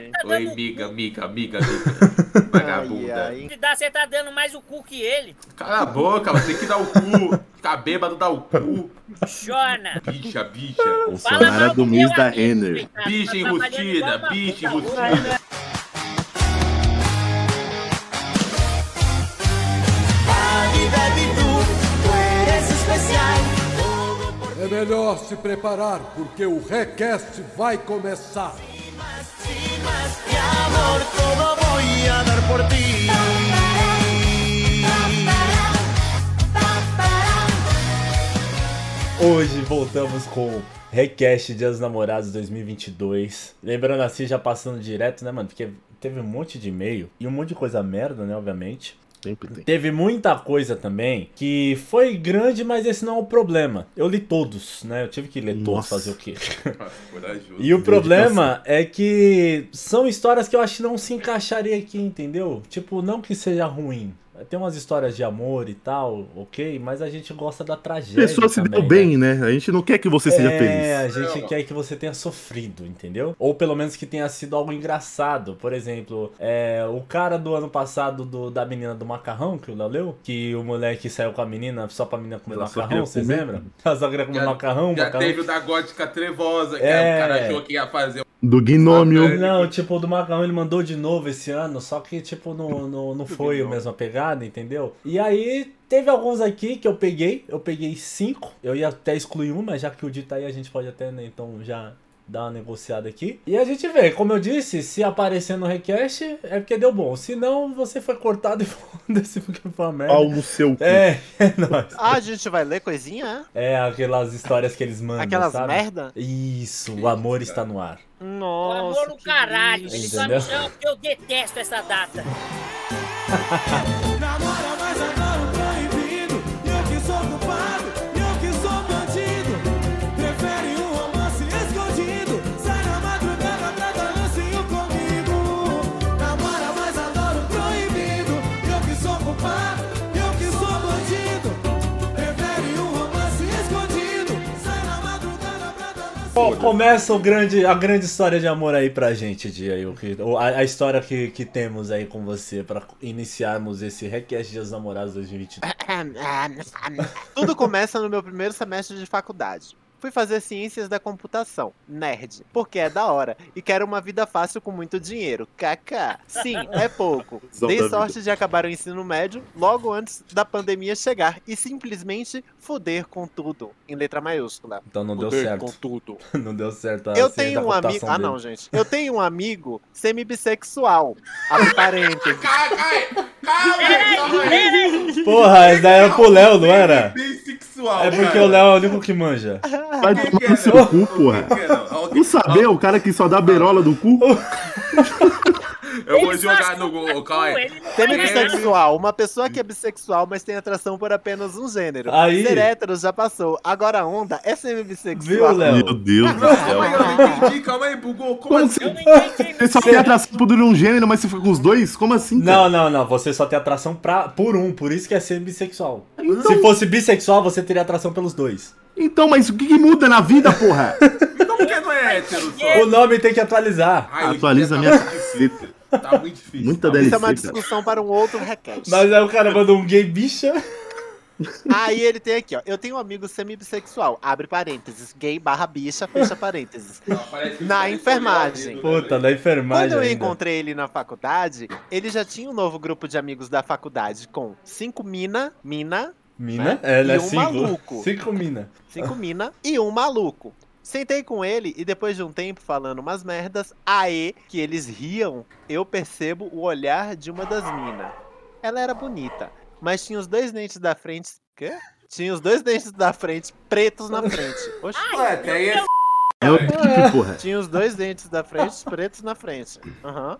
tá Oi, miga, miga, miga, miga. Vagabunda. Ai, ai. Você tá dando mais o cu que ele. Cala a boca, você tem que dar o cu. Ficar bêbado, dá o cu. Chona. Bicha, bicha. Bolsonaro é do mês da Renner. Bicha tá enrustida, bicha enrustida. É melhor se preparar, porque o Recast vai começar. Hoje voltamos com Recast Dias dos Namorados 2022. Lembrando assim, já passando direto, né, mano? Porque teve um monte de e-mail e um monte de coisa merda, né, obviamente. Sempre tem. Teve muita coisa também que foi grande, mas esse não é o problema. Eu li todos, né? Eu tive que ler todos, fazer o quê? E o problema é que são histórias que eu acho que não se encaixaria aqui, entendeu? Tipo, não que seja ruim. Tem umas histórias de amor e tal, ok? Mas a gente gosta da A tragédia. pessoa se também, deu né? bem, né? A gente não quer que você seja é, feliz. a gente Não. quer que você tenha sofrido, entendeu? Ou pelo menos que tenha sido algo engraçado. Por exemplo, é, o cara do ano passado do, da menina do macarrão, que o Léo leu, que o moleque saiu com a menina só pra menina comer Ela macarrão, vocês comer. lembram? Ela só queria comer Já- macarrão, Já macarrão. teve o da gótica trevosa, que É. o cara achou que ia fazer. Do gnômio. Não, tipo, o do macarrão ele mandou de novo esse ano, só que, tipo, não, não, não foi a mesma pegada, entendeu? E aí, teve alguns aqui que eu peguei, eu peguei cinco, eu ia até excluir um, mas já que o Dito tá aí, a gente pode até, né, então, já dar uma negociada aqui. E a gente vê, como eu disse, se aparecer no request, é porque deu bom. Se não, você foi cortado e foda-se porque foi uma merda. Pau no seu cu. É, é nóis. Ah, a gente vai ler coisinha, É aquelas histórias que eles é? mandam, Aquelas sabe? merda? Isso, o amor está no ar. O Nossa. amor no caralho. só me chama porque eu detesto essa data. Pô, começa o grande, a grande história de amor aí pra gente, Dia. A, a história que, que temos aí com você pra iniciarmos esse Request Dias dos Namorados 2022. Tudo começa no meu primeiro semestre de faculdade. Fui fazer ciências da computação, nerd, porque é da hora e quero uma vida fácil com muito dinheiro. KK. Sim, é pouco. Zão Dei sorte de acabar o ensino médio logo antes da pandemia chegar e simplesmente foder com tudo, em letra maiúscula. Então não deu Foder certo. com tudo. Não deu certo a Eu tenho um amigo. Ah, não, gente. Eu tenho um amigo semi-bissexual. Abre parênteses. Cai, cai! Calma, calma aí! Porra, esse daí era pro Léo, não era? Bissexual, É porque o Léo é o único que manja. Vai Quem tomar que é, no seu não? cu, porra. Que é, não? Alguém- saber o cara que só dá berola do cu? Eu vou Ele jogar só no Google, calma aí. faz Semi-bissexual, uma pessoa que é bissexual, mas tem atração por apenas um gênero. Aí. Ser hétero já passou. Agora a onda é semi-bissexual. Viu, Léo? Meu Deus do Calma céu. aí, eu não entendi, calma aí, bugou. Como Como assim? Eu não entendi. Você só tem atração por um gênero, mas você fica com os dois? Como assim? cara? Não, não, não. Você só tem atração pra, por um, por isso que é ser bissexual. Então- Se fosse bissexual, você teria atração pelos dois. Então, mas o que, que muda na vida, porra? Então por que não é hétero só? O nome tem que atualizar. Ai, Atualiza a tá minha muito difícil. Tá muito difícil. Muita tá Isso é uma discussão para um outro request. Mas aí o cara mandou um gay bicha. Aí ele tem aqui, ó. Eu tenho um amigo semi-bissexual. Abre parênteses. Gay barra bicha, fecha parênteses. Não, Na é enfermagem. historiador, Puta, da enfermagem. Quando eu ainda. encontrei ele na faculdade, ele já tinha um novo grupo de amigos da faculdade com cinco mina, mina, Mina? né? É, ela E é um cinco. maluco. Cinco mina. cinco mina e um maluco. Sentei com ele e depois de um tempo falando umas merdas, aí que eles riam, eu percebo o olhar de uma das minas. Ela era bonita, mas tinha os dois dentes da frente. Quê? Tinha os dois dentes da frente pretos na frente. Oxi. Ué, até aí é É o Pipe, porra. Tinha os dois dentes da frente pretos na frente. Aham.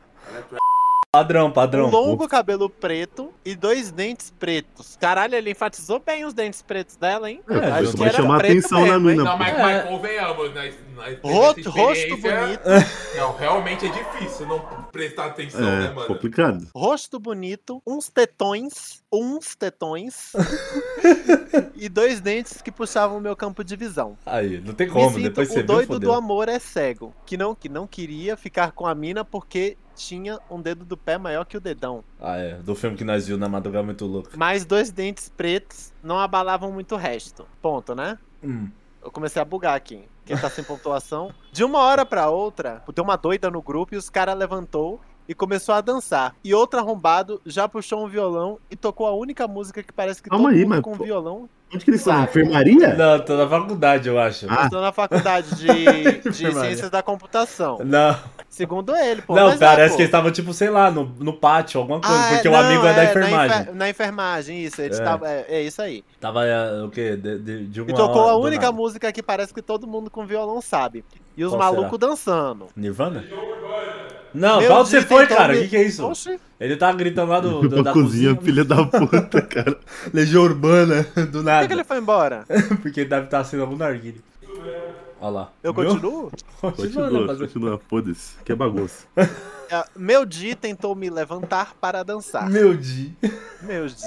Padrão, padrão. Um longo cabelo preto e dois dentes pretos. Caralho, ele enfatizou bem os dentes pretos dela, hein? É, Acho vai era chamar preto atenção na mesmo, hein? mina. Não, mas, É. mas convenhamos, nós, nós temos Rosto, rosto bonito. Não, realmente é difícil não prestar atenção, né, É, mano? complicado. Rosto bonito, uns tetões, uns tetões e dois dentes que puxavam o meu campo de visão. Aí, não tem como, depois você o viu, doido do amor é cego, que não, que não queria ficar com a mina porque tinha um dedo do pé maior que o dedão. Ah, é, do filme que nós viu na madrugada muito louco. Mas dois dentes pretos não abalavam muito o resto. Ponto, né? Hum. Eu comecei a bugar aqui. Quem tá sem pontuação. De uma hora pra outra, deu uma doida no grupo e os caras levantou e começou a dançar. E outro arrombado já puxou um violão e tocou a única música que parece que Calma todo aí, mundo mas, com pô. violão. Onde que eles estão? Na enfermaria? Não, tô na faculdade, eu acho. Ah. Estou na faculdade de, de. Ciências da Computação. Não, Segundo ele, pô. não, mas é, parece pô. que eles estavam, tipo, sei lá, no, no pátio, alguma coisa, Ah, porque o não, amigo é, da na enfermagem. enfer- Na enfermagem, isso. Eles É. tavam- é, é isso aí. Tava, é, o quê? De, de, de uma E tocou hora a única nada. música que parece que todo mundo com violão sabe. E os Qual malucos dançando. Nirvana? Não, Meu pra onde você foi, tentou cara? O me- que, que é isso? Oxi. Ele tava gritando lá do, do- da cozinha, cozinha. filha da puta, cara. Legião Urbana, do Por nada. que, que ele foi embora? Porque deve estar sendo algum narguile. Olha lá. Eu Viu? continuo? Continua, né, Continua, fazer- continua, foda-se. Que é bagunça. É, Meu Di tentou me levantar para dançar. Meu Di. Meu Di.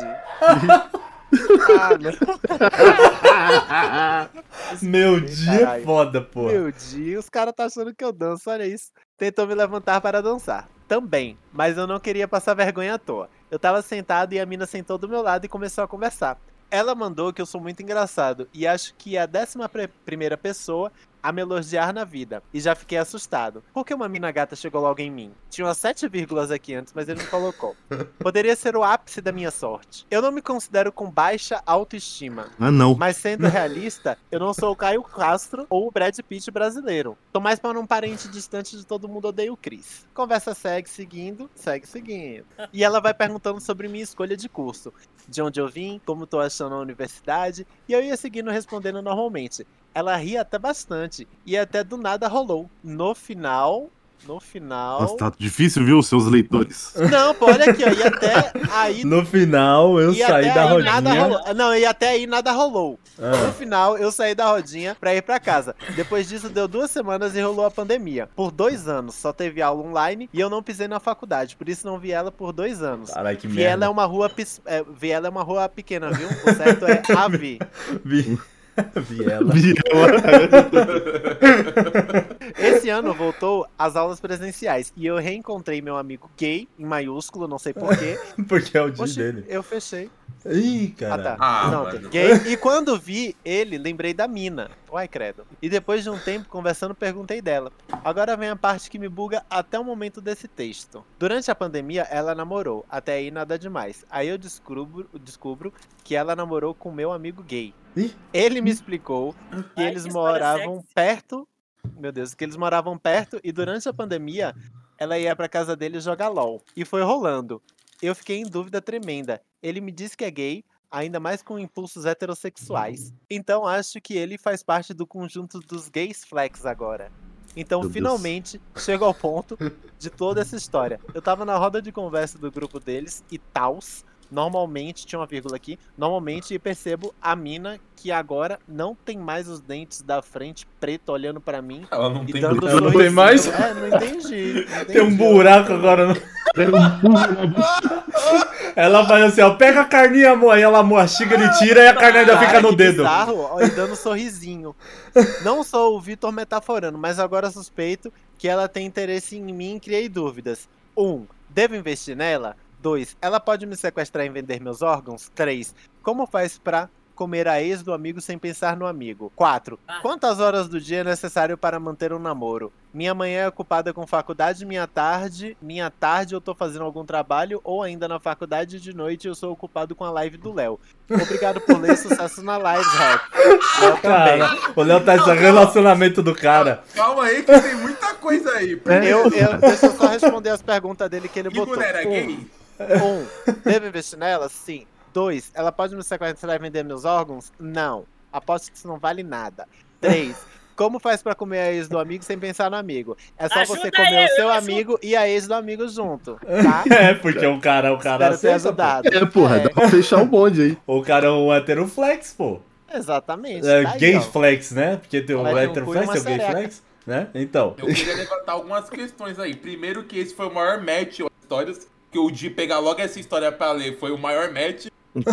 Ah, meu, Meu Di é foda, pô. meu Di. Os caras tá achando que eu danço, olha isso. Tentou me levantar para dançar. Também. Mas eu não queria passar vergonha à toa. Eu tava sentado e a mina sentou do meu lado e começou a conversar. Ela mandou que eu sou muito engraçado e acho que é a décima primeira pessoa a me elogiar na vida. E já fiquei assustado. Por que uma mina gata chegou logo em mim? Tinha umas sete vírgulas aqui antes, mas ele não colocou. Poderia ser o ápice da minha sorte. Eu não me considero com baixa autoestima. Ah, não. Mas sendo realista, eu não sou o Caio Castro ou o Brad Pitt brasileiro. Tô mais para um parente distante de todo mundo odeia o Chris. Conversa segue seguindo, segue seguindo. E ela vai perguntando sobre minha escolha de curso. De onde eu vim, como tô achando a universidade, e eu ia seguindo respondendo normalmente. Ela ria até bastante, e até do nada rolou. No final. No final. Nossa, tá difícil, viu, seus leitores. Não, pô, olha aqui, ó. E até aí No final, eu e saí da rodinha. rolou. Não, e até aí nada rolou. Ah. No final, eu saí da rodinha pra ir pra casa. Depois disso, deu duas semanas e rolou a pandemia. Por dois anos, só teve aula online e eu não pisei na faculdade. Por isso, não vi ela por dois anos. Caralho, que Viela é merda. uma rua é, Viela é uma rua pequena, viu? O certo é Avi. Vi... Viela. Esse ano voltou às aulas presenciais e eu reencontrei meu amigo gay, em maiúsculo, não sei porquê. Porque é o dia Oxi, dele. eu fechei. Ih, Ah, cara. tá. Ah, não, mano. gay. E quando vi ele, lembrei da mina. Uai, credo. E depois de um tempo conversando, perguntei dela. Agora vem a parte que me buga até o momento desse texto. Durante a pandemia, ela namorou. Até aí nada demais. Aí eu descubro, descubro que ela namorou com meu amigo gay. Ih. Ele me explicou que Ai, eles que moravam sexy. perto. Meu Deus, que eles moravam perto e durante a pandemia ela ia pra casa dele jogar LOL. E foi rolando. Eu fiquei em dúvida tremenda. Ele me disse que é gay, ainda mais com impulsos heterossexuais. Então acho que ele faz parte do conjunto dos gays flex agora. Então Meu Deus. finalmente chego ao ponto de toda essa história. Eu tava na roda de conversa do grupo deles e tals. Normalmente, tinha uma vírgula aqui, normalmente percebo a mina que agora não tem mais os dentes da frente preto olhando pra mim Ela não e tem dando Ela não tem mais? É, não entendi. não Tem um buraco agora no. Ela faz assim, ó, pega a carninha, amor. Aí ela mastiga, ele tira e a carne ainda fica no dedo. Bizarro, ó, e dando sorrisinho. Não sou o Vitor metaforando, mas agora suspeito que ela tem interesse em mim e criei dúvidas. 1. Um, devo investir nela? 2. Ela pode me sequestrar e vender meus órgãos? 3. Como faz pra comer a ex do amigo sem pensar no amigo? 4. Ah. Quantas horas do dia é necessário para manter um namoro? Minha manhã é ocupada com faculdade, minha tarde, minha tarde eu tô fazendo algum trabalho ou ainda na faculdade de noite eu sou ocupado com a live do Léo. Obrigado por ler, sucesso na live, Rap. Léo também. Cara, o Léo tá esse relacionamento do cara. Calma aí que tem muita coisa aí. Eu, eu, deixa eu só responder as perguntas dele que ele E botou. mulher é gay? Um, devo investir nela? Sim. Dois, ela pode me sequestrar e vender meus órgãos? Não. Aposto que isso não vale nada. Três, Como faz pra comer a ex do amigo sem pensar no amigo? É só você Ajuda comer eu, o seu ajudo. amigo e a ex do amigo junto, tá? É, porque o cara, o cara Espero ter pô. ajudado. É, porra, dá pra fechar o bonde aí. O cara é um heteroflex, pô. Exatamente. É, tá aí, gay ó. flex, né? Porque tem o um heteroflex, e tem o gay flex, né? Então. Eu queria levantar algumas questões aí. Primeiro que esse foi o maior match, histórias, que o Di pegar logo essa história pra ler foi o maior match.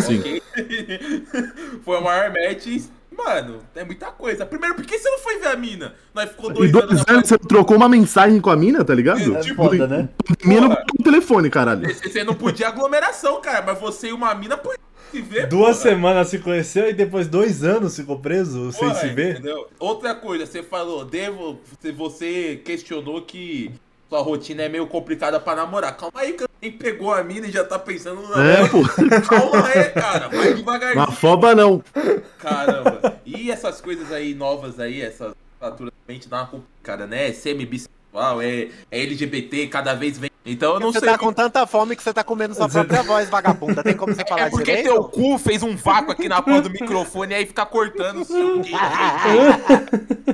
Sim. ok? foi o maior match. e, Mano, é muita coisa. Primeiro, por que você não foi ver a mina? Nós ficou dois, dois anos anos você trocou uma mensagem com a mina, tá ligado? É, tipo, foda, né? Minha não Porra. no telefone, caralho. Você não podia aglomeração, cara, mas você e uma mina podia se ver. Duas porra. semanas se conheceu e depois dois anos ficou preso sem se ver. entendeu? Outra coisa, você falou, devo, você questionou que sua rotina é meio complicada pra namorar. Calma aí, que quem pegou a mina e já tá pensando no É, namoro. pô. Calma aí, cara, vai devagarzinho. Foba não. Caramba. E essas coisas aí novas aí, essas naturalmente dá uma complicada, né? É semi-bissexual, é, é LGBT, cada vez vem. Então eu não Você sei. tá com tanta fome que você tá comendo sua própria voz, vagabunda. Tem como você falar É porque direito? teu cu fez um vácuo aqui na porra do microfone e aí fica cortando o seu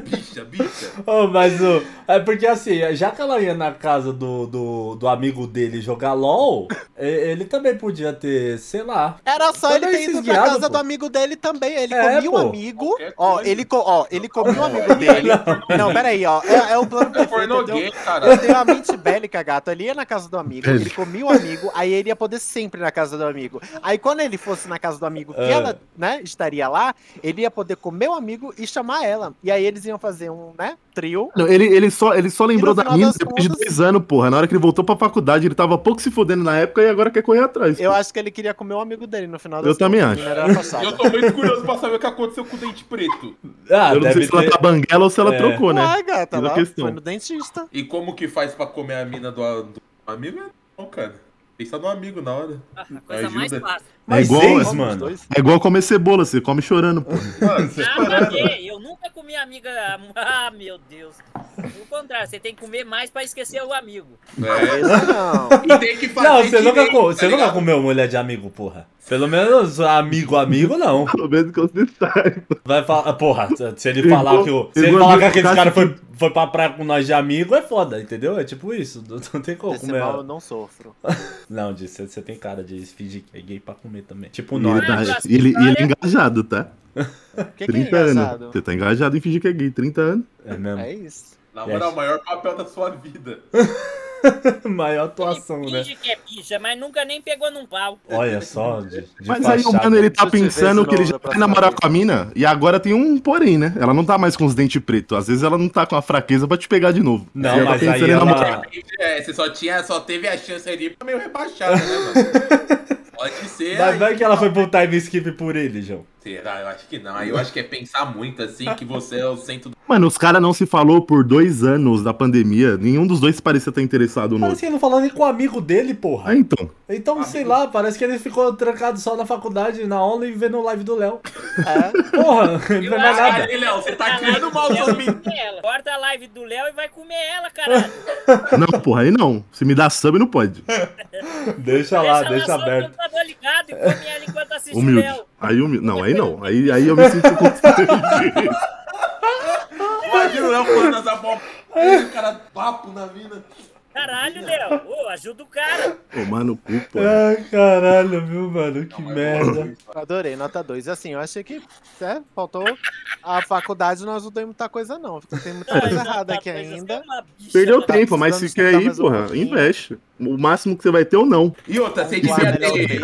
Bicha, bicha. Oh, mas o. É porque assim, já que ela ia na casa do, do, do amigo dele jogar LOL, ele também podia ter, sei lá. Era só ele ter ido pra guiado, casa pô. do amigo dele também. Ele É, comia pô. um amigo. Ó, ele, co- ó, ele comia um amigo dele. Não, peraí, ó. É, é o plano perfeito. Pornô entendeu? gay, Eu tenho uma mente bélica, gato. Ia na casa do amigo, ele comia o amigo, aí ele ia poder sempre ir na casa do amigo. Aí quando ele fosse na casa do amigo, que ela, né, estaria lá, ele ia poder comer o amigo e chamar ela. E aí eles iam fazer um, né, trio. Não, Ele, ele, só, ele só lembrou da mina depois de contas- dois anos, porra. Na hora que ele voltou pra faculdade, ele tava pouco se fodendo na época e agora quer correr atrás. Eu pô. acho que ele queria comer o amigo dele no final Eu também contas. acho. Eu tô muito curioso pra saber o que aconteceu com o dente preto. Ah, eu não sei deve se ela ter. tá banguela ou se ela É. trocou, né? Uai, gata, Essa lá, questão. foi no dentista. E como que faz pra comer a mina do, do amigo? Não, cara. Pensa no amigo na hora. A coisa mais Ajuda. fácil. Mas igual- mano. É igual comer cebola, você come chorando, pô. Mano, Nada a ver. Eu nunca comi amiga. Ah, meu Deus. Pelo contrário, você tem que comer mais pra esquecer o amigo. é. Esse não. E tem que fazer Não, você nunca, direito, tá você nunca comeu mulher de amigo, porra. Pelo menos amigo, amigo, não. Pelo menos consistente. Vai falar, porra, se ele falar que o. Se ele falar que aquele cara que- foi, foi pra praia com nós de amigo, é foda, entendeu? É tipo isso. Não, não tem como Desse comer. mal eu não sofro. Não, disse, você tem cara de fingir que é gay pra comer também. Tipo nós. ele, tá- ele- ele é história- engajado, tá? O que, que é 30 anos. Você tá engajado em fingir que é gay, 30 anos. É mesmo. É isso. Na moral, o maior papel da sua vida. Maior atuação, ele né? finge que é bicha, mas nunca nem pegou num pau. Olha só, de, de Mas aí o fachada. mano, ele tá pensando que ele já vai namorar com a mina e agora tem um porém, né? Ela não tá mais com os dentes pretos. Às vezes ela não tá com a fraqueza pra te pegar de novo. Não, Você tá mas pensando aí ela- namorar. É, você só, tinha, só teve a chance ali pra meio rebaixada, né, mano? Pode ser. Aí- vai que ela foi pro time skip por ele, João. Será? Eu acho que não. Aí eu acho que é pensar muito, assim, que você é o centro do. Mano, os caras não se falou por dois anos da pandemia. Nenhum dos dois parecia estar interessado no Parece que ele não falou nem com o amigo dele, porra. Ah, então. Então, sei lá, parece que ele ficou trancado só na faculdade, na aula e vendo live do Léo. É. Porra, não é mais nada. Aí, Léo, você tá criando mal meninas. come ela. Corta a live do Léo e vai comer ela, caralho. Não, porra, aí não. Se me dá sub, não pode. Deixa lá, Deixa deixa só o aberto. computador ligado e come ela enquanto assiste o. Léo. Aí humilde. Não, aí não. Aí, aí eu me sinto constrangido. Imagina o Léo falando essa bomba. O cara papo na vida. Caralho, Léo. Ô, ajuda o cara. Ô, mano, cu, pô. Ai, caralho, viu, mano? Que merda. Adorei, nota 2. Assim, eu achei que é, faltou a faculdade, nós não tem muita coisa, não. Tem muita coisa errada aqui ainda. é Perdeu tempo, mas se quer ir, um porra, pouquinho. investe. O máximo que você vai ter ou não. E outra, você devia ter.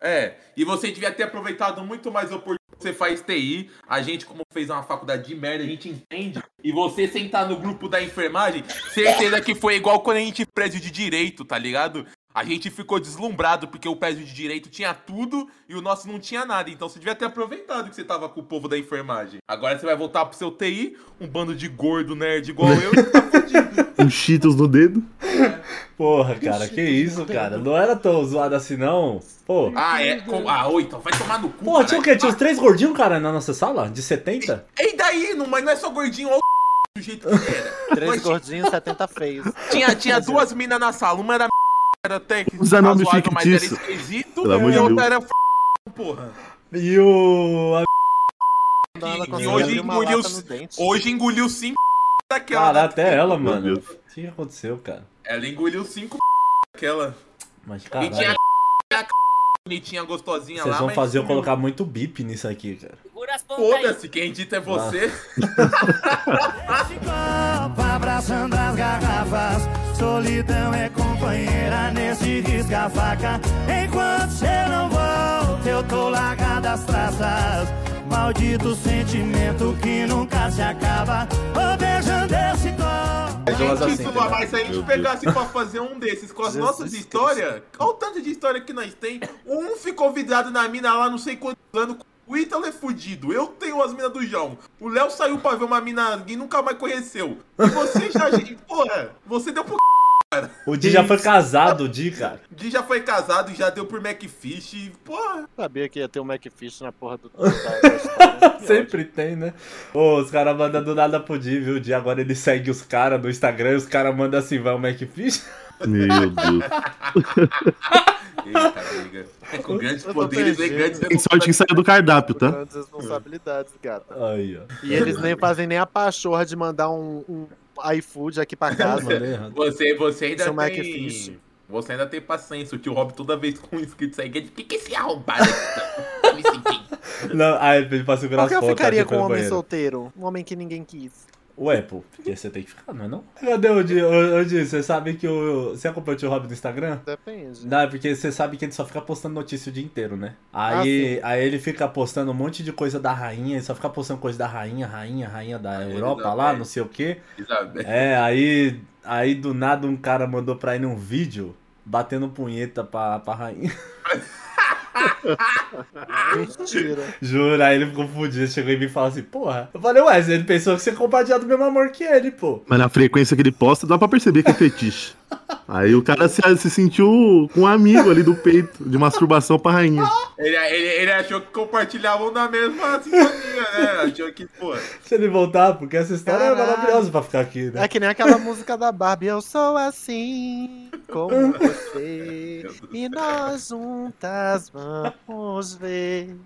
É, e você devia ter aproveitado muito mais a oportunidade. Você faz TI, a gente, como fez uma faculdade de merda, a gente entende. E você sentar no grupo da enfermagem, certeza que foi igual quando a gente prédio de direito, tá ligado? A gente ficou deslumbrado porque o prédio de direito tinha tudo e o nosso não tinha nada. Então você devia ter aproveitado que você tava com o povo da enfermagem. Agora você vai voltar pro seu TI, um bando de gordo nerd igual eu, e tá fudido. Um cheetos no dedo. Porra, cara, que isso, cara? Não era tão zoado assim, não. Pô. Ah, é? Com... Ah, oi, então vai tomar no cu. Porra, tinha o quê? Tinha uns três gordinhos, cara, na nossa sala? De 70? E daí? Não, mas não é só gordinho, olha o do jeito que era. Três Mas gordinhos, 70 feios. Tinha, tinha duas minas na sala, uma era era até que Usa nome razoável, mas era esquisito, Pelo amor e a outra Deus. era f... porra. E o. a que conseguiu hoje engoliu, hoje engoliu cinco daquela. Cara, até ela, mano. O que aconteceu, cara? Ela engoliu cinco daquela. Mas E caralho, tinha a bonitinha, gostosinha vocês lá. vão mas fazer eu colocar muito bip nisso aqui, cara. Foda-se, quem dita é você. Copo abraçando as garrafas. Solidão é companheira nesse risca-faca. Enquanto você não volta, eu tô largado as traças. Maldito sentimento que nunca se acaba. Ô, beijando esse copo. Umas Gente, assim, mas se a gente pegasse pra fazer um desses com as nossas histórias, olha o tanto de história que nós tem. Um ficou vidrado na mina lá, não sei quantos anos. O Ítalo é fudido. Eu tenho as minas do João. O Léo saiu pra ver uma mina e nunca mais conheceu. E você já. Porra, você deu por. O Di já foi casado, o Di, cara. Di já foi casado e já deu por Macfish. E, porra. Sabia que ia ter um Macfish na porra do. história. Sempre tem, né? Ô, os caras mandam do nada pro Di, viu? O Di agora ele segue os caras no Instagram e os caras mandam assim, vai o Macfish. Meu Deus. Eita, amiga. É com grandes poderes perdido. e grandes Tem sorte que saiu do cardápio, tá? Grandes responsabilidades, gata. Aí, ó. E eles nem fazem nem a pachorra de mandar um, um iFood aqui pra casa. Você, você ainda Seu tem. Macfish. Você ainda tem paciência. O tio Rob toda vez com um inscrito segue. O que, que esse arrombado tá? Não, aí ele pra segurar Por as que eu ficaria com um homem banheiro. solteiro? Um homem que ninguém quis. Ué, pô, porque você tem que ficar, não é não? Cadê o Di? Ô, ô, Di, você sabe que o... Você acompanha o tio Rob no Instagram? Depende. Não, é porque você sabe que ele só fica postando notícia o dia inteiro, né? Ah, Aí, sim. aí ele fica postando um monte de coisa da rainha, ele só fica postando coisa da rainha, rainha, rainha da Europa lá, Elizabeth. não sei o quê. Isabel. É, aí, aí do nada um cara mandou pra ele um vídeo batendo punheta pra, pra rainha. Mentira. Jura, aí ele ficou fudido, chegou em mim e falou assim, porra. Eu falei, ué, ele pensou que você compartilhava do mesmo amor que ele, pô. Mas na frequência que ele posta, dá pra perceber que é fetiche. Aí o cara se, se sentiu com um amigo ali do peito, de masturbação pra rainha. Ele, ele, ele achou que compartilhavam na mesma sintonia, né? Achou que, pô. Se ele voltar, porque essa história é Caralho. maravilhosa pra ficar aqui, né? É que nem aquela música da Barbie. Eu sou assim como você. E nós juntas vamos ver.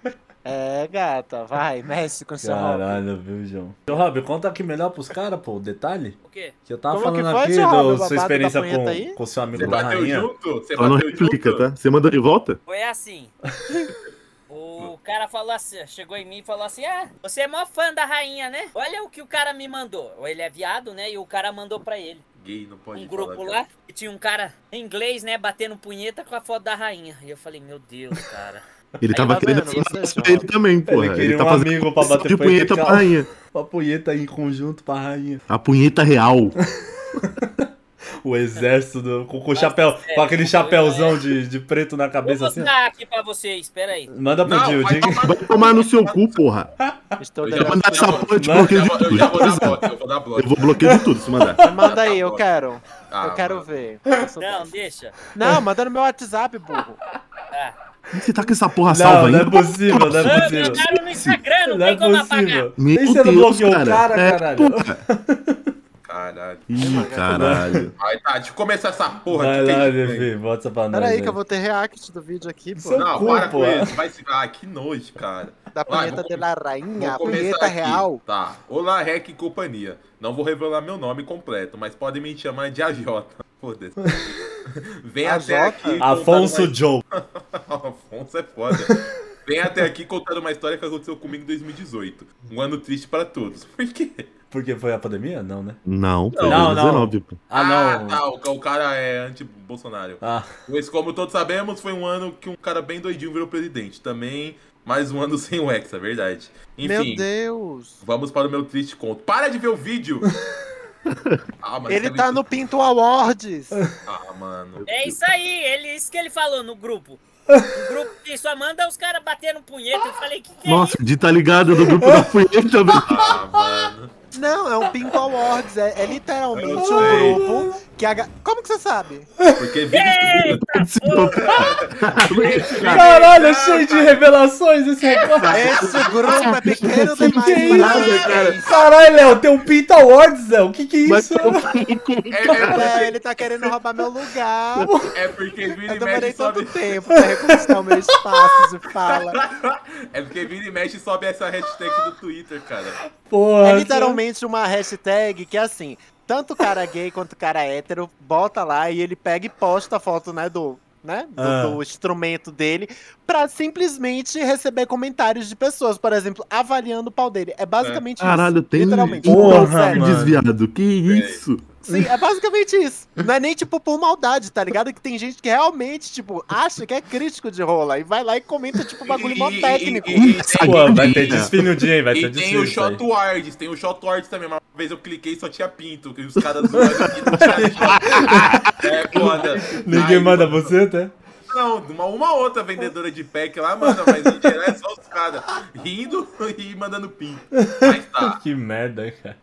É, gata, vai, mexe com seu hobby. Caralho, viu, João? Ô, Rob, conta aqui melhor pros caras, pô, o detalhe. O quê? Que eu tava Como falando foi, aqui seu da sua experiência com, com seu amigo Você da bateu rainha. junto? Você Só não replica, junto? tá? Você mandou de volta? Foi assim. O cara falou assim, chegou em mim e falou assim: Ah, você é mó fã da rainha, né? Olha o que o cara me mandou. Ele é viado, né? E o cara mandou pra ele. Gay não pode um grupo lá e tinha um cara em inglês, né? Batendo punheta com a foto da rainha. E eu falei: Meu Deus, cara. Ele Aí tava tá querendo pra ele também, porra. Ele queria tá um fazendo amigo pra bater de punheta punheta, pra rainha. Uma punheta em conjunto pra rainha. A punheta real. O exército do, com, com chapéu, é, com aquele é. chapéuzão de, de preto na Vou cabeça assim. ó. mostrar aqui pra vocês, espera aí. Manda pro Dio, vai diga. tomar Vai tomar no seu cu, porra. Estou Eu já. Mandar essa porra de bloqueio Eu de vou- eu tudo. vou dar bloco, eu vou dar bloco. Eu vou bloqueio de tudo se mandar. Manda aí, eu quero. Ah, Eu quero mano. ver. Não, deixa. Não, manda no meu WhatsApp, burro. Ah. Você tá com essa porra salva Não, não é ainda? possível, não é possível. mandaram no Instagram, não, Não é tem como apagar. possível. Meu Nem você não Deus, bloqueou o cara. cara, É, caralho. Caralho. Ih, caralho. Aí tá, deixa eu começar essa porra Vai aqui. lá. Levi, bota essa pra nós. Pera aí que eu vou ter react do vídeo aqui, pô. Seu Não, cu, para pô. com isso. Vai se. Ah, que nojo, cara. Da Vai, punheta vou de la rainha, a punheta aqui. real. Tá. Olá, Rec e companhia. Não vou revelar meu nome completo, mas podem me chamar de AJ. Foda-se. Vem AJ? até aqui. Afonso contando Joe. uma- Afonso é foda. Vem até aqui contando uma história que aconteceu comigo em 2018. Um ano triste pra todos. Por quê? Porque foi a pandemia? Não, né? Não, pô, Não, não. 19, pô. Ah, não. tá. O, o cara é anti-Bolsonaro. Ah, Mas como todos sabemos, foi um ano que um cara bem doidinho virou presidente. Também mais um ano sem o Hexa, verdade. Meu Enfim, Deus. vamos para o meu triste conto. Para de ver o vídeo! Ah, mas Ele é tá no Pinto Awards. Ah, mano. É isso aí, ele, isso que ele falou no grupo. O grupo que só manda os caras batendo punheta. Eu falei, que que é Nossa, de tá ligado do grupo da punheta, velho. Ah, mano. Não, é um Pinto Awards. É, é literalmente um grupo que a. Como que você sabe? Porque vídeo Caralho, é cheio de revelações esse recorte. Esse grupo é pequeno Que demais. que é para isso, vocês. Caralho, Léo, tem um Pinta Awards, Léo. O que que é isso? é, É, ele tá querendo roubar meu lugar. é, é porque vira Eu demorei mexe sobe. tanto tempo pra reconquistar o meu espaço de fala. É porque e mexe sobe essa hashtag do Twitter, cara. Porra. É literalmente uma hashtag que é assim, tanto cara gay quanto cara hétero bota lá e ele pega e posta a foto, né, do, né, do, Ah. do instrumento dele pra simplesmente receber comentários de pessoas, por exemplo, avaliando o pau dele. É basicamente Caralho, isso. tem literalmente. Porra, Sério. mano. desviado. Que isso? Sim, é basicamente isso. Não é nem, tipo, por maldade, tá ligado? Que tem gente que realmente, tipo, acha que é crítico de rola e vai lá e comenta, tipo, bagulho mó E- técnico. e- e- e tem- vai ter desfile no dia, hein? Vai ter E tem desfile. o. Shot Wards, tem o Shot Wards também. Uma vez eu cliquei e só tinha pinto. E os caras aqui não tinha. É foda. Ninguém manda mano, você, tá? Não, uma, uma outra vendedora de pack lá manda, mas em geral é só os caras rindo e mandando pinto. Mas tá. Que merda, cara.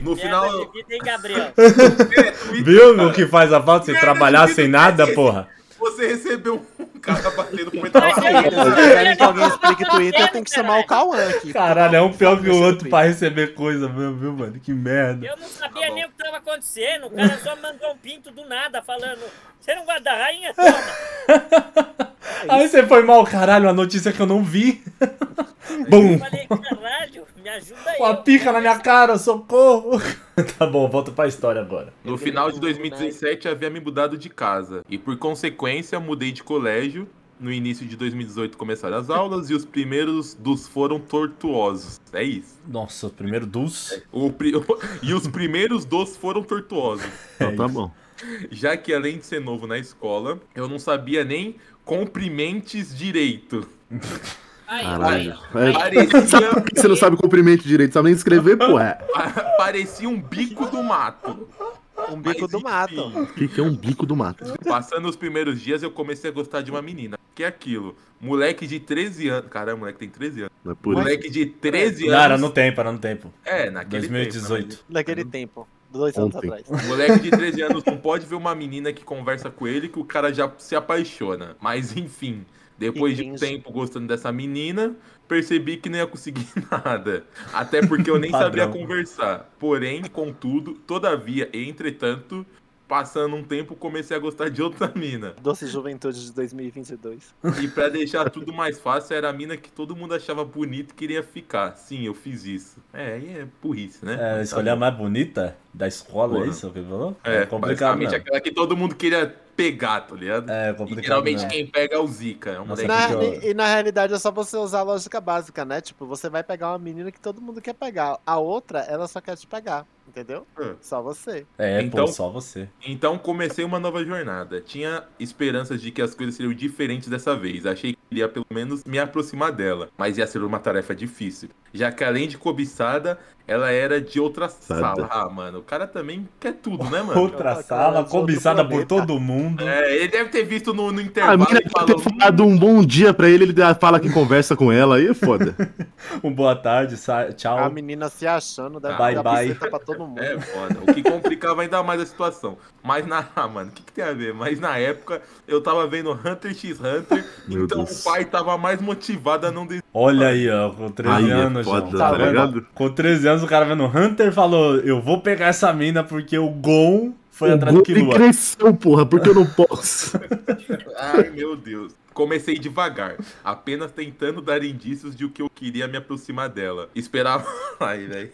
No Merda final. de vida, hein, Gabriel? É, Twitter, Viu cara, o que faz a falta? Você Merda trabalhar sem nada, esse- porra. Você recebeu um cara batendo com querem que alguém explique Twitter, tem que chamar o Cauã aqui. Caralho, é um pior que o outro pra receber coisa mesmo, viu, mano? Que merda. Eu não Tá sabia bom. nem o que tava acontecendo. O cara só mandou um pinto do nada, falando: Você não gosta da rainha? Toma. Aí você foi mal, caralho, uma notícia que eu não vi. Bum! Eu falei: Caralho, me ajuda aí. Com a pica na minha cara, socorro! tá bom, volta pra história agora. No final de 2017 havia me mudado de casa e por consequência mudei de colégio. No início de 2018 começaram as aulas e os primeiros dos foram tortuosos. É isso. Nossa, primeiro dos. O pri- E os primeiros dos foram tortuosos. Então tá bom. Já que além de ser novo na escola, eu não sabia nem cumprimentes direito. Caralho. É, Parecia, Sabe que você não sabe cumprimento direito, sabe nem escrever, pô. É. parecia um bico do mato. Um bico Mas, do mato. O que, que é um bico do mato? Passando os primeiros dias, eu comecei a gostar de uma menina. Que é aquilo. Moleque de 13 anos. Caramba, moleque tem 13 anos. É por isso. Moleque de 13 Não, era anos. no tempo, era no tempo. É, naquele 2018. tempo. Naquele tempo. Dois anos Ontem. atrás. Moleque de 13 anos não pode ver uma menina que conversa com ele que o cara já se apaixona. Mas enfim, depois de um tempo gostando dessa menina, percebi que não ia conseguir nada. Até porque eu nem sabia conversar. Porém, contudo, todavia e entretanto, passando um tempo, comecei a gostar de outra mina. Doce Juventude de 2022. E pra deixar tudo mais fácil, era a mina que todo mundo achava bonita e queria ficar. Sim, eu fiz isso. É, aí é burrice, né? É, escolher a mais bonita da escola, é Porra. isso que falou? É, complicado, basicamente aquela que todo mundo queria pegar, tá ligado? É E complicado. geralmente né? quem pega é o Zika. É um Nossa, moleque Na- E na realidade é só você usar a lógica básica, né? Tipo, você vai pegar uma menina que todo mundo quer pegar. A outra, ela só quer te pegar. Entendeu? É. Só você. É, Então- pô, só você. Então comecei uma nova jornada. Tinha esperanças de que as coisas seriam diferentes dessa vez. Achei que iria pelo menos me aproximar dela. Mas ia ser uma tarefa difícil. Já que além de cobiçada, ela era de outra sala. Ah, mano, o cara também quer tudo, né, mano? Outra Cara, sala, cobiçada por todo mundo. É, ele deve ter visto no, no A intervalo mina e deve falou. ter falado um bom dia pra ele, ele fala que conversa com ela, aí é foda. Um boa tarde, tchau. A menina se achando, deve Bye, dar bye. buceta pra todo mundo. É foda. O que complicava ainda mais a situação. Mas na. Ah, mano, o que, que tem a ver? Mas na época eu tava vendo Hunter x Hunter, Meu então Deus. o pai tava mais motivado a não desistir. Olha aí, ó, com 13 Aí é anos, foda, João. tá Tá vendo? ligado? Com 13 anos, o cara vendo Hunter falou: Eu vou pegar essa mina porque o Gon foi o atrás do Killua. cresceu, porra, porque eu não posso. Ai, meu Deus. Comecei devagar, apenas tentando dar indícios de o que eu queria me aproximar dela. Esperava. Ai, velho.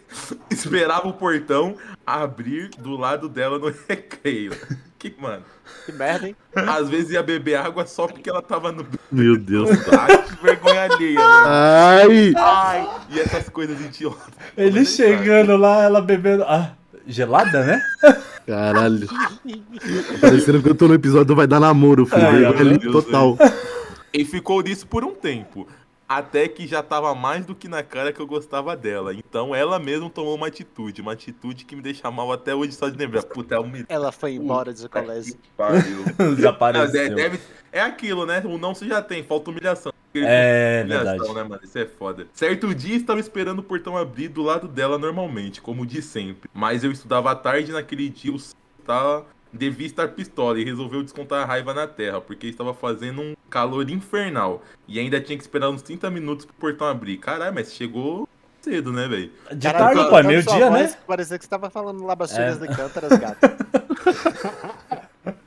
Esperava o portão abrir do lado dela no recreio. Que, mano. Que merda, hein? Às vezes ia beber água só porque ela tava no. Meu Deus. Ai, que vergonha alheia, mano. Ai! Ai, e essas coisas idiotas. Ele chegando lá, ela bebendo. Ah, gelada, né? Caralho. Parecendo que eu tô no episódio do Vai Dar Namoro, filho. Ai, Vergonha meu ali Deus, total. E ficou nisso por um tempo. Até que já tava mais do que na cara que eu gostava dela. Então ela mesma tomou uma atitude. Uma atitude que me deixa mal até hoje só de lembrar. Puta, é um Ela foi embora de colégio. Pariu. Desapareceu. deve- deve- é aquilo, né? O não você já tem, falta humilhação. É, Humilhação, verdade. né, mano? Isso é foda. Certo dia estava esperando o portão abrir do lado dela normalmente, como de sempre. Mas eu estudava à tarde e naquele dia o estava devia estar pistola e resolveu descontar a raiva na terra, porque estava fazendo um calor infernal. E ainda tinha que esperar uns 30 minutos pro portão abrir. Caralho, mas chegou cedo, né, velho? De tarde, tô pô, é meio-dia, voz, né? Parecia que você tava falando labasteiras É. de cântaras, gato.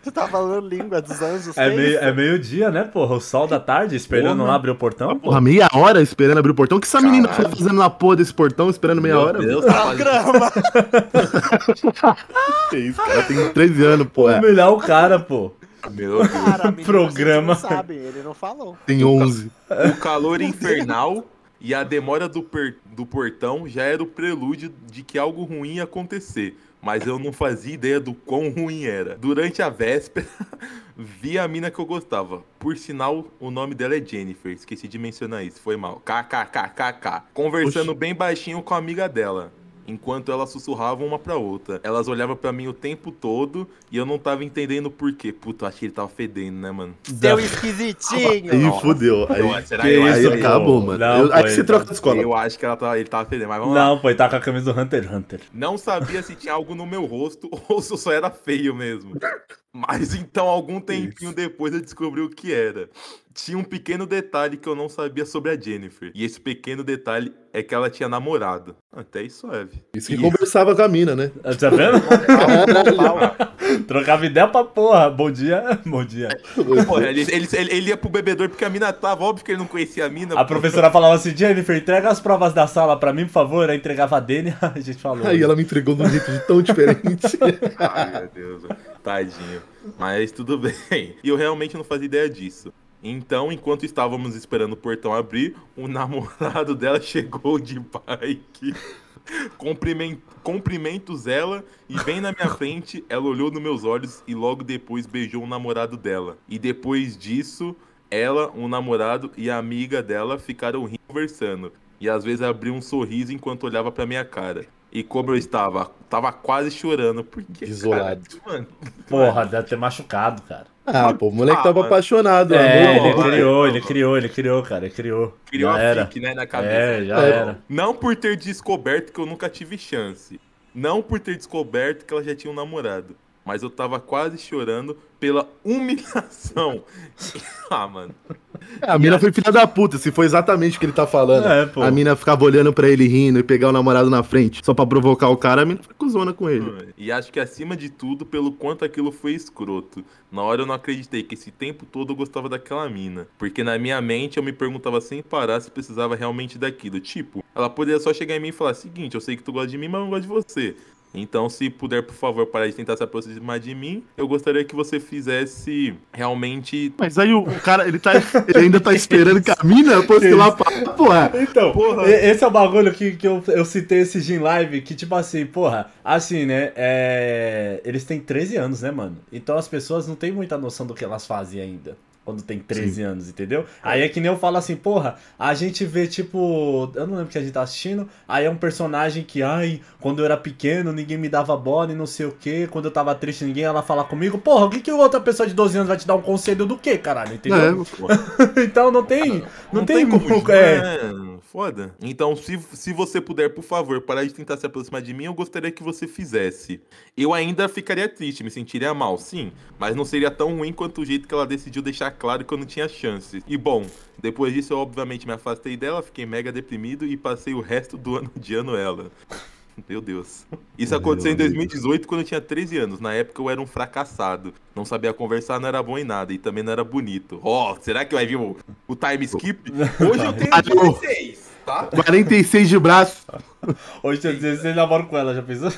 você tava falando língua dos anjos. É meio- é meio-dia, né, porra? O sol da tarde, esperando Porra. lá abrir o portão. Porra, meia hora esperando abrir o portão. O que essa menina Caralho. foi fazendo na porra desse portão esperando meia Meu hora? Deus, velho? tá Programa. Que isso, cara tem 13 anos, pô. é. Humilhar o cara, pô. Meu Deus. Cara, menino, Programa. sabem, ele não falou. Tem 11. O calor infernal e a demora do, per- do portão já era o prelúdio de que algo ruim ia acontecer. Mas eu não fazia ideia do quão ruim era. Durante a véspera, vi a mina que eu gostava. Por sinal, o nome dela é Jennifer. Esqueci de mencionar isso, foi mal. KKKKK. Conversando Oxi. bem baixinho com a amiga dela. Enquanto elas sussurravam uma pra outra. Elas olhavam pra mim o tempo todo e eu não tava entendendo por quê. Puta, eu achei que ele tava fedendo, né, mano? Seu esquisitinho. Aí fudeu. Aí, Que eu isso, acho- aí acabou, mano. Não, Eu- aí que você troca de escola. Eu acho que ela tá, ele tava fedendo, mas vamos lá. Não, ele tá com a camisa do Hunter x Hunter. Não sabia se tinha algo no meu rosto ou se eu só era feio mesmo. Mas então, algum tempinho depois eu descobri o que era. Tinha um pequeno detalhe que eu não sabia sobre a Jennifer. E esse pequeno detalhe é que ela tinha namorado. Até aí suave. Isso que conversava com a mina, né? Tá vendo? Caralho. Trocava ideia pra porra. Bom dia, bom dia. Porra, ele, ele, ele, ele ia pro bebedor porque a mina tava, óbvio que ele não conhecia a mina. A professora falava assim, Jennifer, entrega as provas da sala pra mim, por favor. Aí entregava a Dani, a gente falou. Aí ela me entregou de um jeito de tão diferente. Ai, meu Deus. Tadinho. Mas tudo bem. E eu realmente não fazia ideia disso. Então, enquanto estávamos esperando o portão abrir, o namorado dela chegou de bike. Cumprimen- Cumprimentos ela e bem na minha frente, ela olhou nos meus olhos e logo depois beijou o namorado dela. E depois disso, ela, o namorado e a amiga dela ficaram rindo conversando. E às vezes abriu um sorriso enquanto olhava pra minha cara. E como eu estava, tava quase chorando. Porque, Desolado. Cara, mano, Porra, deve ter machucado, cara. Ah, pô, o moleque Ah, tava mano. apaixonado. É, amor. ele vai, criou, ele criou, ele criou, cara, ele criou. criou já a era. fique, né, na cabeça. É, já É. era. Não por ter descoberto que eu nunca tive chance. Não por ter descoberto que ela já tinha um namorado. Mas eu tava quase chorando pela humilhação. ah, mano. A mina foi filha da puta, se foi exatamente o que ele tá falando. É, pô. A mina ficava olhando pra ele rindo e pegar o namorado na frente só pra provocar o cara, a mina foi cuzona com ele. E acho que acima de tudo, pelo quanto aquilo foi escroto. Na hora eu não acreditei que esse tempo todo eu gostava daquela mina. Porque na minha mente eu me perguntava sem parar se precisava realmente daquilo. Tipo, ela poderia só chegar em mim e falar: seguinte, eu sei que tu gosta de mim, mas eu não gosto de você. Então, se puder, por favor, parar de tentar se aproximar de mim, eu gostaria que você fizesse realmente. Mas aí o, o cara, ele, tá, ele ainda tá esperando que a mina fosse lá pra. Porra. Então, Porra. esse é o bagulho que, que eu, eu citei esse Gin Live, que tipo assim, porra, assim, né, é... eles têm 13 anos, né, mano? Então as pessoas não têm muita noção do que elas fazem ainda. Quando tem 13 anos, entendeu? Aí é que nem eu falo assim, porra, a gente vê tipo. Eu não lembro o que a gente tá assistindo. Aí é um personagem que, ai, quando eu era pequeno, ninguém me dava bola e não sei o que. Quando eu tava triste, ninguém ia lá falar comigo. Porra, o que, que outra pessoa de 12 anos vai te dar um conselho do quê, caralho? Entendeu? É, então não tem. Não, tem, como. como. É, É, foda. Então, se, se você puder, por favor, parar de tentar se aproximar de mim, eu gostaria que você fizesse. Eu ainda ficaria triste, me sentiria mal, sim. Mas não seria tão ruim quanto o jeito que ela decidiu deixar claro que eu não tinha chance. E bom, depois disso eu obviamente me afastei dela, fiquei mega deprimido e passei o resto do ano odiando ela. Meu Deus. Isso aconteceu em 2018, quando eu tinha 13 anos. Na época eu era um fracassado. Não sabia conversar, não era bom em nada. E também não era bonito. Ó, será que vai vir o, o time skip? Hoje eu tenho 16, tá? 46 de braço. Hoje tem 16 namoro com ela, já pensou?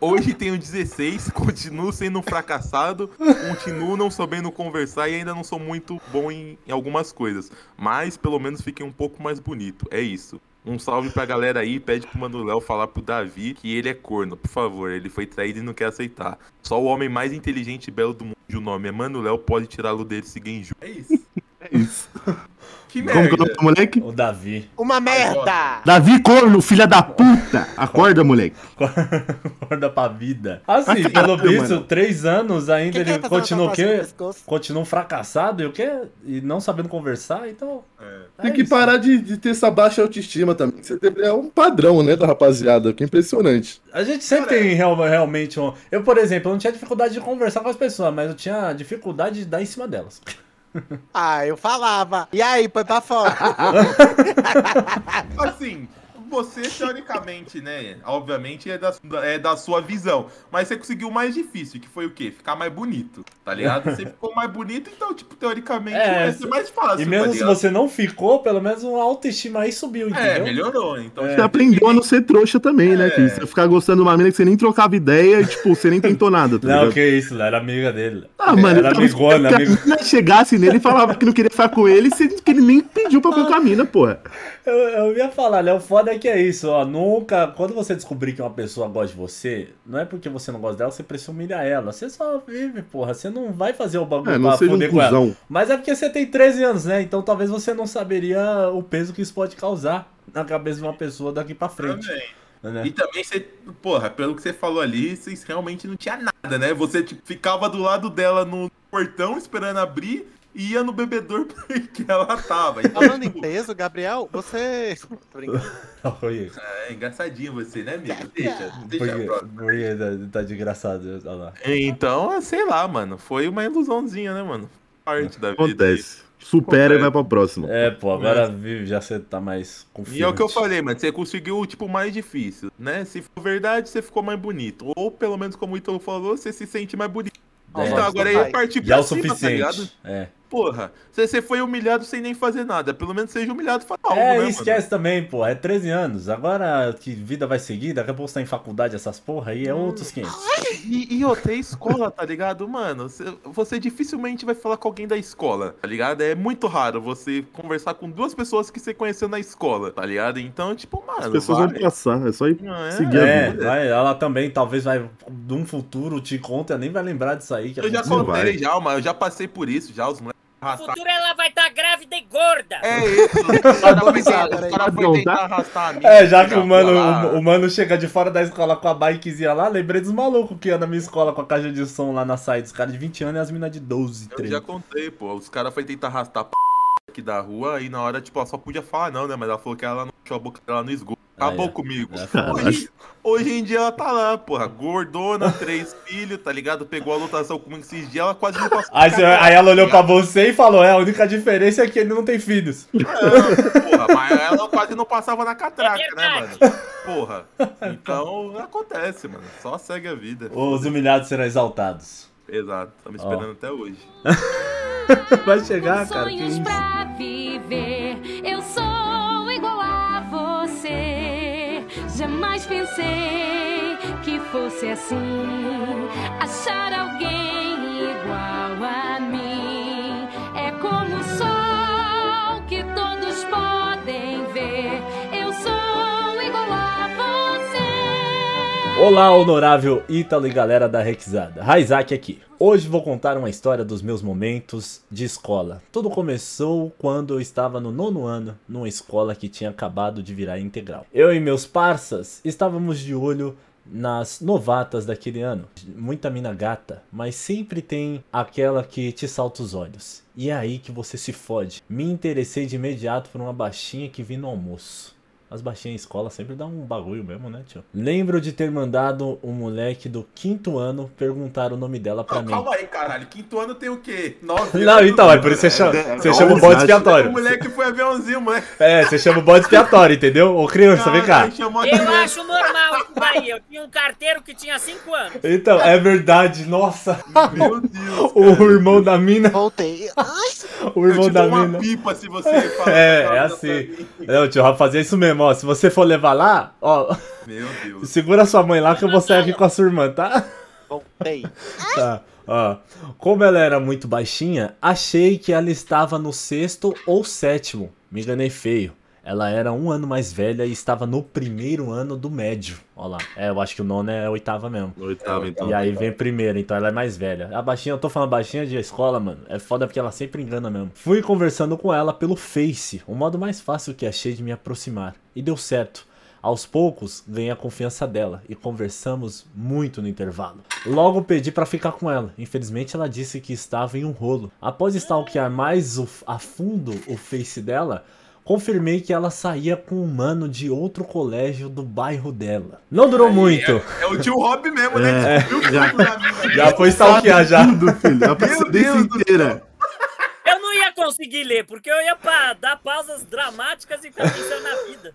Hoje tenho 16, continuo sendo um fracassado, continuo não sabendo conversar e ainda não sou muito bom em, em algumas coisas. Mas pelo menos fiquei um pouco mais bonito. É isso. Um salve pra galera aí, pede pro Manuel falar pro Davi que ele é corno, por favor. Ele foi traído e não quer aceitar. Só o homem mais inteligente e belo do mundo, o nome é Manuel, pode tirá-lo dele se Genju. É isso. É isso. Que Como que é o merda. nome do moleque? O Davi. Uma merda! Davi Corno, filha da puta! Acorda, moleque. Acorda pra vida. Assim, pelo caralho, visto, mano. três anos ainda quer ele fazer uma continua o quê? Continua um fracassado e o quê? E não sabendo conversar, então. É. Tem é que isso. parar de, de ter essa baixa autoestima também. Você deve- é um padrão, né, da rapaziada, que é impressionante. A gente sempre tem real- realmente um. Eu, por exemplo, não tinha dificuldade de conversar com as pessoas, mas eu tinha dificuldade de dar em cima delas. Ah, eu falava. E aí, põe pra fora. Assim, você teoricamente, né? Obviamente é da, é da sua visão. Mas você conseguiu o mais difícil, que foi o quê? Ficar mais bonito, tá ligado? Você ficou mais bonito, então, tipo, teoricamente É, vai ser mais fácil. E mesmo tá se você não ficou, pelo menos uma autoestima aí subiu, entendeu? É, melhorou. Então, Você aprendeu a não ser trouxa também, né? É. Que você ficar gostando de uma mina que você nem trocava ideia e, tipo, você nem tentou nada, tá Não, que isso, ela era amiga dele. Ah, mano, Era tava amigona, que amigo. a mina chegasse nele e falava que não queria ficar com ele, sendo que ele nem pediu pra ficar com a mina, porra. Eu, eu ia falar, né? O foda é que é isso, ó. Nunca. Quando você descobrir que uma pessoa gosta de você, não é porque você não gosta dela, você precisa humilhar ela. Você só vive, porra. Você não vai fazer o bagulho É, não pra seja um foder com ela. Mas é porque você tem 13 anos, né? Então talvez você não saberia o peso que isso pode causar na cabeça de uma pessoa daqui pra frente. Também. Né? E também você, porra, pelo que você falou ali, vocês realmente não tinha nada, né? Você tipo, ficava do lado dela no portão esperando abrir e ia no bebedor porque ela tava. Então, Falando em tipo, peso, Gabriel, você. Tô brincando. Oi. é engraçadinho você, né, amigo? Deixa, deixa a Porque, próxima. porque tá, tá de engraçado, olha lá. Então, sei lá, mano. Foi uma ilusãozinha, né, mano? Parte da vida. Acontece. Supera Acontece. e vai pra próxima. É, pô, agora vive, já você tá mais confiante. E é o que eu falei, mano. Você conseguiu, tipo, o mais difícil, né? Se for verdade, você ficou mais bonito. Ou, pelo menos, como o Ítalo falou, você se sente mais bonito. É, então, agora aí é partir é pra o cima, tá suficiente. ligado? é. Porra, você, foi humilhado sem nem fazer nada. Pelo menos seja humilhado faz algo, É, né, e esquece também, pô. É 13 anos. Agora que vida vai seguir, daqui a pouco você tá em faculdade, essas porra aí, é outros 500. mano? E, e outra, é escola, tá ligado? Mano, você, você dificilmente vai falar com alguém da escola, tá ligado? É muito raro você conversar com duas pessoas que você conheceu na escola, tá ligado? Então, tipo, mano. As pessoas vai. vão passar, é só ir Não, é, seguir a É, vida. vai, ela também talvez vai, de um futuro, te conta, nem vai lembrar disso aí. Que Eu já contei vai. já, mano. Eu já passei por isso, já. Os moleques No arrastaram. futuro ela vai estar grávida e gorda. É isso. Os caras foi tentar- Peraí. os caras foi tentar arrastar a mina. É, já que o mano, o, o mano chega de fora da escola com a bikezinha lá, lembrei dos malucos que iam na minha escola com a caixa de som lá na saída. Os caras de 20 anos e as minas de 12, Eu 13. já contei, pô. Os caras foi tentar arrastar a p... aqui da rua e na hora, tipo, ela só podia falar não, né? Mas ela falou que ela não deixou a boca dela no esgoto. Acabou é. comigo. É. Hoje, hoje em dia ela tá lá, porra. Gordona, três filhos, tá ligado? Pegou a lotação comigo esses dias, ela quase me passou. Aí, você- aí ela olhou pra você e falou: É, a única diferença é que ele não tem filhos. Não, porra, mas ela quase não passava na catraca, É né, mano? Porra. Então, acontece, mano. Só segue a vida. Os humilhados serão exaltados. Exato. Estamos Ó. esperando até hoje. Vai chegar, Com cara. Que sonhos isso? pra viver. Eu sou Jamais pensei que fosse assim. Achar alguém igual a mim Olá, honorável Ítalo e galera da Rexada. Raizak aqui. Hoje vou contar uma história dos meus momentos de escola. Tudo começou quando eu estava no nono ano, numa escola que tinha acabado de virar integral. Eu e meus parças estávamos de olho nas novatas daquele ano. Muita mina gata, mas sempre tem aquela que te salta os olhos. E é aí que você se fode. Me interessei de imediato por uma baixinha que vi no almoço. As baixinhas em escola sempre dá um bagulho mesmo, né, tio? Lembro de ter mandado um moleque do quinto ano perguntar o nome dela pra Não, mim. calma aí, caralho. Quinto ano tem o quê? Nove Não, anos, então, é mano. por isso que você chama, você não, chama o você bode acha- O expiatório. moleque foi aviãozinho, moleque. É, você chama o bode expiatório, entendeu? Ô criança, vem cá. Caralho, chamou a Eu acho normal daí. Eu tinha um carteiro que tinha 5 anos. Então, é verdade, nossa. Meu Deus. O irmão da mina, Voltei. O irmão Eu te da dou uma mina. pipa se você falar É, é assim. Não, tio, vai fazer isso mesmo, ó. Se você for levar lá, ó, Meu Deus. segura sua mãe lá que eu vou sair aqui com a sua irmã, tá? voltei. Tá, ó. Como ela era muito baixinha, achei que ela estava no sexto ou sétimo. Me enganei feio. Ela era um ano mais velha e estava no primeiro ano do médio. Olha lá. É, eu acho que o nono é a oitava mesmo. Oitavo, então. E aí vem primeiro, então ela é mais velha. A baixinha, eu tô falando baixinha de escola, mano. É foda porque ela sempre engana mesmo. Fui conversando com ela pelo Face, o modo mais fácil que achei de me aproximar. E deu certo. Aos poucos, ganhei a confiança dela e conversamos muito no intervalo. Logo pedi pra ficar com ela. Infelizmente, ela disse que estava em um rolo. Após stalkear mais o- a fundo o Face dela, confirmei que ela saía com um mano de outro colégio do bairro dela. Não durou muito. É o tio Rob mesmo, né? É, já-. Já foi stalkear já. Tudo, filho. A do inteira. Eu não ia conseguir ler, porque eu ia pra dar pausas dramáticas e ficar pensando na vida.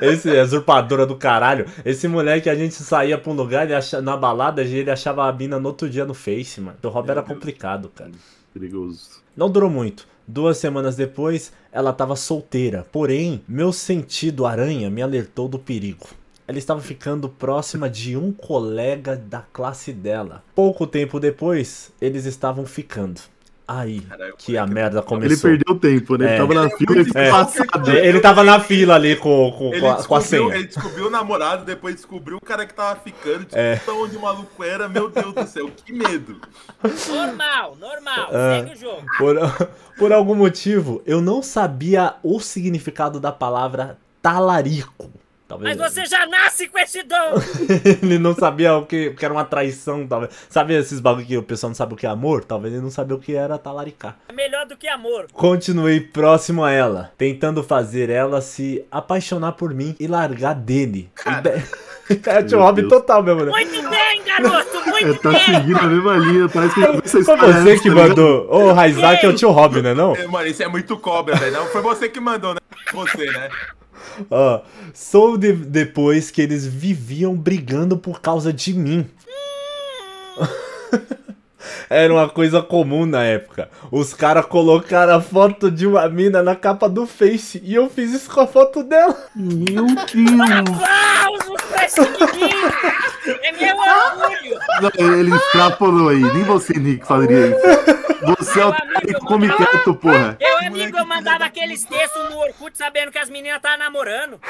Esse é usurpadora do caralho. Esse moleque, a gente saía pra um lugar, ele acha, na balada, ele achava a mina no outro dia no Face, mano. O Rob era complicado, cara. Perigoso. Não durou muito. Duas semanas depois, ela tava solteira. Porém, meu sentido aranha me alertou do perigo. Ela estava ficando próxima de um colega da classe dela. Pouco tempo depois, eles estavam ficando. Aí Caralho, que a moleque. merda Ele começou. perdeu tempo, né? É. Ele tava na Ele é fila e É. passado. Ele tava na fila ali com, com, Ele com, a, senha. ele descobriu o namorado, depois descobriu o cara que tava ficando, descobriu É. de onde o maluco era. Meu Deus do céu, que medo. Normal, normal. Ah. Segue o jogo. Por, por algum motivo, eu não sabia o significado da palavra talarico. Talvez Mas você já nasce com esse dom. ele não sabia o que, que era uma traição, talvez. Sabe esses bagulho que o pessoal não sabe o que é amor? Talvez ele não sabia o que era talaricar. É melhor do que amor. Continuei próximo a ela, tentando fazer ela se apaixonar por mim e largar dele. É tio Meu Rob Deus. total mesmo, né? Muito bem, garoto, muito tá bem. seguindo a mesma linha. Parece que essa Foi você que tá mandou. Ô, Raizak é o tio Rob, né não? É, Mano, isso é muito cobra, velho. Não foi você que mandou, né? Você, né? Ó, soube de- depois que eles viviam brigando por causa de mim. Era uma coisa comum na época. Os caras colocaram a foto de uma mina na capa do Face e eu fiz isso com a foto dela. Meu Deus. Aplausos pra esse menino. É meu orgulho. Não, Ele extrapolou aí. Nem você, Nick, faria isso. Você é o Meu amigo, come quieto, porra. Meu amigo, eu mandava aqueles textos no Orkut sabendo que as meninas estavam namorando.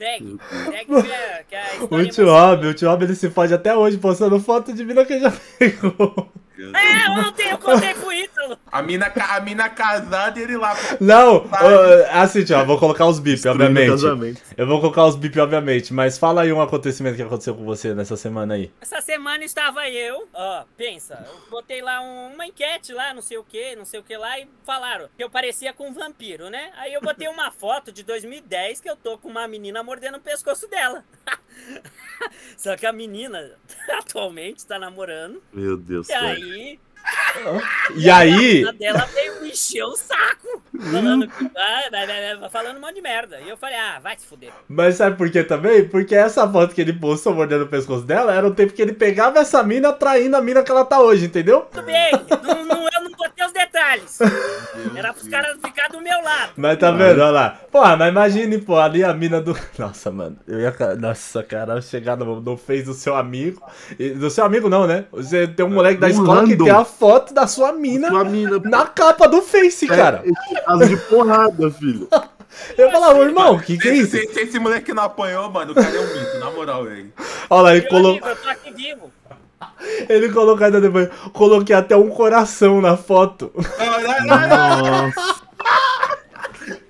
Segue, segue que a, que a O história tio Rob, o tio Rob ele se fode até hoje postando foto de mina que ele já pegou. É, ontem eu contei pro Ítalo. A mina, a mina casada e ele lá. Não, ó, assim, tio, vou colocar os bip, obviamente. casamento. Eu vou colocar os bip, obviamente, mas fala aí um acontecimento que aconteceu com você nessa semana aí. Essa semana estava eu, ó, pensa, eu botei lá um- uma enquete lá, não sei o que, não sei o que lá, e falaram que eu parecia com um vampiro, né? Aí eu botei uma foto de 2010 que eu tô com uma menina mordendo o pescoço dela. Só que a menina atualmente tá namorando, Meu Deus do e céu. aí E aí, a dela veio me encher o saco, falando, ah, vai, vai, vai, falando um monte de merda. E eu falei, ah, vai se fuder. mas sabe por que também? Porque essa foto que ele postou mordendo o pescoço dela era o tempo que ele pegava essa mina traindo a mina que ela tá hoje, entendeu? Tudo bem, não, não, eu não detalhes. Era pros caras ficar do meu lado. Mas tá vendo, olha lá. Porra, mas imagine, pô, ali a mina do. Nossa, mano. Eu ia. Nossa, cara, eu chegar no, no Face do seu amigo. e- Do seu amigo não, né? Você tem um moleque da Um escola que random. tem a foto da sua mina Sua mina. na capa do Face, cara. É, caso de porrada, filho. Eu falava, ô, irmão, o que que é isso? se- se esse moleque não apanhou, mano, o cara é um mito, na moral, velho. Olha lá, ele, Meu colo... amigo, eu tô aqui vivo. Ele colocou ainda depois. Coloquei até um coração na foto. Nossa.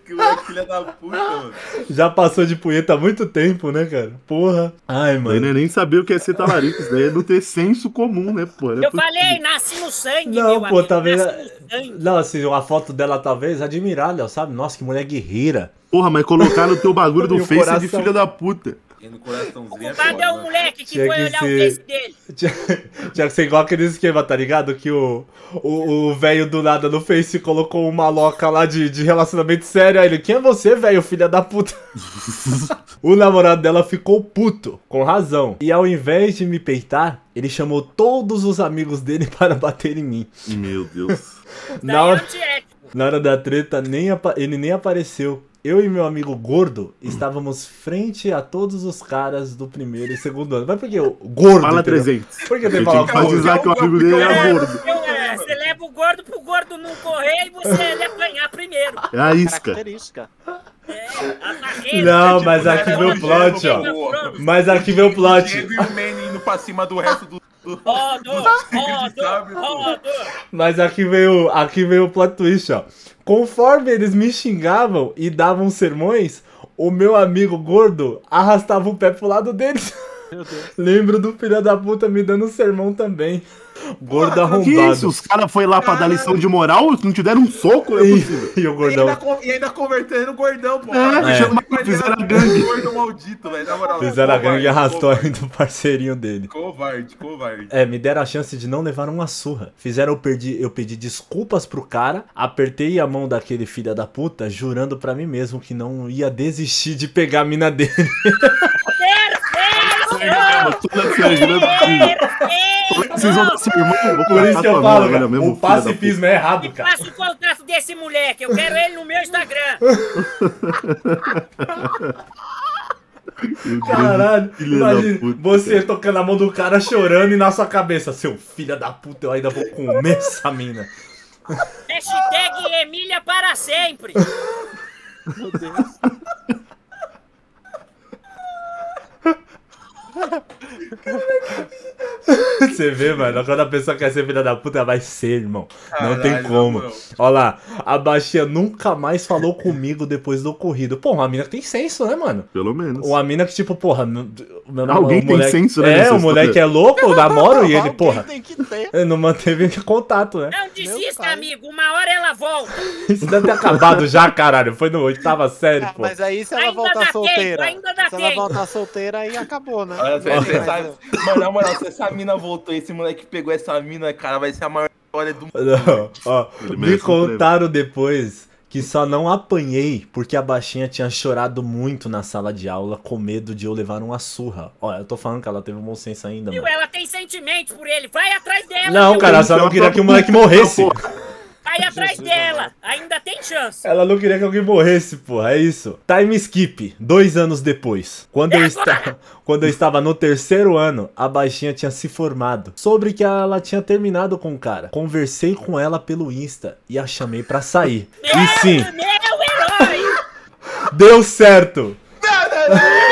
Que moleque filha da puta, mano. Já passou de punheta há muito tempo, né, cara? Porra. Ai, mano. nem saber o que é ser talarico. Isso daí é não ter senso comum, né, pô? É Eu falei, nasci no sangue, Não, meu pô, amigo, talvez. nasci no sangue. Não, assim, uma foto dela talvez admirável, sabe? Nossa, que mulher guerreira. Porra, mas colocar no teu bagulho do Face é de coração. filha da puta. E no coraçãozinho é Cadê foda, o né? moleque que Tinha foi que olhar ser- o face dele? Tinha, tinha que ser igual aquele esquema, tá ligado? Que o o o velho do nada no Face colocou uma loca lá de, de relacionamento sério. Aí ele, quem é você, velho, filha da puta? o namorado dela ficou puto, com razão. E ao invés de me peitar, ele chamou todos os amigos dele para bater em mim. Meu Deus. Na é hora, antiético. na hora da treta, nem apa- ele nem apareceu. Eu e meu amigo gordo estávamos frente a todos os caras do primeiro e segundo ano. Mas por que o gordo? Fala entendeu? 300. Por que tem que Eu falar tinha que gordo? enfatizar que o amigo dele era gordo. Eu, é, É, você leva o gordo pro gordo não correr e você ele apanhar primeiro. É a isca. Característica. É, a. Não, tipo, mas né, aqui vem o plot, ó. Mas aqui vem o plot. Diego e o Manny indo pra cima do resto do. do... Rodo, rodo, rodo. Mas aqui veio, aqui veio o plot twist, ó. Conforme eles me xingavam e davam sermões, o meu amigo gordo arrastava o pé pro lado deles. Lembro do filho da puta me dando sermão também. Gordo Que arrombado. isso? Os caras foram lá pra dar lição de moral? Não te deram um soco? É. E, e o E ainda, gordão. e ainda convertendo o gordão, pô. É, chama- fizeram a gangue. Gordo maldito, velho. Na moral. Fizeram a gangue e arrastou covarde. ainda o parceirinho dele. Covarde, covarde. É, me deram a chance de não levar uma surra. Fizeram eu pedir, eu pedir desculpas pro cara, apertei a mão daquele filho da puta, jurando pra mim mesmo que não ia desistir de pegar a mina dele. Toda sangue, não é? Vou Por isso que eu tua falo, cara, o pacifismo é errado, cara. Passa o contato desse moleque, eu quero ele no meu Instagram. Caralho, imagina você tocando a mão do cara chorando e na sua cabeça, seu filho da puta, eu ainda vou comer essa mina. Hashtag Emília para sempre. Meu Deus. Come back. Você vê, mano, quando a pessoa quer ser filha da puta, vai ser, irmão. Não tem Caralho, como. não. Olha lá, a baixinha nunca mais falou comigo depois do ocorrido. Pô, uma mina que tem senso, né, mano? Pelo menos. Uma mina que, tipo, porra, meu Alguém o tem moleque- senso, né, É, o moleque é louco, eu namoro e ele, porra, tem que ter. ele não manteve contato, né? Não desista, amigo. Uma hora ela volta. Isso deve ter acabado já, caralho. Foi no oitava série, Ah, pô. mas aí se ela Ainda voltar dá tempo, solteira. ainda dá se ela tempo. voltar solteira, aí acabou, né? Olha, você, Mas- você sabe, mano, na moral, se essa mina voltou, esse moleque pegou essa mina, cara, vai ser a maior história do mundo. Não, ó, me um contaram depois que só não apanhei porque a baixinha tinha chorado muito na sala de aula com medo de eu levar uma surra. Ó, eu tô falando que ela teve um bom senso ainda, Viu? mano. Ela tem sentimentos por ele. Vai atrás dela. Não, cara, ela só não queria que o moleque morresse. Vai atrás dela. Ainda tem chance. Ela não queria que alguém morresse, porra, é isso. Time skip, dois anos depois. Quando eu, esta... Quando eu estava no terceiro ano, a baixinha tinha se formado. Sobre que ela tinha terminado com o cara. Conversei com ela pelo Insta e a chamei pra sair. E sim, Meu herói. deu certo. Todo amigo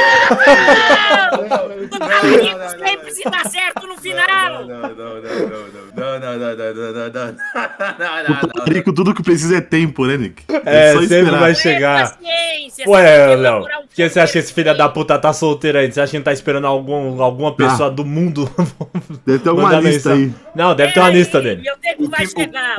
sempre se dá certo no final. Não, não, não, não, não, não, não, não, não, não, não, não, não, não, não. Rico, tudo que precisa é tempo, né, Nick? É, sempre vai chegar. Ué, Léo, um por que você acha que esse filho da puta tá solteiro aí? Você acha que não tá esperando algum, alguma pessoa do mundo? Deve ter alguma lista aí. Não, deve ter uma lista dele. Meu tempo vai chegar.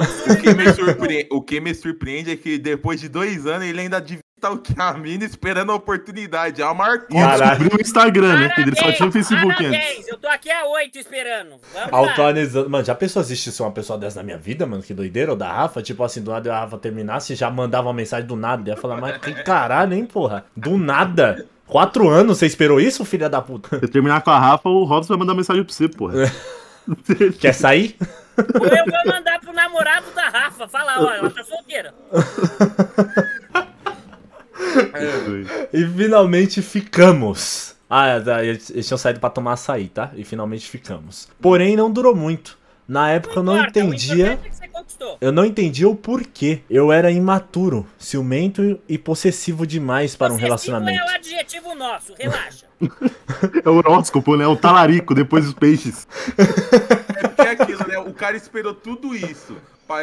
O que me surpreende é que depois de dois anos ele ainda o que a mina esperando a oportunidade. É uma marcou. Descobriu o Instagram, né? Ele só tinha o Facebook antes. parabéns. Eu tô aqui há oito esperando. Vamos lá. Mano, já pensou assistisse uma pessoa dessa na minha vida, mano? Que doideira? Ou da Rafa? Tipo assim, do nada a Rafa terminasse e já mandava uma mensagem do nada. Ia falar, mas que caralho, hein, porra? Do nada. Quatro anos, você esperou isso, filha da puta? Se terminar com a Rafa, o Robson vai mandar mensagem pra você, porra. Quer sair? Ou eu vou mandar pro namorado da Rafa. Fala, ó, ela tá solteira. E finalmente ficamos. Ah, tá, eles eles tinham saído pra tomar açaí, tá? E finalmente ficamos. Porém, não durou muito. Na época eu não importa, o entendia. é. Eu não entendia o porquê. Eu era imaturo, ciumento e possessivo demais para um relacionamento. é o adjetivo nosso, relaxa. É o horóscopo, né? O talarico, depois dos peixes. É porque é aquilo, né? O cara esperou tudo isso.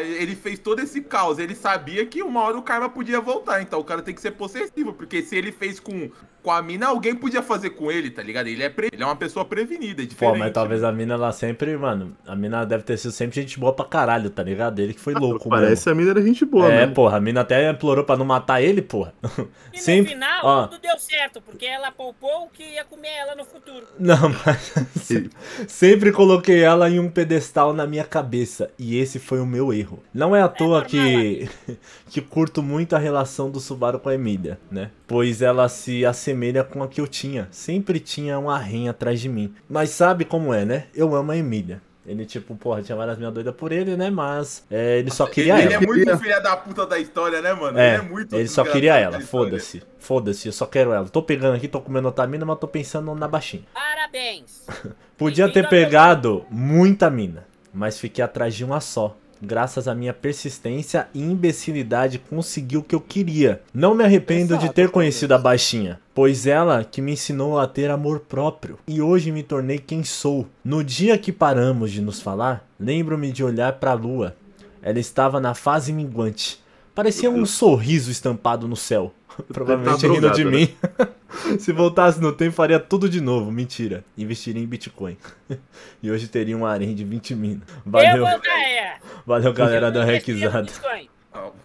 Ele fez todo esse caos. Ele sabia que uma hora o karma podia voltar. Então o cara tem que ser possessivo. Porque se ele fez com, com a mina, alguém podia fazer com ele, tá ligado? Ele é, pre- ele é uma pessoa prevenida, é Pô, diferente. mas talvez a mina, ela sempre, mano, a mina deve ter sido sempre gente boa pra caralho, tá ligado? Ele que foi louco, Parece a mina era gente boa, É, né? porra, a mina até implorou pra não matar ele, porra. E Sempre- no final, ó. tudo deu certo, porque ela poupou o que ia comer ela no futuro. Não, mas sempre coloquei ela em um pedestal na minha cabeça e esse foi o meu erro. Não é à toa que que curto muito a relação do Subaru com a Emília, né? Pois ela se assemelha com a que eu tinha. Sempre tinha um arranha atrás de mim. Mas sabe como é, né? Eu amo a Emília. Ele, tipo, porra, tinha várias minhas doidas por ele, né? Mas é, ele só Ele, queria ele ela. é muito filha da puta da história, né, mano? É, ele é muito ele só filha queria da ela, puta da história. foda-se. Foda-se, eu só quero ela. Tô pegando aqui, tô comendo outra mina, mas tô pensando na baixinha. Parabéns. Podia ter pegado muita mina, mas fiquei atrás de uma só. Graças à minha persistência e imbecilidade, consegui o que eu queria. Não me arrependo de Exato, ter pelo conhecido a baixinha, pois ela que me ensinou a ter amor próprio. E hoje me tornei quem sou. No dia que paramos de nos falar, lembro-me de olhar para a lua. Ela estava na fase minguante. Parecia um sorriso estampado no céu. Provavelmente tá rindo de né? mim. Se voltasse no tempo, faria tudo de novo. Mentira. Investiria em Bitcoin. e hoje teria um harém de 20 mil. Eu Valeu, valeu galera da requisada.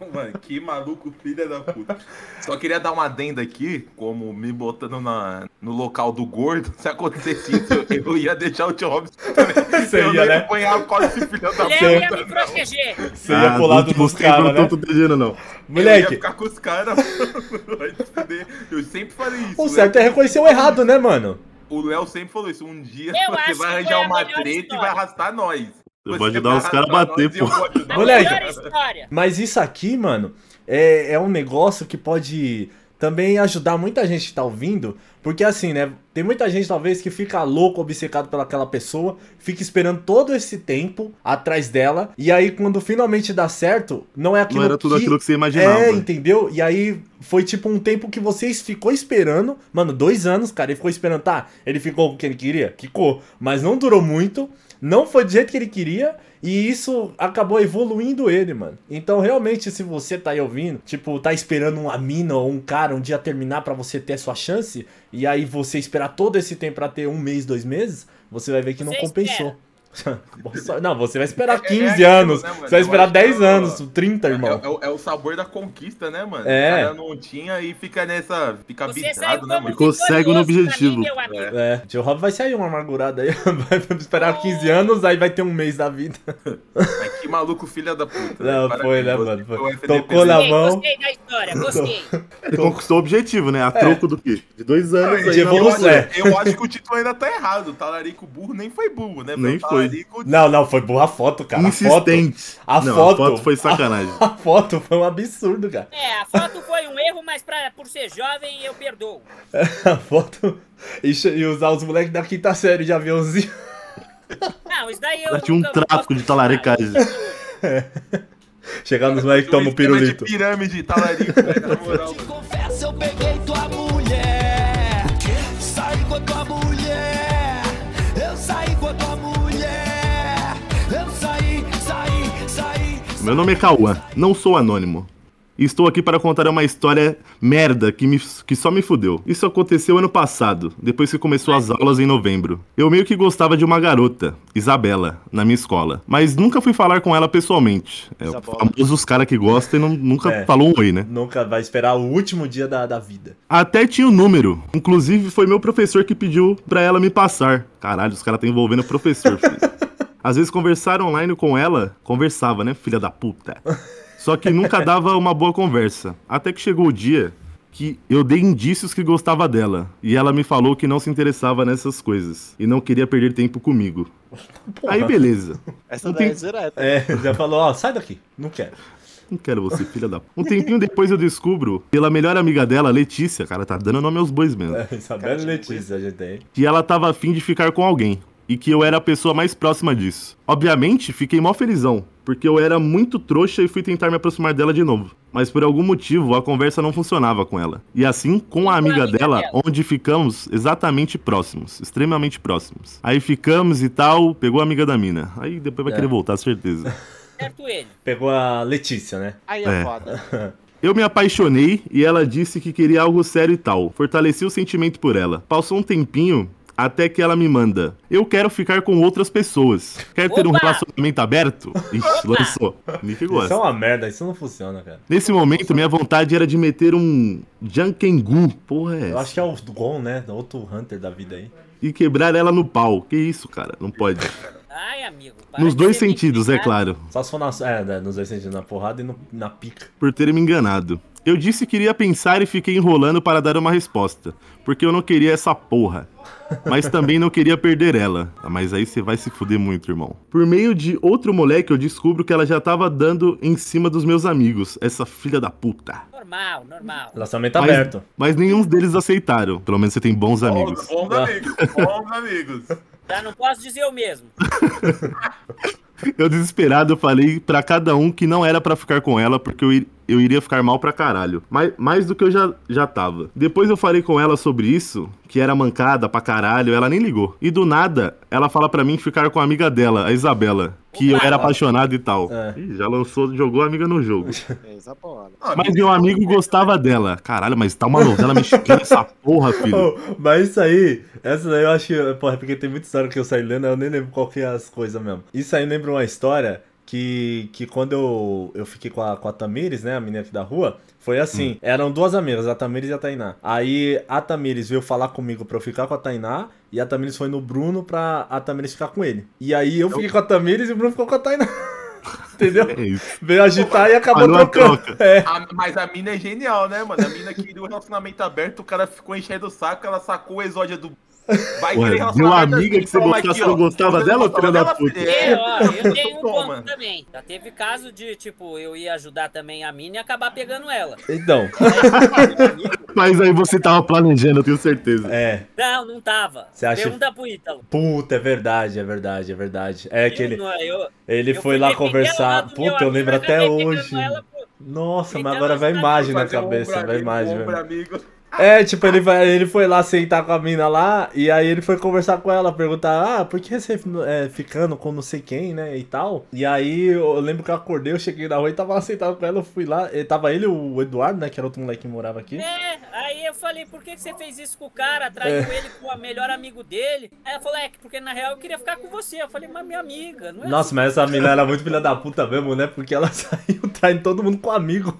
Ah, Mano, que maluco, filha da puta. Só queria dar uma adenda aqui, como me botando na, no local do gordo. Se acontecesse isso, eu, eu ia deixar o tio Robson também. Você eu ia, não né? apanhar o colo desse filho da Léo ia puta. me proteger. Você ia pro lado dos caras, não né? tô protegendo, não. Eu ia Moleque, ficar com os caras. Eu sempre falei isso. o certo é reconhecer o errado, né, mano? O Léo sempre falou isso. Um dia Eu você vai arranjar a uma treta e história. vai arrastar nós. Eu Você vou ajudar os caras a bater, pô. vou ajudar A Moleque. melhor história. Mas isso aqui, mano, é, é um negócio que pode também ajudar muita gente que tá ouvindo. Porque assim, né? Tem muita gente, talvez, que fica louco, obcecado pelaquela pessoa, fica esperando todo esse tempo atrás dela. E aí, quando finalmente dá certo, não é aquilo Não era tudo que... aquilo que você imaginava. É, entendeu? E aí foi tipo um tempo que vocês ficou esperando. Mano, dois anos, cara. Ele ficou esperando. Tá, ele ficou com o que ele queria? Ficou. Mas não durou muito. Não foi do jeito que ele queria. E isso acabou evoluindo ele, mano. Então, realmente, se você tá aí ouvindo, tipo, tá esperando uma mina ou um cara um dia terminar pra você ter a sua chance, e aí você esperar todo esse tempo pra ter um mês, dois meses, você vai ver que não compensou. Não, você vai esperar É- é 15 aquilo, anos. né, você vai Eu esperar acho que 10 é o- anos, 30, É, irmão. é o- é o sabor da conquista, né, mano? É. O cara não tinha e fica nessa. Fica Você vidrado, né, mano? Ficou cego no mim, objetivo. meu amigo. É, tio Rob vai sair uma amargurada aí, vai esperar 15 anos, aí vai ter um mês da vida. Mas que maluco, filha da puta. Não, Parabéns, foi, né, mano? foi Foi. Tocou na Gostei, mão. gostei da história, gostei. Ele conquistou o objetivo, né? A troco do quê? De dois anos Não, aí. de na eu, evolução. acho, eu acho que o título ainda tá errado. O talarico burro nem foi burro, né? Nem o foi. talarico- Não, não, foi burra a foto, cara. A foto, Insistente. a não, foto- a foto foi sacanagem. a foto foi um absurdo, cara. É, a foto foi um erro, mas pra, por ser jovem eu perdoo. A foto. E, e usar os moleques da quinta série de aviãozinho. Não, isso daí eu. Já tinha um tráfico de talaricagem. Chegar nos moleques que tomam pirulito. de pirâmide, talarico, velho, na moral. Confessa, eu peguei Meu nome é Cauã, não sou anônimo. E estou aqui para contar uma história merda que, me, que só me fudeu. Isso aconteceu ano passado, depois que começou as aulas em novembro. Eu meio que gostava de uma garota, Isabela, na minha escola. Mas nunca fui falar com ela pessoalmente. É o famoso os caras que gostam e não, nunca É. falou um oi, né? Nunca vai esperar o último dia da, da vida. Até tinha o número. Inclusive, foi meu professor que pediu pra ela me passar. Caralho, os caras estão envolvendo o professor, filho. Às vezes conversar online com ela, conversava, né, filha da puta. Só que nunca dava uma boa conversa. Até que chegou o dia que eu dei indícios que gostava dela. E ela me falou que não se interessava nessas coisas. E não queria perder tempo comigo. Aí beleza. Essa Não daí tem- é direta. É, já falou, ó, sai daqui. Não quero. Não quero você, filha da. Um tempinho depois eu descubro, pela melhor amiga dela, Letícia, cara, tá dando nome aos bois mesmo. É, Isabela e Letícia, a gente tem. que ela tava afim de ficar com alguém. E que eu era a pessoa mais próxima disso. Obviamente, fiquei mó felizão, porque eu era muito trouxa e fui tentar me aproximar dela de novo. Mas por algum motivo, a conversa não funcionava com ela. E assim, com a amiga amiga dela, dela. onde ficamos exatamente próximos. Extremamente próximos. Aí ficamos e tal, pegou a amiga da mina. Aí depois vai É. querer voltar, certeza. Certo ele. Pegou a Letícia, né? Aí é, É. foda. Eu me apaixonei e ela disse que queria algo sério e tal. Fortaleci o sentimento por ela. Passou um tempinho até que ela me manda. Eu quero ficar com outras pessoas. Quer ter um relacionamento aberto? Ixi, lançou. Nick Isso é gosta. uma merda, isso não funciona, cara. Nesse momento, minha vontade era de meter um Jankengu. Porra, é Eu essa? acho que é o Gon, né? Outro Hunter da vida aí. E quebrar ela no pau. Que isso, cara? Não pode. Ai, amigo. Nos dois sentidos, é claro. Só se for na, é, né, nos dois sentidos, na porrada e no- na pica. por ter me enganado. Eu disse que iria pensar e fiquei enrolando para dar uma resposta, porque eu não queria essa porra. Mas também não queria perder ela. Ah, mas aí você vai se fuder muito, irmão. Por meio de outro moleque, eu descubro que ela já tava dando em cima dos meus amigos, essa filha da puta. Normal, normal. Relacionamento Mas, aberto. mas nenhum deles aceitaram. Pelo menos você tem bons amigos. Bons, bons amigos, bons amigos. Já não posso dizer o mesmo. Eu desesperado falei pra cada um que não era pra ficar com ela, porque eu, ir- eu iria ficar mal pra caralho. Mais, mais do que eu já, já tava. Depois eu falei com ela sobre isso, que era mancada pra caralho, ela nem ligou. E do nada, ela fala pra mim ficar com a amiga dela, a Isabela, que eu era apaixonado e tal. É. Ih, já lançou, jogou a amiga no jogo. Essa bola. Ah, Mas meu amigo gostava dela. Caralho, mas tá uma novela mexicana essa porra, filho. Oh, mas isso aí, essa daí eu acho que, porra, porque tem muita história que eu saí lendo, eu nem lembro qual que é as coisas mesmo. Isso aí lembra uma história que, que quando eu, eu fiquei com a, com a Tamires, né, a menina aqui da rua, foi assim, eram duas amigas, a Tamires e a Tainá. Aí a Tamires veio falar comigo pra eu ficar com a Tainá, e a Tamires foi no Bruno pra a Tamires ficar com ele. E aí eu fiquei com a Tamires e o Bruno ficou com a Tainá. Entendeu? É isso. Veio agitar e acabou Falou trocando. troca. É. A- mas a mina é genial, né, mano? A mina queria o relacionamento aberto, o cara ficou enchendo o saco, ela sacou o exódia do. Vai Ué, querer deu relacionamento amiga assim, que você gostava, aqui, não gostava Você dela, filha da puta? É, ó, eu tenho um ponto também. Já teve caso de, tipo, eu ia ajudar também a mina e acabar pegando ela. Então, Mas aí você tava planejando, eu tenho certeza. é. Não, não tava. Você acha- Pergunta pro Ítalo. Puta, é verdade, é verdade, é verdade. É que Eu ele, não- eu- ele eu foi lá conversar. Puta, eu lembro até hoje. Nossa, mas agora vai imagem na cabeça, vai imagem. ombro amigo. É, tipo, ele, vai, ele foi lá sentar com a mina lá, e aí ele foi conversar com ela, perguntar, ah, por que você é, ficando com não sei quem, né, e tal. E aí eu lembro que eu acordei, eu cheguei na rua e tava lá sentado com ela, eu fui lá, e tava ele o Eduardo, né, que era outro moleque que morava aqui. É, aí eu falei, por que você fez isso com o cara? Traiu É. ele com o melhor amigo dele. Aí ela falou, é, porque na real eu queria ficar com você. Eu falei, mas minha amiga, não é Nossa, mas essa mina era muito filha da puta mesmo, né? Porque ela saiu traindo todo mundo com amigo.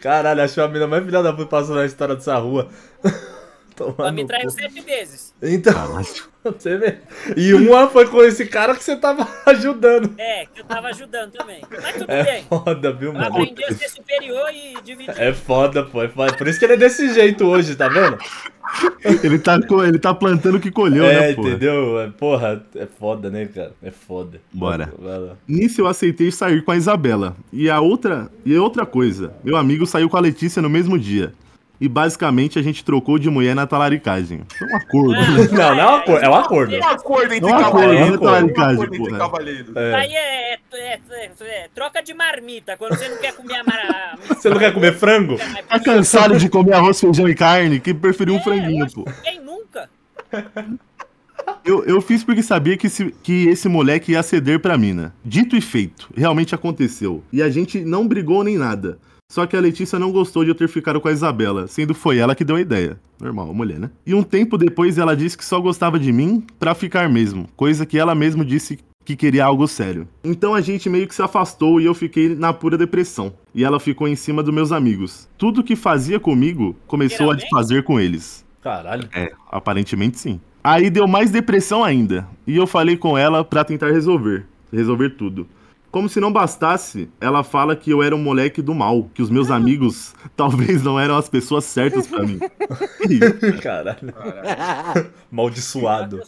Caralho, achou a mina mais filha da puta passando na história dessa rua. Tomar Ela me traiu sete vezes. Então, você vê. E uma foi com esse cara que você tava ajudando. É, que eu tava ajudando também. Mas tudo É bem. foda, viu, Eu mano? aprendi a ser superior e dividir. É foda, pô. É foda. Por isso que ele é desse jeito hoje, tá vendo? Ele tá, ele tá plantando o que colheu, é, né, porra? entendeu? É, Porra, é foda, né, cara? É foda. Bora. Nisso eu aceitei sair com a Isabela. E a outra, e outra coisa, meu amigo saiu com a Letícia no mesmo dia. E basicamente a gente trocou de mulher na talaricagem. Foi um acordo. né? Não, não é um acordo. É um acordo. Um acordo entre É um acordo, cavaleiros. né, Um talaricagem, acordo entre cavaleiros. É. Aí é, é- é- é- é troca de marmita. Quando você não quer comer a mar... Você não quer comer frango? Tá cansado de comer arroz, feijão e carne? Que preferiu um É, franguinho, pô. Quem nunca? Eu, eu fiz porque sabia que esse, que esse moleque ia ceder pra mina. Dito e feito, realmente aconteceu. E a gente não brigou nem nada. Só que a Letícia não gostou de eu ter ficado com a Isabela, sendo foi ela que deu a ideia. Normal, mulher, né? E um tempo depois ela disse que só gostava de mim pra ficar mesmo, coisa que ela mesma disse que queria algo sério. Então a gente meio que se afastou e eu fiquei na pura depressão. E ela ficou em cima dos meus amigos. Tudo que fazia comigo começou a desfazer com eles. Caralho. É, aparentemente sim. Aí deu mais depressão ainda. E eu falei com ela pra tentar resolver. Resolver tudo. Como se não bastasse, ela fala que eu era um moleque do mal, que os meus amigos talvez não eram as pessoas certas pra mim. Isso? Caralho. Maldiçoado.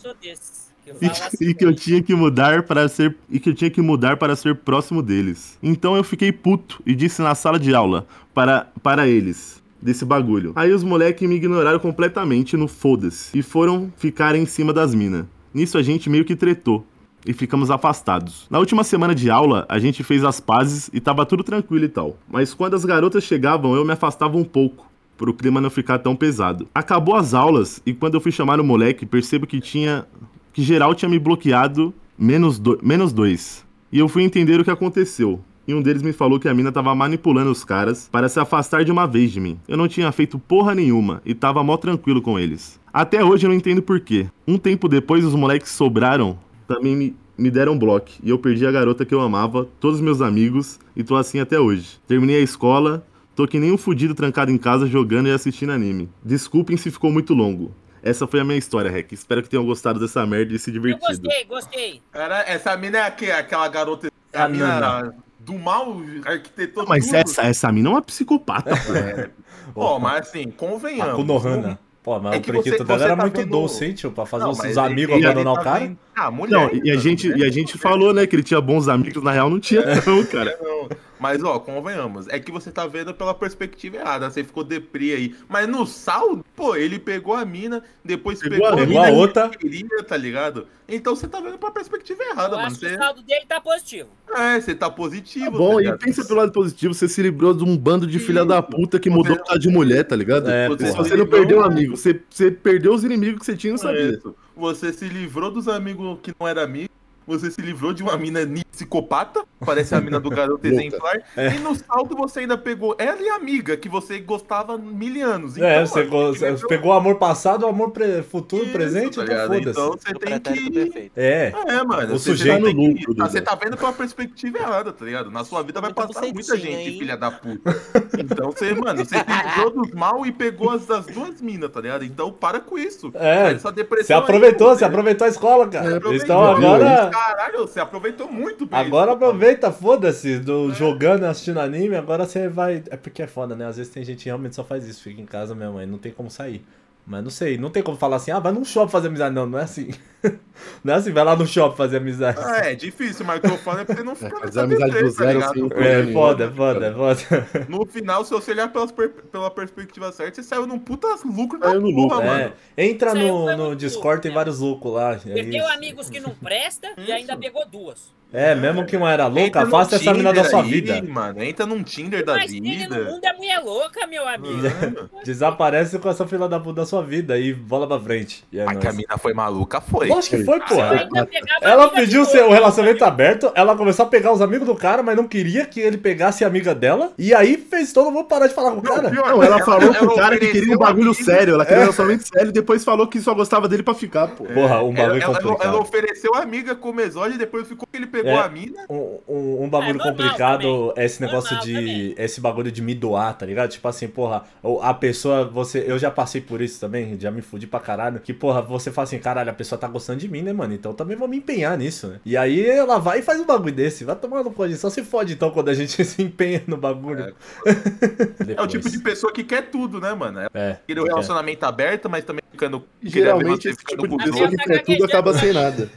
E, assim, e que eu tinha que mudar para ser e que eu tinha que mudar para ser próximo deles. Então eu fiquei puto e disse na sala de aula para para eles desse bagulho. Aí os moleques me ignoraram completamente no foda-se e foram ficar em cima das minas. Nisso a gente meio que tretou e ficamos afastados. Na última semana de aula, a gente fez as pazes e tava tudo tranquilo e tal. Mas quando as garotas chegavam, eu me afastava um pouco. Pro clima não ficar tão pesado. Acabou as aulas e quando eu fui chamar o moleque, percebo que tinha que geral tinha me bloqueado menos, do, menos dois. E eu fui entender o que aconteceu. E um deles me falou que a mina tava manipulando os caras para se afastar de uma vez de mim. Eu não tinha feito porra nenhuma e tava mó tranquilo com eles. Até hoje eu não entendo por quê. Um tempo depois os moleques sobraram, também me, me deram bloco. E eu perdi a garota que eu amava, todos os meus amigos, e tô assim até hoje. Terminei a escola, tô que nem um fudido trancado em casa jogando e assistindo anime. Desculpem se ficou muito longo. Essa foi a minha história, Rec. Espero que tenham gostado dessa merda e se eu divertido. gostei, gostei. Cara, essa mina é aque- aquela garota. Ah, A mina não, do mal, arquitetou mas tudo. essa, essa mina é uma psicopata, pô. É. Pô, mas assim, convenhamos. A Konohana. Pô, mas É o que prequito você- dela era tá muito vendo- doce, hein, tio? Pra fazer Não, os amigos ele- ele abandonar tá o cara. vendo- Ah, mulher. Não, e a, mano, gente, e a gente falou, né, que ele tinha bons amigos, na real não tinha não, cara. Não, Mas, ó, convenhamos. É que você tá vendo pela perspectiva errada. Você ficou deprê aí. Mas no saldo, pô, ele pegou a mina, depois Pegou pegou, a- a pegou mina a que outra. ele queria, tá ligado? Então você tá vendo pela perspectiva errada, Eu mano. acho que Você, o saldo dele tá positivo. é, você tá positivo. Tá bom, tá e pensa pelo lado positivo, você se livrou de um bando de Sim. filha da puta que mudou por causa de mulher, tá ligado? É, Se porra. você não perdeu um amigo, você, você perdeu os inimigos que você tinha e não sabia. Isso. Você se livrou dos amigos que não eram amigos. Você se livrou de uma mina psicopata, parece a mina do garoto exemplar. É. E no saldo você ainda pegou ela e a amiga, que você gostava mil anos. é, Então, você, mano, go- você você livrou pegou o amor passado, o amor pre- futuro, isso, presente, tá então foda-se. Então você tem que. É. É, mano. O você sujeito tem no que- lucro, Duda. Você tá vendo pela perspectiva errada, tá ligado? Na sua vida vai Muita passar muita gente, hein? filha da puta. Então você, mano, você livrou dos mal e pegou as das duas minas, tá ligado? Então para com isso. É, Essa depressão Você aí, aproveitou, pô, você aproveitou a escola, cara. Então agora. Caralho, você aproveitou muito bem. Agora isso, aproveita, foda-se, do jogando, assistindo anime, agora você vai. É porque é foda, né? Às vezes tem gente que realmente só faz isso, fica em casa mesmo, aí não tem como sair. Mas não sei, não tem como falar assim, ah, vai num shopping fazer amizade. Não, não é assim. Não é assim, vai lá no shopping fazer amizade. Ah, é difícil, mas o que eu falo é você não ficar fazer nessa amizade do tá zero ligado? sem o É nenhum, foda, é né, foda, é foda. No final, se você olhar pelas pela perspectiva certa, você saiu num puta lucro da Saiu no porra, lucro, É, mano. entra no, no Discord, tem né? vários loucos lá. é Perdeu amigos que não presta e ainda pegou duas. É, mesmo que uma era louca, afasta essa mina da sua aí, vida. Mano, entra num Tinder da Mas Tinder no vida. mundo é mulher louca, meu amigo. Desaparece com essa fila da puta da sua vida e bola pra frente. E é Mas que a mina foi maluca, foi. Lógico que foi, Eu porra. Ela pediu de seu outro. relacionamento aberto, ela começou a pegar os amigos do cara, mas não queria que ele pegasse a amiga dela. E aí fez todo mundo parar de falar com o cara. pior, Não, ela falou pro cara que queria um bagulho amigo. sério, ela É. queria um relacionamento sério e depois falou que só gostava dele pra ficar, pô. Porra, um bagulho ela- complicado. ela ofereceu a amiga como exódio e depois ficou que ele pegou É. a mina. Um, um- um bagulho É normal complicado também. é esse negócio Normal de. também. Esse bagulho de me doar, tá ligado? Tipo assim, porra, a pessoa, você. Eu já passei por isso também, já me fudi pra caralho. Que, porra, você fala assim, caralho, a pessoa tá gostando de mim, né, mano? Então também vou me empenhar nisso, né? E aí ela vai e faz um bagulho desse. Vai tomar no cu, só se fode então quando a gente se empenha no bagulho. É o tipo de pessoa que quer tudo, né, mano? É É. o relacionamento aberto, mas também ficando. Geralmente esse você tipo de pessoa que quer tudo acaba sem nada.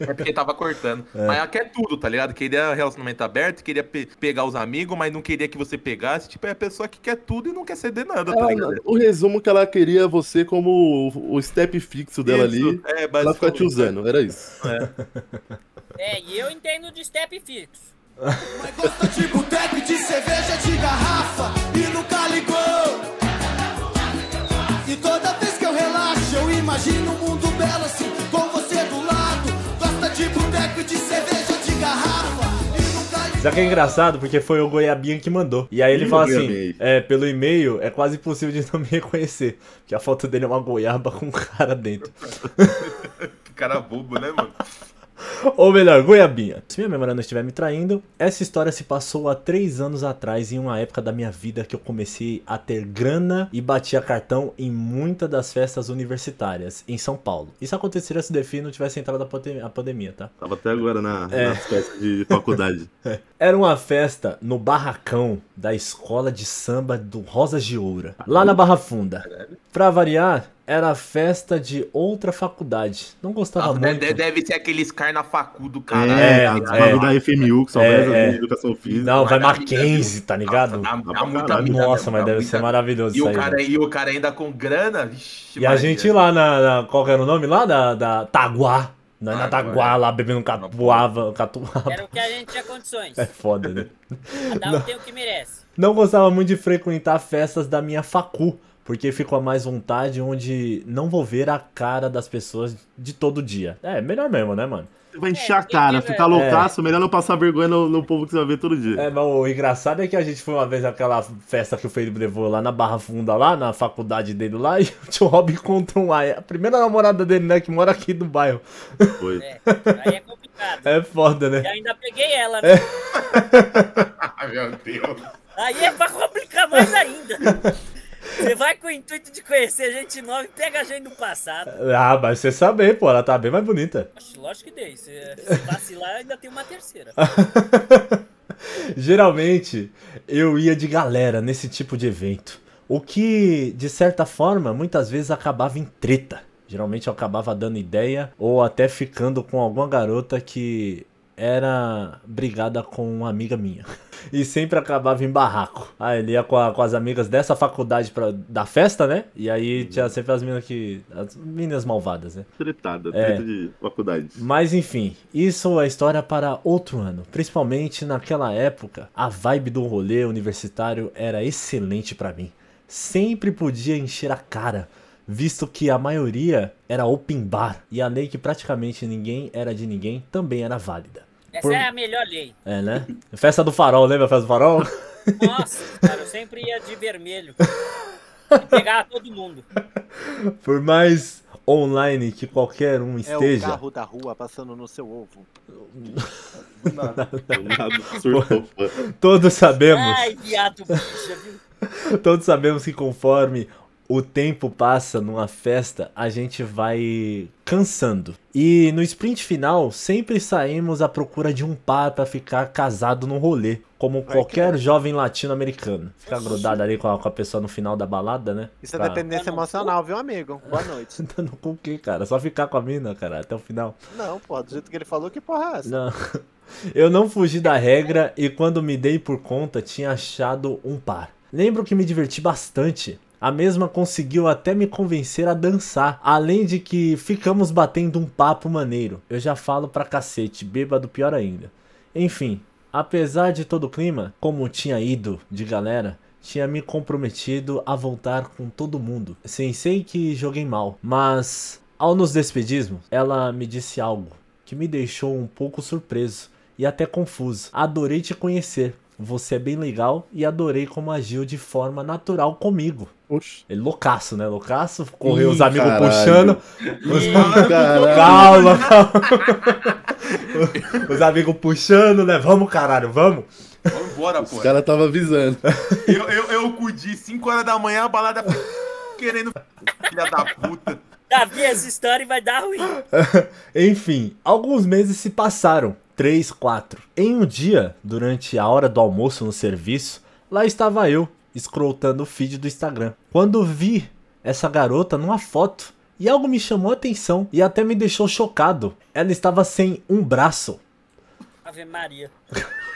É porque tava cortando. Mas ela quer tudo, tá ligado? Queria relacionamento aberto, queria pe- pegar os amigos, mas não queria que você pegasse. Tipo, é a pessoa que quer tudo e não quer ceder nada, tá Ela- ligado? o resumo que ela queria você como o, step fixo dela Isso, ali. É, Ela ficar te usando, era isso. É, e eu entendo de step fixo. Mas gosta de boteco e de cerveja de garrafa e nunca ligou. E toda vez que eu relaxo, eu imagino um mundo belo assim, com você e de cerveja de garrafa e. Só que é engraçado porque foi o Goiabinha que mandou. E aí ele Ih, fala assim: é, pelo e-mail é quase impossível de não me reconhecer. Porque a foto dele é uma goiaba com um cara dentro. Que cara bobo, né, mano? Ou melhor, Goiabinha. Se minha memória não estiver me traindo, essa história se passou há três anos atrás, em uma época da minha vida que eu comecei a ter grana e batia cartão em muitas das festas universitárias em São Paulo. Isso aconteceria se o Defi não tivesse entrado a pande- a pandemia, tá? Tava até agora na, É. nas festas de faculdade. Era uma festa no barracão da escola de samba do Rosa de Oura, lá na Barra Funda. Pra variar, era a festa de outra faculdade. Não gostava Nossa, muito. deve, deve ser aqueles car na facu do caralho. É, É, é. da FMU, que só É, é. de educação física. Não, vai Mackenzie, tá ligado? Nossa, dá, dá muita vida Nossa, mas dá deve muita ser maravilhoso E isso o, aí. cara, velho. e o cara ainda com grana, vixi, E a gente lá na, na- Qual que era o nome lá? Da, da Taguá. Nós na Taguá, Taguá é. lá bebendo catuava. catuava. Era o que a gente tinha condições. É foda, né? Cada um tem o que merece. Não gostava muito de frequentar festas da minha facu, porque fico a mais vontade onde não vou ver a cara das pessoas de todo dia. É, melhor mesmo, né, mano? Você vai encher a cara, ficar loucaço, melhor não passar vergonha no, no povo que você vai ver todo dia. É, mas o engraçado é que a gente foi uma vez naquela festa que o Felipe levou lá na Barra Funda, lá na faculdade dele lá, e o tio Rob encontrou um, a primeira namorada dele, né, que mora aqui no bairro. Foi. É, aí é complicado. É foda, né? E ainda peguei ela, né? Ai, meu Deus. Aí é pra complicar mais ainda. Você vai com o intuito de conhecer gente nova e pega a gente do passado. Ah, mas você sabe, pô, ela tá bem mais bonita. Lógico que dei. Se vacilar, ainda tem uma terceira. Geralmente, eu ia de galera nesse tipo de evento. O que, de certa forma, muitas vezes acabava em treta. Geralmente eu acabava dando ideia ou até ficando com alguma garota que era brigada com uma amiga minha. E sempre acabava em barraco. Aí ele ia com, a- com as amigas dessa faculdade pra, da festa, né? E aí tinha sempre as meninas que. As meninas malvadas, né? Tretada, É. treta de faculdade. Mas enfim, isso é história para outro ano. Principalmente naquela época, a vibe do rolê universitário era excelente pra mim. Sempre podia encher a cara, visto que a maioria era open bar e a lei que praticamente ninguém era de ninguém também era válida. Essa Por- é a melhor lei. É, né? Festa do farol, lembra a festa do farol? Nossa, cara, eu sempre ia de vermelho. Pegava todo mundo. Por mais online que qualquer um É o esteja, carro da rua passando no seu ovo. Do nada. Pô. todos sabemos. Ai, viado bicha, viu? Todos sabemos que conforme o tempo passa numa festa, a gente vai cansando. E no sprint final, sempre saímos à procura de um par pra ficar casado no rolê. Como qualquer jovem latino-americano. Ficar grudado ali com a, com a pessoa no final da balada, né? Isso é Pra- dependência Tá no emocional, viu, amigo? Boa noite. Dando com o quê, cara? Só ficar com a mina, cara, até o final. Não, pô, do jeito que ele falou, que porra é essa? Não. Eu não fugi da regra e quando me dei por conta tinha achado um par. Lembro que me diverti bastante. A mesma conseguiu até me convencer a dançar, além de que ficamos batendo um papo maneiro. Eu já falo pra cacete, bêbado pior ainda. Enfim, apesar de todo o clima, como tinha ido de galera, tinha me comprometido a voltar com todo mundo. Sensei que joguei mal, mas ao nos despedirmos, ela me disse algo que me deixou um pouco surpreso e até confuso. Adorei te conhecer. Você é bem legal e adorei como agiu de forma natural comigo. Oxi. Ele loucaço, né? Loucaço, correu Ih, os amigos caralho. puxando. Caralho. Calma, calma. os amigos puxando, né? Vamos, caralho, vamos. Vamos embora, Os pô. caras tava avisando. Eu, eu, eu acudi 5 horas da manhã, a balada querendo. Filha da puta. Davi, essa história vai dar ruim. Enfim, alguns meses se passaram. Três, quatro. Em um dia, durante a hora do almoço no serviço, lá estava eu, scrollando o feed do Instagram. Quando vi essa garota numa foto, e algo me chamou a atenção e até me deixou chocado. Ela estava sem um braço. Ave Maria.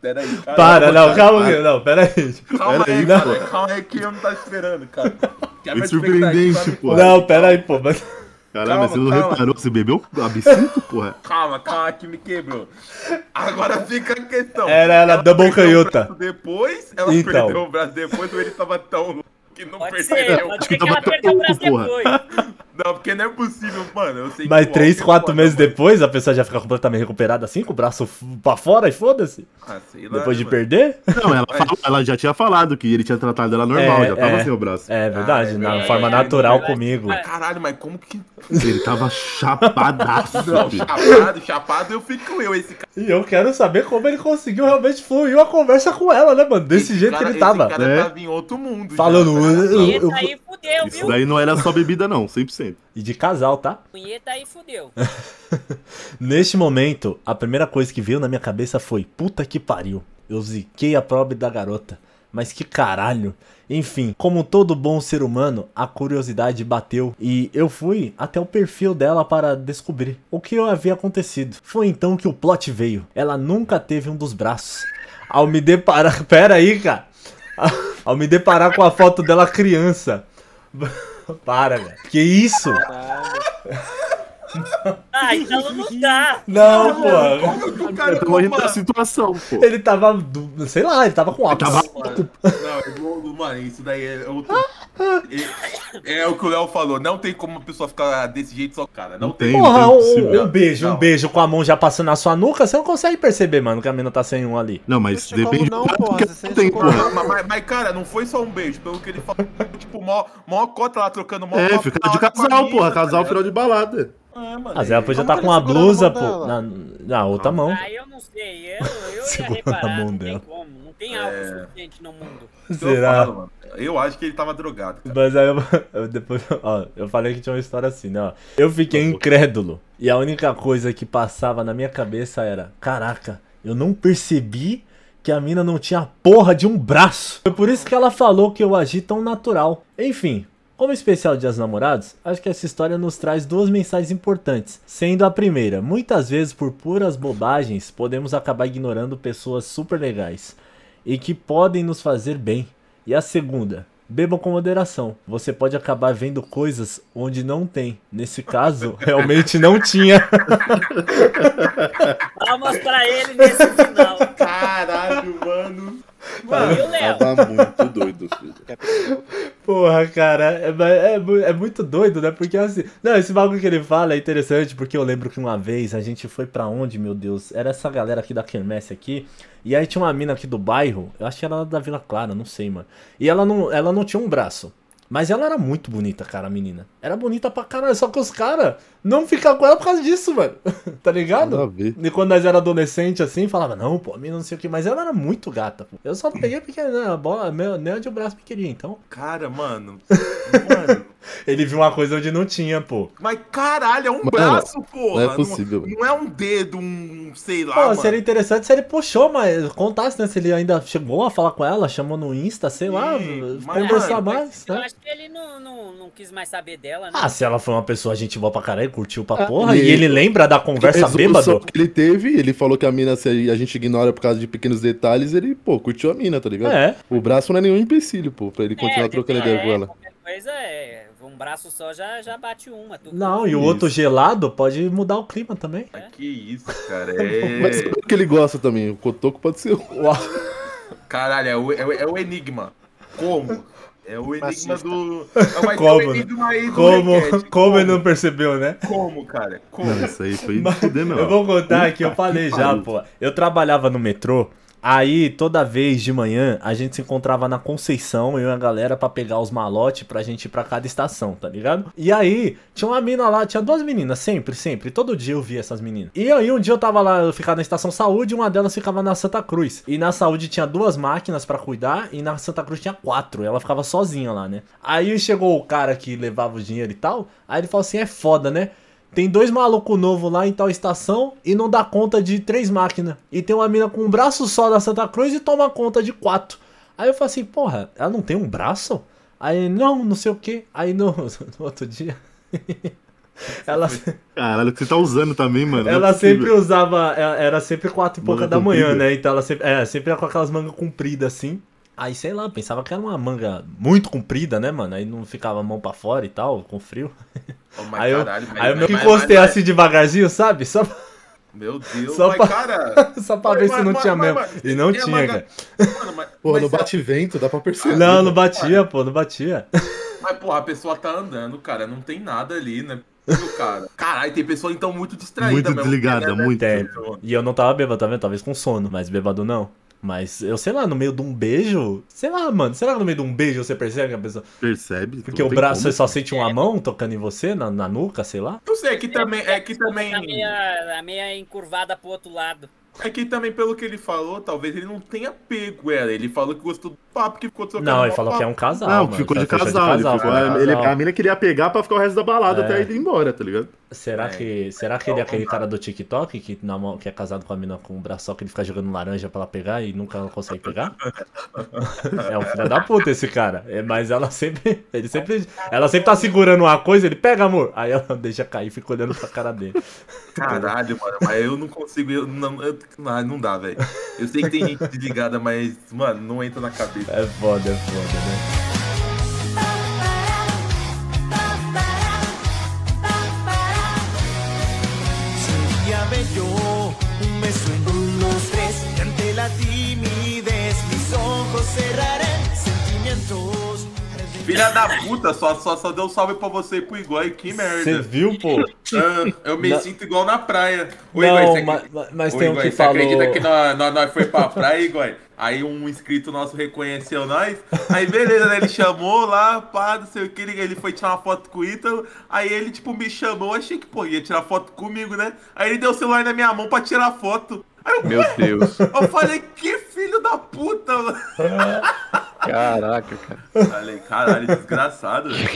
Pera aí, cara. Para, não, calma, não, pera aí. Calma aí, cara. pô. Calma aí que eu não tava esperando, cara. Que minha surpreendente, pô. Não, pera aí, pô. Mas... Caralho, mas você não Calma, reparou? Você bebeu absinto, porra? Calma, calma, que me quebrou. Agora fica a questão. Era ela double perdeu canhota. o braço Depois, ela Então. perdeu o braço depois, ou ele tava tão louco que não Pode perdeu. ser, pode ser que ela tava perdeu o braço depois. Não, porque não é possível, mano. Eu sei Mas três, quatro é meses mano. depois, a pessoa já fica completamente recuperada assim, com o braço pra fora e foda-se. Ah, sei lá, Depois de né, mano? perder? Não, ela, falou- ela já tinha falado que ele tinha tratado ela normal, É, já tava é. sem o braço. É verdade, Ah, é na forma É, natural é comigo. É. Caralho, mas como que. Ele tava chapadaço, Não, chapado, chapado, eu fico eu, esse cara. E eu quero saber como ele conseguiu realmente fluir uma conversa com ela, né, mano? Desse esse jeito cara, que ele esse tava. cara né? tava em outro mundo. já, Falando. tá? eu- eu- Isso viu? daí não era só bebida, não, 100%. E de casal, tá? Punheta aí fudeu. Neste momento, a primeira coisa que veio na minha cabeça foi: puta que pariu. Eu ziquei a pobre da garota. Mas que caralho. Enfim, como todo bom ser humano, a curiosidade bateu e eu fui até o perfil dela para descobrir o que havia acontecido. Foi então que o plot veio. Ela nunca teve um dos braços. Ao me deparar. Pera aí, cara. Ao me deparar com a foto dela criança. Para, velho. Que isso? Ah, então não dá. Não, pô. O cara, Eu tô morrendo mano, da situação, pô. Ele tava. do- Sei lá, ele tava com óculos. Tava- Não, é mano, isso daí é outro. É, é o que o Léo falou, não tem como uma pessoa ficar desse jeito só, cara. Não, Não tem. Porra, não um, um beijo, um Não. beijo com a mão já passando na sua nuca, você não consegue perceber, mano, que a mina tá sem um ali. Não, mas Não depende como não, porra, você tem, como porra. Mas, mas- cara, não foi só um beijo, pelo que ele falou. tipo, mó, mó cota lá trocando mó É, fica de a casal, porra. tá Casal ligado? final de balada. É, mano, Mas ela podia estar que com uma blusa, pô, na, na outra mão. Ah, eu não sei. Eu, eu ia Segura a reparar. mão Não dela. tem como. Não tem algo suficiente no mundo. Eu Será? falo, mano. Eu acho que ele tava drogado, cara. Mas aí eu, eu depois, ó, eu falei que tinha uma história assim, né? ó. Eu fiquei incrédulo. E a única coisa que passava na minha cabeça era: caraca, eu não percebi que a mina não tinha porra de um braço. Foi por isso que ela falou que eu agi tão natural. Enfim, Como especial Dia dos Namorados, acho que essa história nos traz duas mensagens importantes. Sendo a primeira, muitas vezes por puras bobagens, podemos acabar ignorando pessoas super legais e que podem nos fazer bem. E a segunda, bebam com moderação. Você pode acabar vendo coisas onde não tem. Nesse caso, realmente não tinha. Palmas pra ele nesse final. Caralho, mano. Mano, e o Léo? Tava muito doido, filho. Porra, cara, é, é, é muito doido, né? Porque assim. Não, esse bagulho que ele fala é interessante, porque eu lembro que uma vez a gente foi pra onde, meu Deus? Era essa galera aqui da Kermesse aqui. E aí tinha uma mina aqui do bairro, eu acho que era da Vila Clara, não sei, mano. E ela não, ela não tinha um braço. Mas ela era muito bonita, cara, a menina. Era bonita pra caralho, só que os caras não ficavam com ela por causa disso, mano. tá ligado? A. E quando nós era adolescente, assim, falava, não, pô, a mina não sei o que, mas ela era muito gata, pô. Eu só peguei porque né, a bola, meu, nem onde o braço queria, então. Cara, mano. Mano. Ele viu uma coisa onde não tinha, pô. Mas caralho, é um Mano, braço, porra. não é possível, Não, mano. não é um dedo, um. sei lá. Pô, mano. seria interessante se ele puxou, mas contasse, né? Se ele ainda chegou a falar com ela, chamou no Insta, sei lá, mas, conversar mano, mais, Eu né? acho que ele não, não, não quis mais saber dela, né? Ah, se ela foi uma pessoa gente boa pra caralho, curtiu pra Ah, porra, e ele- ele lembra da conversa bêbado. que ele teve, ele falou que a mina, se a gente ignora por causa de pequenos detalhes, ele, pô, curtiu a mina, tá ligado? É. O braço não é nenhum empecilho, pô, pra ele continuar É, trocando é, ideia com ela. Coisa é. Um braço só já, já bate uma. Tu- Não, e o Isso. outro gelado pode mudar o clima também. Que isso, cara. Mas É. sabe o que ele gosta também? O cotoco pode ser. Caralho, é o, é, o, é o enigma. Como? É o enigma Machista. do. É, Como, é o enigma aí do Como, requete. como ele não percebeu, né? Como, cara? Como? Não, isso aí foi Mas fuder, meu. Eu vou contar que eu Puta falei que já, pô. Eu trabalhava no metrô. Aí, toda vez de manhã, a gente se encontrava na Conceição, eu e a galera, pra pegar os malotes pra gente ir pra cada estação, tá ligado? E aí, tinha uma mina lá, tinha duas meninas, sempre, sempre. Todo dia eu via essas meninas. E aí, um dia eu tava lá, eu ficava na Estação Saúde, uma delas ficava na Santa Cruz. E na Saúde tinha duas máquinas pra cuidar, e na Santa Cruz tinha quatro. Ela ficava sozinha lá, né? Aí chegou o cara que levava o dinheiro e tal, aí ele falou assim: é foda, né? Tem dois malucos novos lá em tal estação e não dá conta de três máquinas. E tem uma mina com um braço só da Santa Cruz e toma conta de quatro. Aí eu falei assim, porra, ela não tem um braço? Aí, não, não sei o que. Aí no, no outro dia. ela Caralho, que você tá usando também, mano. é ela possível. sempre usava. ela- Era sempre quatro e pouca Manga da manhã, comprida? né? Então ela sempre. É, sempre era com aquelas mangas compridas assim. Aí, sei lá, pensava que era uma manga muito comprida, né, mano? Aí não ficava a mão pra fora e tal, com frio. Oh, mas Aí eu, caralho, aí eu meio que encostei assim devagarzinho, sabe? Só, Meu Deus, Só mas pra- cara. só pra Mas- ver se mas- não mas- tinha mas- mesmo. mas- E não é, tinha, mas- cara. Mano, Pô, no é- bate-vento, dá pra perceber. Não, não batia, pô, não batia. Mas, porra, a pessoa tá andando, cara. Não tem nada ali, né? Cara? Caralho, tem pessoa então muito distraída Muito mesmo. desligada, né? muito. Então, E eu não tava bêbado, tá vendo? Talvez com sono, mas bêbado não. Mas eu sei lá, no meio de um beijo. Sei lá, mano. Será que no meio de um beijo você percebe que a pessoa. Percebe? Porque o braço como. você só sente uma mão tocando em você, na, na nuca, sei lá. Não sei, é que também. É que também. Tá meia, tá meia encurvada pro outro lado. É que também, pelo que ele falou, talvez ele não tenha pego ela. Ele falou que gostou do papo, que ficou trocando Não, ele falou que é um papo. casal. Não, mano. ficou de Fechou casal. ele ficou- ele- casal. a mina queria pegar pra ficar o resto da balada É. até ele ir embora, tá ligado? Será É. que, será que ele é aquele cara do TikTok que, na mão, que é casado com a mina com o braço só que ele fica jogando laranja pra ela pegar e nunca ela consegue pegar? é um filho da puta esse cara. É, mas ela sempre, ele sempre. Ela sempre tá segurando uma coisa, ele pega, amor. Aí ela deixa cair e fica olhando pra cara dele. Caralho, mano, mas eu não consigo. Eu, não, eu- não, não dá, velho. Eu sei que tem gente desligada, mas, mano, não entra na cabeça. É foda, é foda, né? Filha da puta, só, só, só deu salve pra você e pro Igor. Que Você merda. viu, pô? Ah, eu me Não. sinto igual na praia. Ô, Não, Igor, você mas Ô, tem um Igor, que você falou- acredita que nós, nós, nós foi pra praia, Igor? Aí um inscrito nosso reconheceu nós. Aí beleza, né? Ele chamou lá, pá, não sei o que. Ele foi tirar uma foto com o Ítalo. Aí ele, tipo, me chamou. Achei que, pô, ia tirar foto comigo, né? Aí ele deu o celular na minha mão pra tirar foto. Aí eu, Meu Deus. eu falei, que filho da puta, mano. Caraca, cara. Falei, caralho, desgraçado, velho.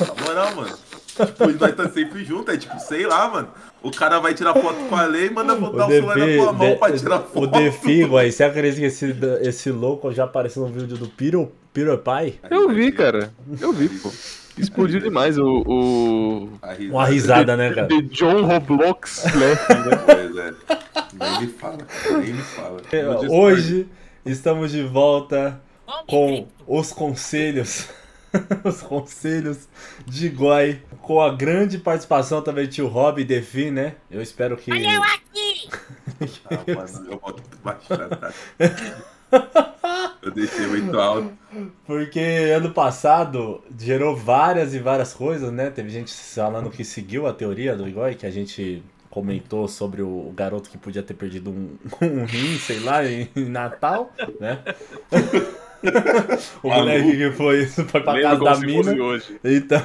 Na moral, mano. Tipo, nós tá sempre juntos, é tipo, sei lá, mano. O cara vai tirar foto com a lei e manda botar o, celular na tua mão pra tirar foto. o Defigo aí, você acredita que esse, esse louco já apareceu no vídeo do Piro, Peter Pie? Eu vi, cara. Eu vi, pô. Explodiu demais o. o... A Uma risada, né, cara? The John Roblox né? Pois é. Nem me fala, cara, nem me fala. Discordo. Hoje estamos de volta com os conselhos. os conselhos de Goi. Com a grande participação também do tio Rob e Defi, né? Eu espero que. Olha eu aqui! Ah, mano, eu boto baixando. tá? Eu deixei muito alto. Porque ano passado gerou várias e várias coisas, né? Teve gente falando que seguiu a teoria do Igor, que a gente comentou sobre o garoto que podia ter perdido um, um rim, sei lá, em, em Natal, né? o moleque que foi, foi pra casa da mina. hoje. Então.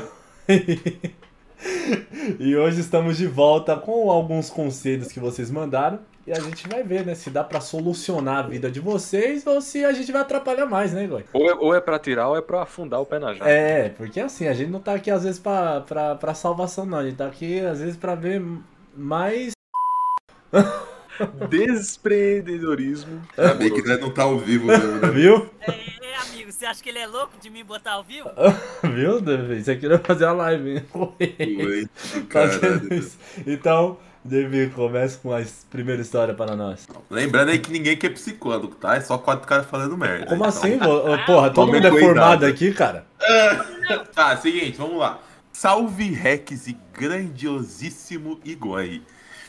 e hoje estamos de volta com alguns conselhos que vocês mandaram. E a gente vai ver, né? Se dá pra solucionar a vida de vocês ou se a gente vai atrapalhar mais, né, Igor? Ou é, ou é pra tirar ou é pra afundar o pé na jaca. É, porque assim, a gente não tá aqui às vezes pra, pra, pra salvação, não. A gente tá aqui às vezes pra ver mais. Desprededorismo. Ainda bem que nós não tá ao vivo mesmo, né? Viu? É, amigo, você acha que ele é louco de me botar ao vivo? Viu, Davi? Isso aqui vai fazer uma live, hein? Oi, Fazendo caralho. isso. Então, Davi, começa com a primeira história para nós. Lembrando aí que ninguém quer psicólogo, tá? É só quatro caras falando merda. Como Então- assim? Ô, Porra, todo mundo é formado aqui, cara. Tá, seguinte, vamos lá. Salve Rex e grandiosíssimo Igor.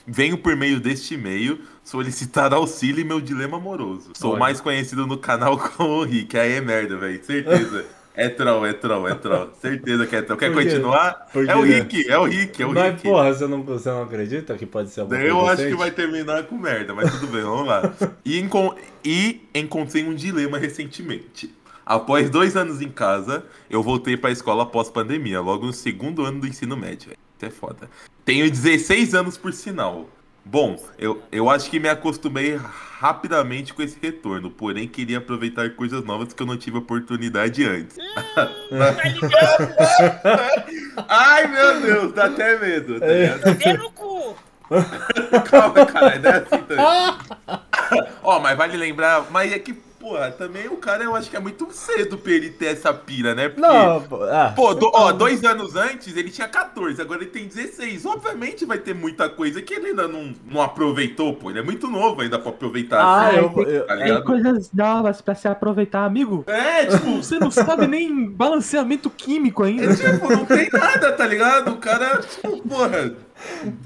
Venho por meio deste e-mail solicitar auxílio em meu dilema amoroso. Sou Olha. mais conhecido no canal como o Rick. Aí é merda, velho. Certeza. É troll, é troll, é troll. Certeza que é troll. Quer continuar? Por É o? Rick, é o Rick, é o Mas, Rick. porra, você não, você não acredita que pode ser alguma Eu acho que vai terminar com merda, mas tudo bem, vamos lá. E, encon- e encontrei um dilema recentemente. Após dois anos em casa, eu voltei pra escola após pandemia, logo no segundo ano do ensino médio. Isso é foda. Tenho 16 anos por sinal. Bom, eu, eu acho que me acostumei rapidamente com esse retorno, porém queria aproveitar coisas novas que eu não tive oportunidade antes. Tá? Ai meu Deus, dá até medo. Tá ligado? Vê no cu! Calma, cara, não é assim também. Ó, mas vale lembrar, mas é que, porra, também o cara eu acho que é muito cedo pra ele ter essa pira, né? Porque, Não, pô, ah, Pô, do- ó, dois anos antes ele tinha 14, agora ele tem 16. Obviamente vai ter muita coisa que ele ainda não, não aproveitou, pô. Ele é muito novo ainda pra aproveitar. ah, assim, eu, eu- tá Tem ligado? coisas novas pra se aproveitar, amigo. É, tipo, Você não sabe nem balanceamento químico ainda. é, tipo, não tem nada, tá ligado? O cara, tipo, porra,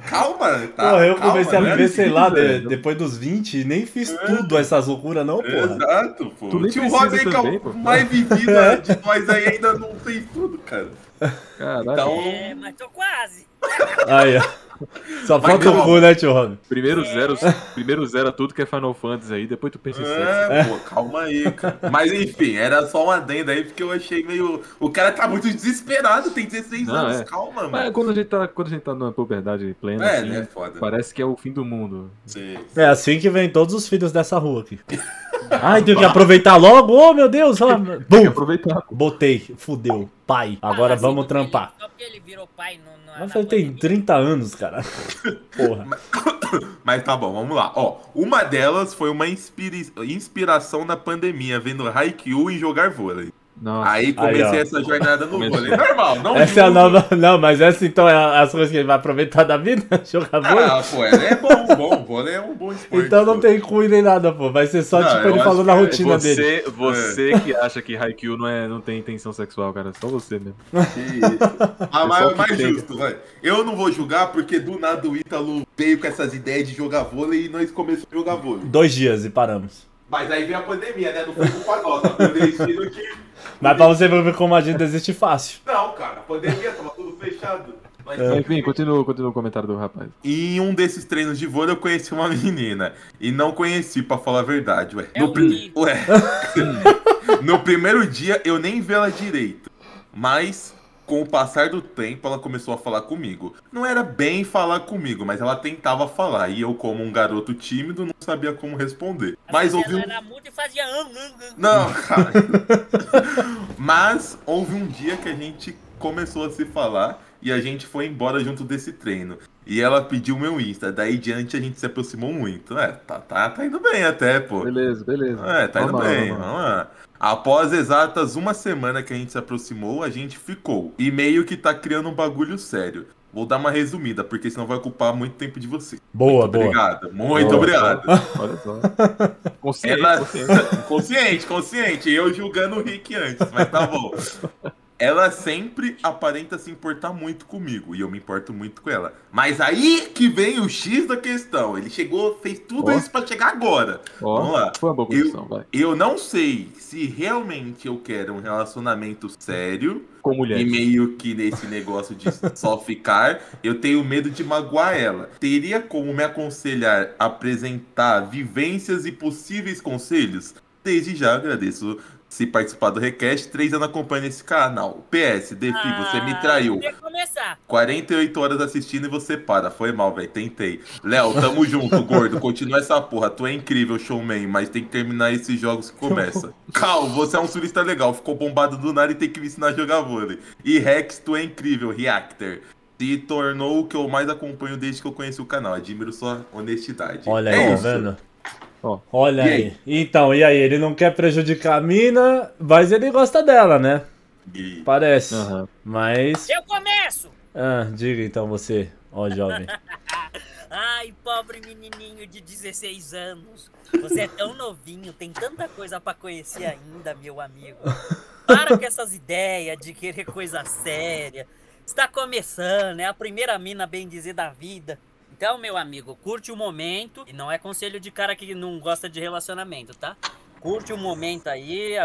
calma, tá? Porra, eu calma, comecei a viver, sei lá, de- depois dos 20 e nem fiz tudo essas loucuras, não, porra. Exato, pô. Tu nem Tio precisa Rob aí, que é também, o pô. mais vivido de nós aí, ainda não fez tudo, cara. Caralho. Então, É, mas tô quase. Aí, ó. Só Mas falta o não. cu, né, tio Rob? Primeiro zero, primeiro zero tudo que é Final Fantasy aí, depois tu pensa em sexo. é, pô, calma aí, cara. Mas enfim, era só um adendo aí, porque eu achei meio. O cara tá muito desesperado, tem 16 Não, anos, é. calma, Mas mano. quando a gente tá, quando a gente tá numa puberdade plena, É, assim, né, foda. parece que é o fim do mundo. Sim. É assim que vem todos os filhos dessa rua aqui. Ai, tenho que aproveitar logo, oh meu Deus! ó, Tem que Bum! aproveitar. Botei, fudeu, pai. Agora Ah, assim, vamos ele- trampar. Só porque ele virou pai no, Mas na ele tem pandemia. 30 anos, cara. Porra. Mas tá bom, vamos lá. Ó, uma delas foi uma inspiri- inspiração na pandemia, vendo Haikyuu e jogar vôlei. Nossa. Aí comecei Aí, essa jornada no Começou. vôlei. Normal, não Essa é a nova. Não, mas essa então é as coisas que ele vai aproveitar da vida? Jogar vôlei? Ah, pô, é, é bom, bom. Vôlei é um bom esporte. Então não pô. tem cu nem nada, pô. Vai ser só, Não, tipo, ele acho falando a que é rotina dele. Você, você que acha que Haikyuu não, é, não tem intenção sexual, cara. Só você mesmo. Que. Ah, mas é mais justo, vai. Eu não vou julgar porque do nada o Ítalo veio com essas ideias de jogar vôlei e nós começamos a jogar vôlei. Dois dias e paramos. Mas aí veio a pandemia, né? Não foi culpa nossa. Foi o destino que. Mas pra você ver como a gente desiste fácil. Não, cara, a pandemia tava tudo fechado. Mas, É. Enfim, continua, continua o comentário do rapaz. Em um desses treinos de vôlei eu conheci uma menina. E não conheci, pra falar a verdade, ué. É No, pri- mico. ué. no primeiro dia eu nem vi ela direito. Mas, com o passar do tempo, ela começou a falar comigo. Não era bem falar comigo, mas ela tentava falar. E eu, como um garoto tímido, não sabia como responder. Mas ouvi Ela um... era muda e fazia. Não, cara. Mas houve um dia que a gente começou a se falar e a gente foi embora junto desse treino. E ela pediu meu Insta, daí diante a gente se aproximou muito. É, tá, tá, tá indo bem até, pô. Beleza, beleza. É, tá indo bem. vamos lá. Vamos lá. Após exatas uma semana que a gente se aproximou, a gente ficou. E meio que tá criando um bagulho sério. Vou dar uma resumida, porque senão vai ocupar muito tempo de você. Boa, muito boa. obrigado. Muito Boa. obrigado. Olha só. Consciente, Ela... consciente. consciente, consciente. Eu julgando o Rick antes, mas tá bom. Ela sempre aparenta se importar muito comigo e eu me importo muito com ela. Mas aí que vem o X da questão. Ele chegou, fez tudo Ó. isso pra chegar agora. Vamos Ó, lá. foi uma boa construção, vai. Eu não sei se realmente eu quero um relacionamento sério Com mulher. e meio que nesse negócio de só ficar, eu tenho medo de magoar ela. Teria como me aconselhar a apresentar vivências e possíveis conselhos? Desde já agradeço se participar do Request. Três anos acompanhando esse canal. PS, Defi, você me traiu. Que começar. 48 horas assistindo e você para. Foi mal, velho. Tentei. Léo, tamo junto, gordo. Continua essa porra. Tu é incrível, showman, mas tem que terminar esses jogos que começa. Cal, você é um surista legal. Ficou bombado do nada e tem que me ensinar a jogar vôlei. E Rex, tu é incrível, Reactor. Se tornou o que eu mais acompanho desde que eu conheci o canal. Admiro sua honestidade. Olha É aí, tá isso. vendo? Ó. Olha aí. aí? Então, e aí? Ele não quer prejudicar a mina, mas ele gosta dela, né? E- Parece. Aham. Mas. Eu começo! Ah, diga então você, ó jovem. Ai, pobre menininho de 16 anos. Você é tão novinho, tem tanta coisa pra conhecer ainda, meu amigo. Para com essas ideias de querer coisa séria. Está começando, é a primeira mina bem dizer da vida. Então, meu amigo, curte o momento. E não é conselho de cara que não gosta de relacionamento, tá? Curte o momento aí,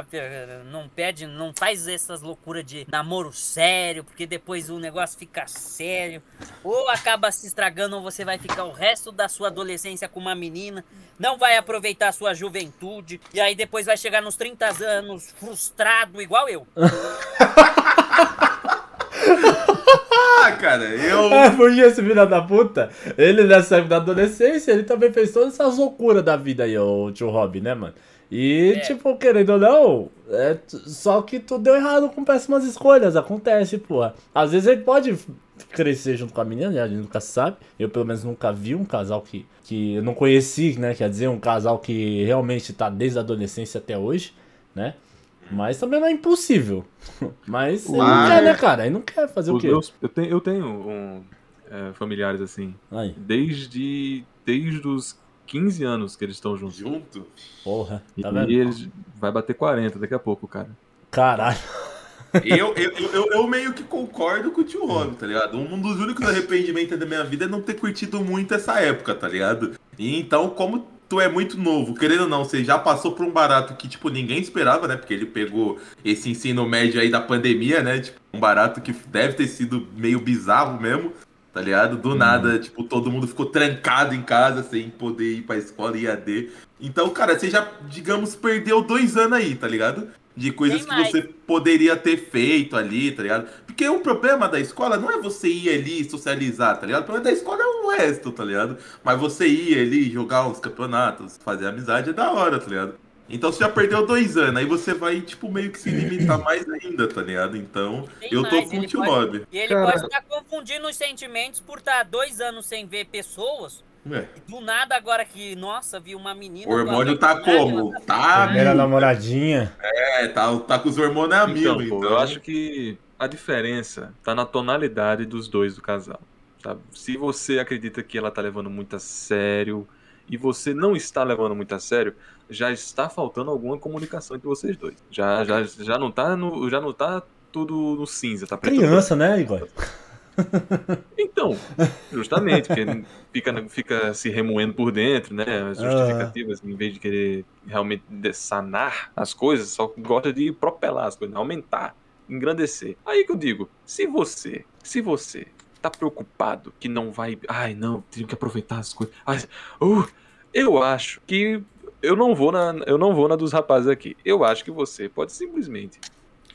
não pede, não faz essas loucuras de namoro sério, porque depois o negócio fica sério. Ou acaba se estragando, ou você vai ficar o resto da sua adolescência com uma menina, não vai aproveitar a sua juventude, e aí depois vai chegar nos 30 anos frustrado, igual eu. Ah, cara, eu. É, porque esse filho da puta, ele nessa época da adolescência, ele também fez todas essas loucuras da vida aí, o tio Rob, né, mano? E, É. tipo, querendo ou não, é, só que tu deu errado com péssimas escolhas, acontece, porra. Às vezes ele pode crescer junto com a menina, né? A gente nunca sabe. Eu, pelo menos, nunca vi um casal que, que eu não conheci, né? Quer dizer, um casal que realmente tá desde a adolescência até hoje, né? Mas também não é impossível. Mas ele não quer, né, cara? Ele não quer fazer o quê? meus- eu, tenho, eu tenho um, é, familiares assim, Aí, desde, desde os 15 anos que eles estão juntos. Junto? porra, tá e vendo? eles vai bater 40 daqui a pouco, cara. Caralho. Eu, eu, eu, eu meio que concordo com o tio Rob, tá ligado? Um dos únicos arrependimentos da minha vida é não ter curtido muito essa época, tá ligado? E então, como tu é muito novo, querendo ou não, você já passou por um barato que, tipo, ninguém esperava, né? Porque ele pegou esse ensino médio aí da pandemia, né? Tipo, um barato que deve ter sido meio bizarro mesmo, tá ligado? Do nada, tipo, todo mundo ficou trancado em casa sem poder ir pra escola IAD. Então, cara, você já, digamos, perdeu dois anos aí, tá ligado? De coisas que você poderia ter feito ali, tá ligado? Porque o problema da escola não é você ir ali e socializar, tá ligado? O problema da escola é o resto, tá ligado? Mas você ir ali, jogar uns campeonatos, fazer amizade é da hora, tá ligado? Então você já perdeu dois anos, aí você vai, tipo, meio que se limitar mais ainda, tá ligado? Então, Tem eu tô mais, com o ele tio pode- Rob. E ele Cara- pode estar confundindo os sentimentos por estar dois anos sem ver pessoas. É. Do nada, agora que, nossa, vi uma menina. O hormônio tá como? Tá, Primeira namoradinha. é, tá, tá com os hormônios a mil, Então, pô, então. eu acho que a diferença tá na tonalidade dos dois do casal. Tá? Se você acredita que ela tá levando muito a sério e você não está levando muito a sério, já está faltando alguma comunicação entre vocês dois. Já, já, já não tá no, já não tá tudo no cinza, tá preto Criança, né, Igor? Então, justamente, porque fica, fica se remoendo por dentro, né? As justificativas, em vez de querer realmente sanar as coisas, só gosta de propelar as coisas, aumentar, engrandecer. Aí que eu digo, se você, se você tá preocupado que não vai. Ai, não, tenho que aproveitar as coisas. Ai, uh, eu acho que. Eu não vou na, eu não vou na dos rapazes aqui. Eu acho que você pode simplesmente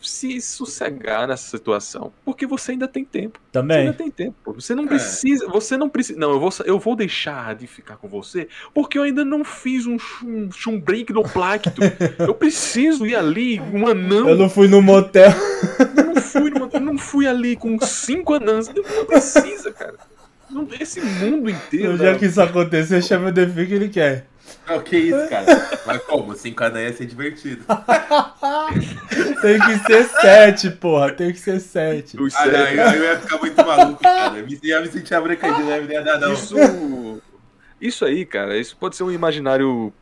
se sossegar nessa situação, porque você ainda tem tempo. Você Também. ainda tem tempo. Você não precisa, você não precisa. Não, eu vou, eu vou deixar de ficar com você, porque eu ainda não fiz um chum, chum break no Placto. eu preciso ir ali, um anão. Eu não fui no motel. Eu não fui, numa- eu não fui ali com cinco anãs. Não não precisa, cara. Não- esse mundo inteiro. No dia né? que isso acontecer, chama o Defi que ele quer. Não, que isso, cara. Mas como? Cinco anões ia ser divertido. Tem que ser sete, porra. Tem que ser sete. Os Ah, não, eu, eu ia ficar muito maluco, cara. Eu me, ia me sentir abrancadinho, não ia dar, não. Isso, isso aí, cara, isso pode ser um imaginário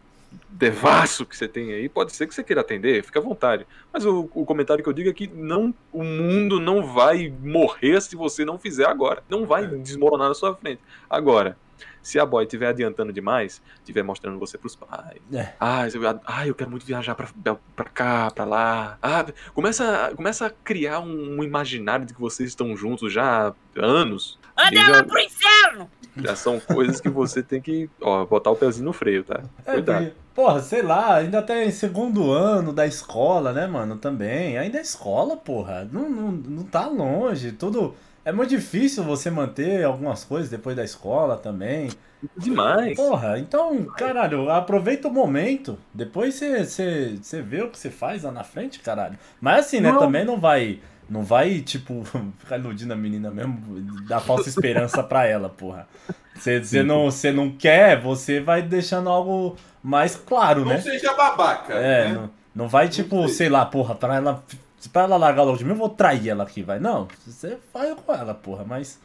devasso que você tem aí. Pode ser que você queira atender, fica à vontade. Mas o, o comentário que eu digo é que não, o mundo não vai morrer se você não fizer agora. Não vai desmoronar na sua frente. Agora, se a boy estiver adiantando demais, estiver mostrando você pros pais. É. Ah, eu, ah, eu quero muito viajar pra, pra cá, pra lá. Ah, começa, começa a criar um, um imaginário de que vocês estão juntos já há anos. Manda E já- ela pro inferno! já são coisas que você tem que, ó, botar o pezinho no freio, tá? É, Cuidado. porque, porra, sei lá, ainda tá em segundo ano da escola, né, mano? Também. Ainda é escola, porra. Não, não, não tá longe. Tudo. É muito difícil você manter algumas coisas depois da escola também. Demais. Porra, então, caralho, aproveita o momento. Depois você- você você vê o que você faz lá na frente, caralho. Mas assim, né, Não. também não vai. Não vai, tipo, ficar iludindo a menina mesmo, dar falsa esperança pra ela, porra. Você não, você não quer, você vai deixando algo mais claro, Não né? seja babaca. É, né? não, não vai tipo, sei. sei lá, porra, pra ela. Pra ela largar logo de mim, eu vou trair ela aqui, vai. Não, você vai com ela, porra, mas.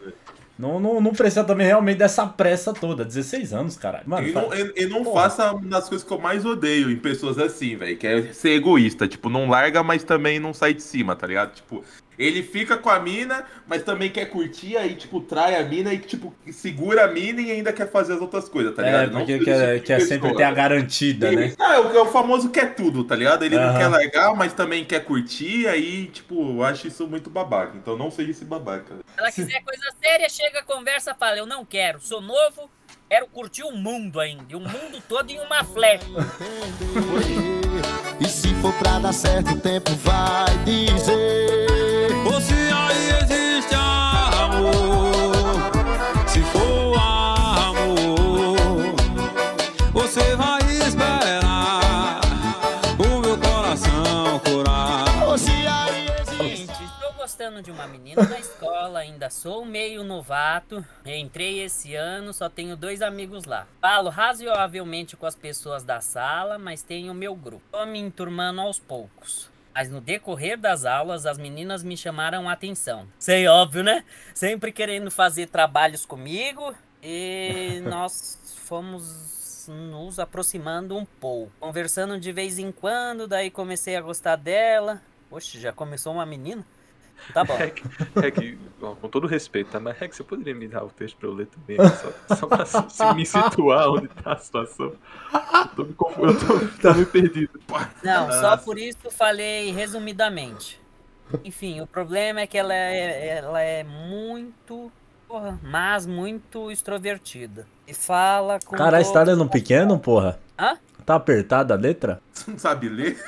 Não, não, não precisa também realmente dessa pressa toda. 16 anos, caralho. Mano, E não, e- e não faça uma das coisas que eu mais odeio em pessoas assim, velho, que é ser egoísta. Tipo, não larga, mas também não sai de cima, tá ligado? Tipo, ele fica com a mina, mas também quer curtir, aí, tipo, trai a mina e, tipo, segura a mina e ainda quer fazer as outras coisas, tá É, ligado? Não porque quer, tipo quer sempre ter a garantida, né? Ah, é o, é o famoso quer tudo, tá ligado? Ele Aham. não quer largar, mas também quer curtir, aí, tipo, eu acho isso muito babaca. Então não seja esse babaca. Se ela quiser coisa séria, chega, conversa, fala, eu não quero, sou novo, quero curtir o mundo ainda, e o mundo todo em uma flecha. E se for pra dar certo, o tempo vai dizer. De uma menina na escola, ainda sou meio novato. Entrei esse ano, só tenho dois amigos lá. Falo razoavelmente com as pessoas da sala, mas tenho meu grupo. Tô me enturmando aos poucos. Mas no decorrer das aulas, as meninas me chamaram a atenção. Sei, óbvio, né? Sempre querendo fazer trabalhos comigo. E nós fomos nos aproximando um pouco. Conversando de vez em quando, daí comecei a gostar dela. Oxe, já começou uma menina? Tá bom. É que, é que, ó, com todo respeito, tá? Mas é que você poderia me dar o texto pra eu ler também, né? só, só pra se- me situar onde tá a situação. Eu tô me, confu- eu tô, tô meio perdido. Não, só por isso falei resumidamente. Enfim, o problema é que ela é, ela é muito. Porra, mas muito extrovertida. E fala com. Caralho, você tá todos- lendo pequeno, porra? Hã? Tá apertada a letra? Você não sabe ler?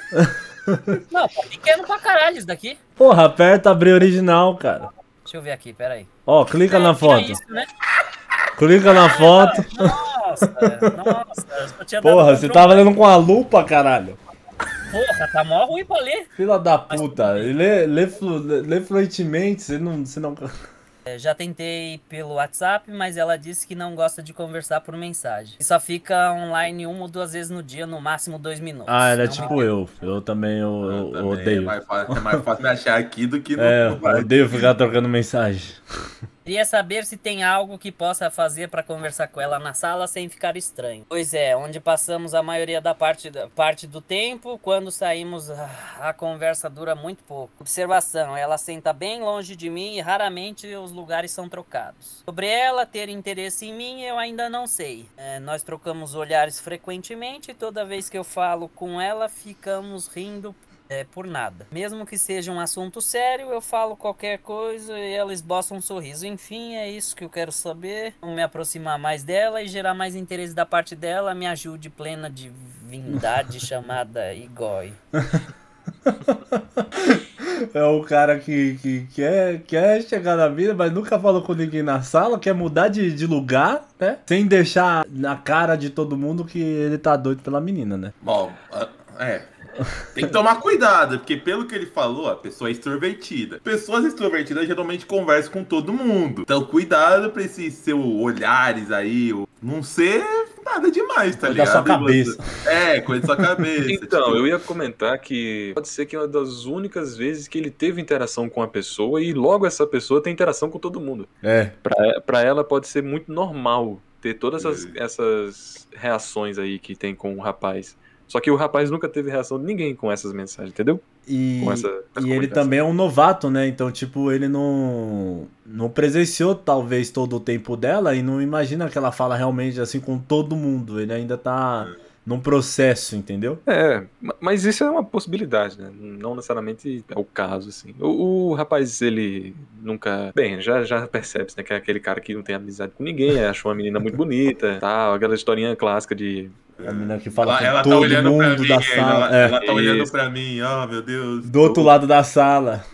Não, tá pequeno pra caralho isso daqui. Porra, aperta abrir original, cara. Deixa eu ver aqui, peraí. Ó, clica na É, foto. tira Isso, né? Clica na foto. Nossa, nossa. eu tinha Porra, você tava lendo com a lupa, caralho. Porra, tá mó ruim pra ler. Filha da puta. Lê, lê, flu- lê fluentemente, você não, você não. É, Já tentei pelo WhatsApp, mas ela disse que não gosta de conversar por mensagem. E só fica online uma ou duas vezes no dia, no máximo dois minutos. Ah, ela é tipo eu. Eu também eu, eu- eu Também odeio. É mais, fácil, é mais fácil me achar aqui do que no. É, eu odeio ficar trocando mensagem. Queria saber se tem algo que possa fazer pra conversar com ela na sala sem ficar estranho. Pois é, onde passamos a maioria da parte, parte do tempo, quando saímos ah, a conversa dura muito pouco. Observação, ela senta bem longe de mim e raramente os lugares são trocados. Sobre ela ter interesse em mim, eu ainda não sei. É, nós trocamos olhares frequentemente e toda vez que eu falo com ela, ficamos rindo é, por nada. Mesmo que seja um assunto sério, eu falo qualquer coisa e ela esboça um sorriso. Enfim, é isso que eu quero saber. Como me aproximar mais dela e gerar mais interesse da parte dela, me ajude plena divindade chamada Igoi. É o cara que, que quer, quer chegar na vida, mas nunca falou com ninguém na sala, quer mudar de, de lugar, né? Sem deixar na cara de todo mundo que ele tá doido pela menina, né? Bom, é. Tem que tomar cuidado, porque pelo que ele falou, a pessoa é extrovertida. Pessoas extrovertidas geralmente conversam com todo mundo. Então, cuidado pra esses seus olhares aí, não ser nada demais, tá Coisa da ligado? sua cabeça. É, coisa da sua cabeça. Então, tipo, eu ia comentar que pode ser que é uma das únicas vezes que ele teve interação com a pessoa e logo essa pessoa tem interação com todo mundo. É. Pra, pra ela pode ser muito normal ter todas essas, essas reações aí que tem com o rapaz. Só que o rapaz nunca teve reação de ninguém com essas mensagens, entendeu? E, essa- essa e ele também é um novato, né? Então, tipo, ele não, não presenciou talvez todo o tempo dela e não imagina que ela fala realmente assim com todo mundo. Ele ainda tá num processo, entendeu? É, ma- mas isso é uma possibilidade, né? Não necessariamente é o caso, assim. O, o rapaz, ele nunca. Bem, já, já percebe né? Que é aquele cara que não tem amizade com ninguém, achou uma menina muito bonita, tal, aquela historinha clássica de. A menina que fala ela, com ela tá todo olhando pra mundo mim, da ela, sala. ela é. tá olhando Isso. pra mim, ó, meu Deus. Do outro lado da sala.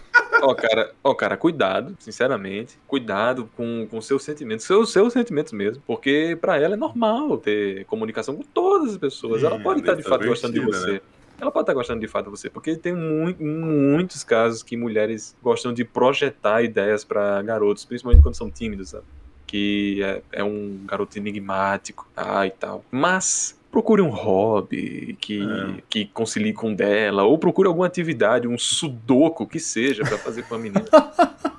Ó, cara, ó, cara, cuidado, sinceramente. Cuidado com, com seus sentimentos, seus, seus sentimentos mesmo. Porque pra ela é normal ter comunicação com todas as pessoas. Sim, ela pode estar de ela é fato gostando de você. Ela pode estar gostando de fato de você, porque tem mui- muitos casos que mulheres gostam de projetar ideias pra garotos, principalmente quando são tímidos, sabe? Que é, é um garoto enigmático, ah, e tal. Mas procure um hobby que, É. que concilie com o dela, ou procure alguma atividade, um sudoku que seja pra fazer com a menina.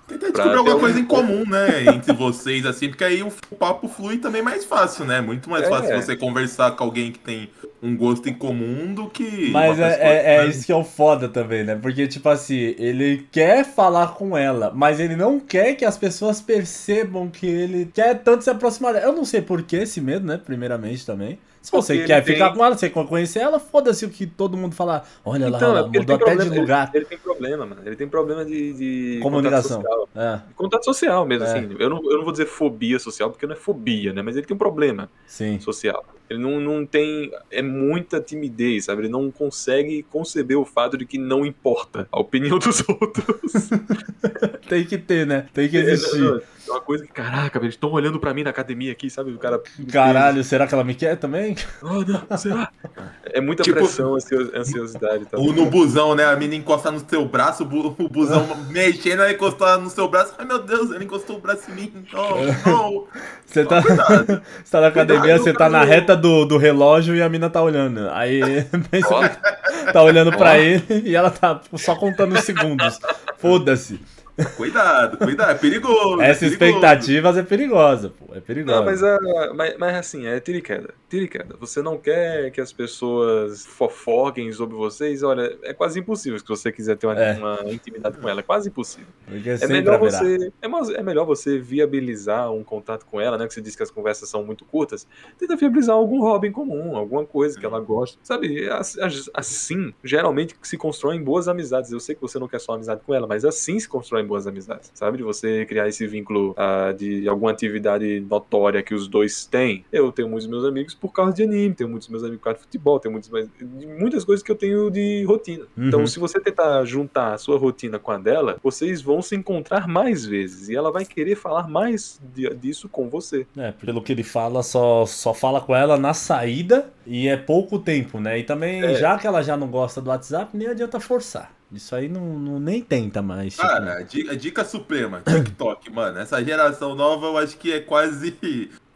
Tenta Pra descobrir alguma algum coisa em comum, né? Entre vocês, assim, porque aí o papo flui também mais fácil, né? Muito mais É. fácil você conversar com alguém que tem um gosto em comum do que. Mas é, pessoa é, é que- isso que é o foda também, né? Porque, tipo assim, ele quer falar com ela, mas ele não quer que as pessoas percebam que ele quer tanto se aproximar dela. Eu não sei por que esse medo, né? Primeiramente também. Se Porque você ele quer tem- ficar com ela, você quer conhecer ela, foda-se o que todo mundo falar. Olha lá, Então, é porque ele mudou tem até problema, de lugar. Ele, ele tem problema, mano. Ele tem problema de, de Comunicação. Contato social. É, Contato social mesmo, É. assim. Eu não, eu não vou dizer fobia social, porque não é fobia, né? Mas ele tem um problema sim. social. Ele não, não tem. É muita timidez, sabe? Ele não consegue conceber o fato de que não importa a opinião dos outros. Tem que ter, né? Tem que existir. É uma coisa que, caraca, eles estão olhando pra mim na academia aqui, sabe? O cara. Caralho, será que ela me quer também? Oh, não, será? É muita Tipo- pressão, ansio- ansiosidade. Tá? Ou no busão, né? A menina encostar no seu braço, o bu- o busão mexendo, ela encostar no seu braço. Ai meu Deus, ele encostou o braço em mim. Não, não. Você tá, você tá na academia, Cuidado, você tá na Cadu. Do, do relógio e a mina tá olhando. Aí tá olhando pra ele e ela tá só contando os segundos. Foda-se. Cuidado, cuidado. É perigoso. é Essa perigoso. expectativas é perigosa, pô. É perigosa. Não, mas, a, mas, mas assim, é tira e queda. Queda. Você não quer que as pessoas fofoquem sobre vocês? Olha, é quase impossível se você quiser ter uma, É. uma intimidade com ela. É quase impossível. É melhor, você, é, é melhor você viabilizar um contato com ela, né? Que você disse que as conversas são muito curtas. Tenta viabilizar algum hobby em comum, alguma coisa que ela gosta. Sabe, as- as- assim, geralmente se constroem boas amizades. Eu sei que você não quer só amizade com ela, mas assim se constroem boas amizades. Sabe, de você criar esse vínculo ah, de alguma atividade notória que os dois têm. Eu tenho muitos meus amigos por causa de anime, tenho muitos meus amigos por causa de futebol, tenho muitos, mais- muitas coisas que eu tenho de rotina. Então, Uhum. se você tentar juntar a sua rotina com a dela, vocês vão se encontrar mais vezes e ela vai querer falar mais de- disso com você. É, pelo que ele fala, só, só fala com ela na saída e é pouco tempo, né? E também, É. já que ela já não gosta do WhatsApp, nem adianta forçar. Isso aí não, não- nem tenta mais. tipo, Cara, a dica, a dica suprema, TikTok, mano. Essa geração nova eu acho que é quase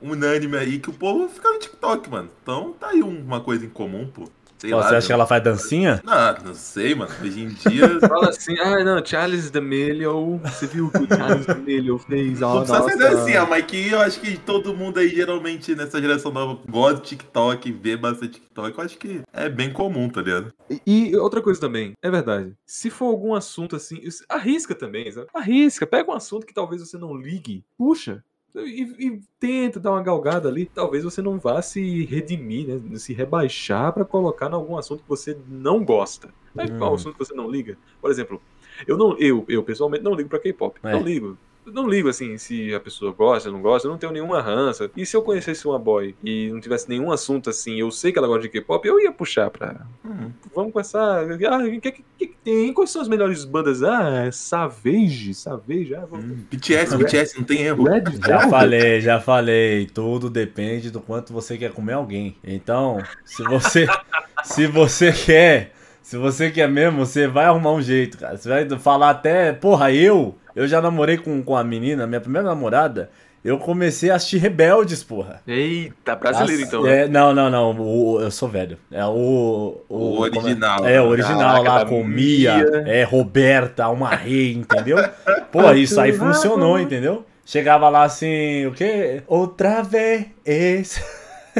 unânime aí que o povo fica no TikTok, mano. Então tá aí uma coisa em comum, pô. Sei lá. você acha que ela faz dancinha? Não, não sei, mano. Hoje em dia. Fala assim, ah, não, Charles D'Amelio, você viu o que o Charles D'Amelio fez? Não Ah, precisa ser nossa. dancinha, mas que eu acho que todo mundo aí, geralmente, nessa geração nova, gosta de TikTok, vê bastante TikTok. Eu acho que é bem comum, tá ligado? E outra coisa também, é verdade. Se for algum assunto assim, arrisca também, sabe? Arrisca, pega um assunto que talvez você não ligue, puxa. E, e tenta dar uma galgada ali. Talvez você não vá se redimir, né? Se rebaixar pra colocar em algum assunto que você não gosta. Aí qual Hum. assunto que você não liga? Por exemplo, eu não, eu, eu pessoalmente não ligo pra K-pop. É. Não ligo. Eu Não ligo assim se a pessoa gosta, não gosta, eu não tenho nenhuma rança. E se eu conhecesse uma boy e não tivesse nenhum assunto assim, eu sei que ela gosta de K-pop, eu ia puxar pra. Uhum. Vamos conversar. Ah, o que, que, que tem. Quais são as melhores bandas? Ah, é Savage, Savage. Ah, vamos... BTS, BTS, não tem erro. Red Já falei, já falei. Tudo depende do quanto você quer comer alguém. Então, se você, se você quer, se você quer mesmo, você vai arrumar um jeito, cara. Você vai falar até, porra, eu, eu já namorei com, com a menina, minha primeira namorada. Eu comecei a assistir Rebeldes, porra. Eita, brasileiro então. né? é, não, não, não. o- eu sou velho. É o. O original. É, o original lá com Mia, Mia. é Roberta, uma rei, entendeu? Pô, isso aí funcionou, entendeu? Chegava lá assim, o quê? Outra vez.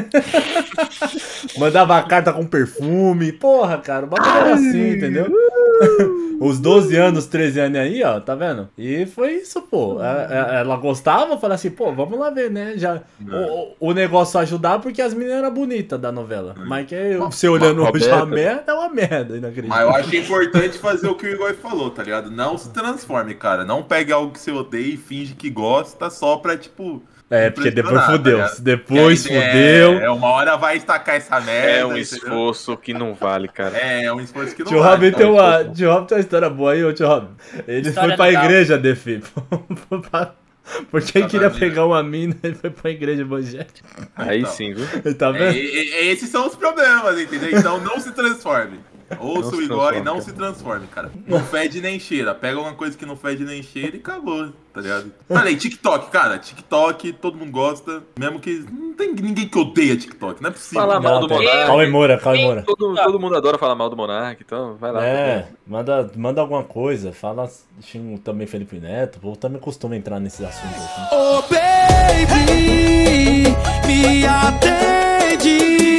Mandava a carta com perfume. Porra, cara, o bagulho era assim, entendeu? Os 12 anos, 13 anos aí, ó, tá vendo? E foi isso, pô. A- a- Ela gostava, falava assim, pô, vamos lá ver, né? Já, o, o negócio ajudar porque as meninas eram bonitas da novela. Mas que você olhando uma hoje a Roberta. merda é uma merda, inacreditável. Mas eu acho importante fazer o que o Igor falou, tá ligado? Não se transforme, cara. Não pegue algo que você odeia e finge que gosta só pra, tipo. É, porque depois fudeu. tá ligado? depois aí, fudeu. É, é, uma hora vai estacar essa merda. É um entendeu? esforço que não vale, cara. É, é um esforço que não Tio vale. Robin tem uma, tio Robin tem uma história boa aí, ô tio Robin. Ele História foi pra legal. igreja, Defi. Porque ele queria pegar uma mina, ele foi pra igreja evangélica. Aí Então. sim, viu? Tá É, vendo? e- e- esses são os problemas, entendeu? Então não se transforme. Ouça o se Igor e não cara. se transforme, cara. Não fede nem cheira. Pega uma coisa que não fede nem cheira e acabou, tá ligado? Falei, TikTok, cara. TikTok, todo mundo gosta. Mesmo que. Não tem ninguém que odeia TikTok, não é possível. Fala mal Não, do tem- Monark. Calma aí, Moura, calma aí, Moura. Todo, todo mundo adora falar mal do Monark, então vai lá. É, manda, manda alguma coisa. Fala xinga também Felipe Neto. O povo também costuma entrar nesses assuntos. Assim. Oh baby, me atende.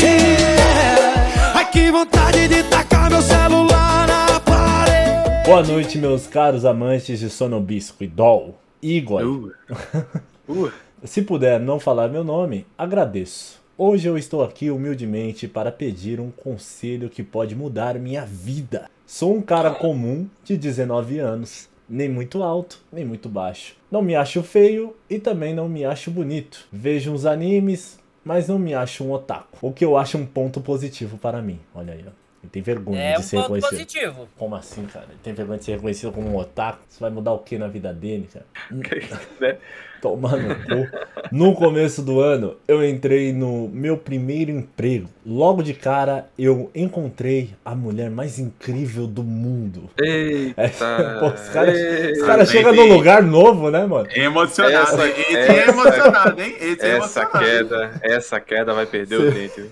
Ai que vontade de meu celular na parede. Boa noite, meus caros amantes de Sonobisco e Doll. Igor. Uh. Uh. Se puder não falar meu nome, agradeço. Hoje eu estou aqui humildemente para pedir um conselho que pode mudar minha vida. Sou um cara comum de 19 anos, nem muito alto, nem muito baixo. Não me acho feio e também não me acho bonito. Vejo uns animes, mas não me acho um otaku. O que eu acho um ponto positivo para mim. Olha aí, ó. Ele tem vergonha É de um ser ponto reconhecido. positivo. Como assim, cara? Ele tem vergonha de ser reconhecido como um otaku? Isso vai mudar o que na vida dele, cara? Né? Tomar no cu. No começo do ano, eu entrei no meu primeiro emprego. Logo de cara, eu encontrei a mulher mais incrível do mundo. Eita. Pô, os caras Ah, chegam num lugar novo, né, mano? Emocionado. Essa- Esse essa- é emocionado, hein? Esse é Essa emocionado. queda, essa queda vai perder o dente.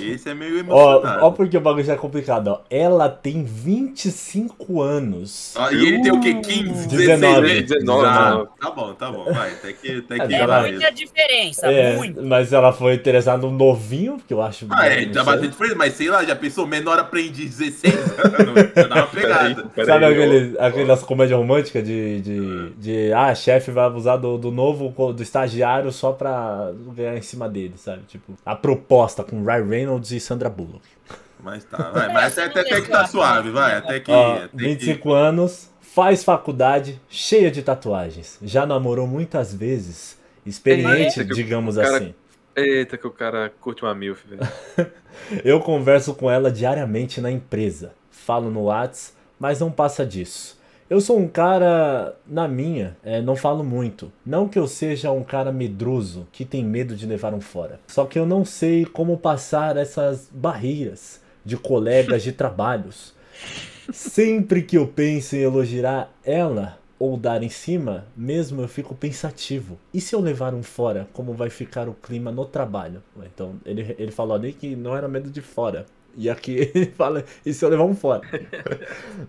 Esse é meio Ó, emocionado. ó porque o bagulho já é complicado, ó. Ela tem 25 anos. Ah, e ele tem o quê? 15, 16, 19, né? 19, Ah, 19. Tá bom, tá bom. Vai, até que, até É, que É ela- muita diferença, É, muito. mas ela foi interessada no novinho, que eu acho. Ah, é, tá sei. bastante diferença, mas sei lá, já pensou, menor aprendiz 16 anos, já dá uma pegada. peraí, Sabe ó. aquele, aquelas comédias românticas de, de, de. Ah, chefe vai abusar do, do novo, do estagiário só pra ganhar em cima dele, sabe? Tipo, a proposta com Ryan Reynolds e Sandra Bullock. Mas tá, vai, mas até, até que tá suave, vai, até que... Ó, até que- 25 anos, faz faculdade, cheia de tatuagens. Já namorou muitas vezes, experiente, Eita, que digamos cara- assim. Eita, que o cara curte uma milf, velho. Eu converso com ela diariamente na empresa. Falo no Whats, mas não passa disso. Eu sou um cara, na minha, é, não falo muito. Não que eu seja um cara medroso que tem medo de levar um fora. Só que eu não sei como passar essas barreiras de colegas de trabalhos. Sempre que eu penso em elogiar ela ou dar em cima, mesmo eu fico pensativo. E se eu levar um fora, como vai ficar o clima no trabalho? Então, ele, ele falou ali que não era medo de fora. E aqui ele fala, e se eu levar um fora?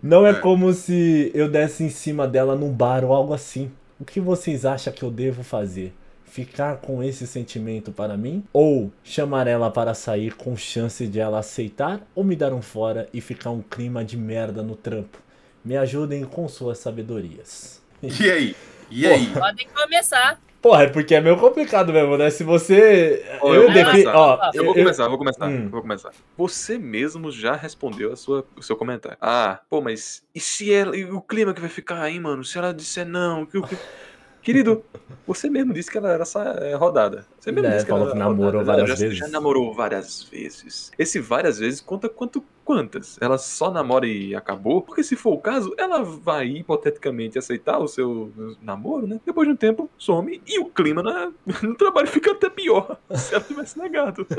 Não é como se eu desse em cima dela num bar ou algo assim. O que vocês acham que eu devo fazer? Ficar com esse sentimento para mim? Ou chamar ela para sair com chance de ela aceitar? Ou me dar um fora e ficar um clima de merda no trampo? Me ajudem com suas sabedorias. E aí? E aí? Podem começar. Porra, é porque é meio complicado mesmo, né? Se você. Ó, eu vou defi... Ó, Eu vou começar, eu vou começar, Hum. eu vou começar. Você mesmo já respondeu a sua, o seu comentário. Ah, pô, mas e se ela. E o clima que vai ficar aí, mano? Se ela disser não, que o que. Querido, você mesmo disse que ela era essa é, rodada. Você mesmo É, disse que falou ela que namorou rodada. várias já, vezes. Já namorou várias vezes. Esse várias vezes conta quanto quantas? Ela só namora e acabou? Porque se for o caso, ela vai hipoteticamente aceitar o seu namoro, né? Depois de um tempo, some e o clima na- no trabalho fica até pior se ela tivesse negado.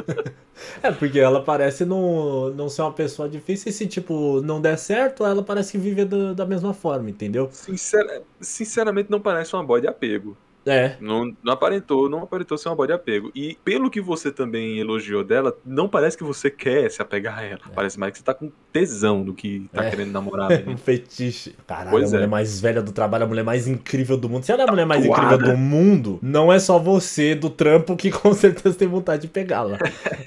É, porque ela parece não, não ser uma pessoa difícil e se, tipo, não der certo, ela parece que vive da, da mesma forma, entendeu? Sincera- sinceramente, não parece uma boy de apego. É. Não, não aparentou, não aparentou ser uma boy de apego. E pelo que você também elogiou dela, não parece que você quer se apegar a ela. Parece mais que você tá com tesão do que tá É. querendo namorar. menina. Um fetiche. Caralho, Pois a mulher é. mais velha do trabalho, a mulher mais incrível do mundo. Se ela é a mulher mais Tatuada. incrível do mundo, não é só você do trampo que com certeza tem vontade de pegá-la.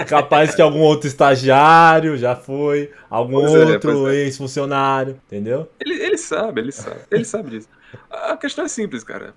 Capaz que algum outro estagiário já foi, algum Pois é, outro é. ex-funcionário, entendeu? Ele, ele sabe, ele sabe. Ele sabe disso. A questão é simples, cara.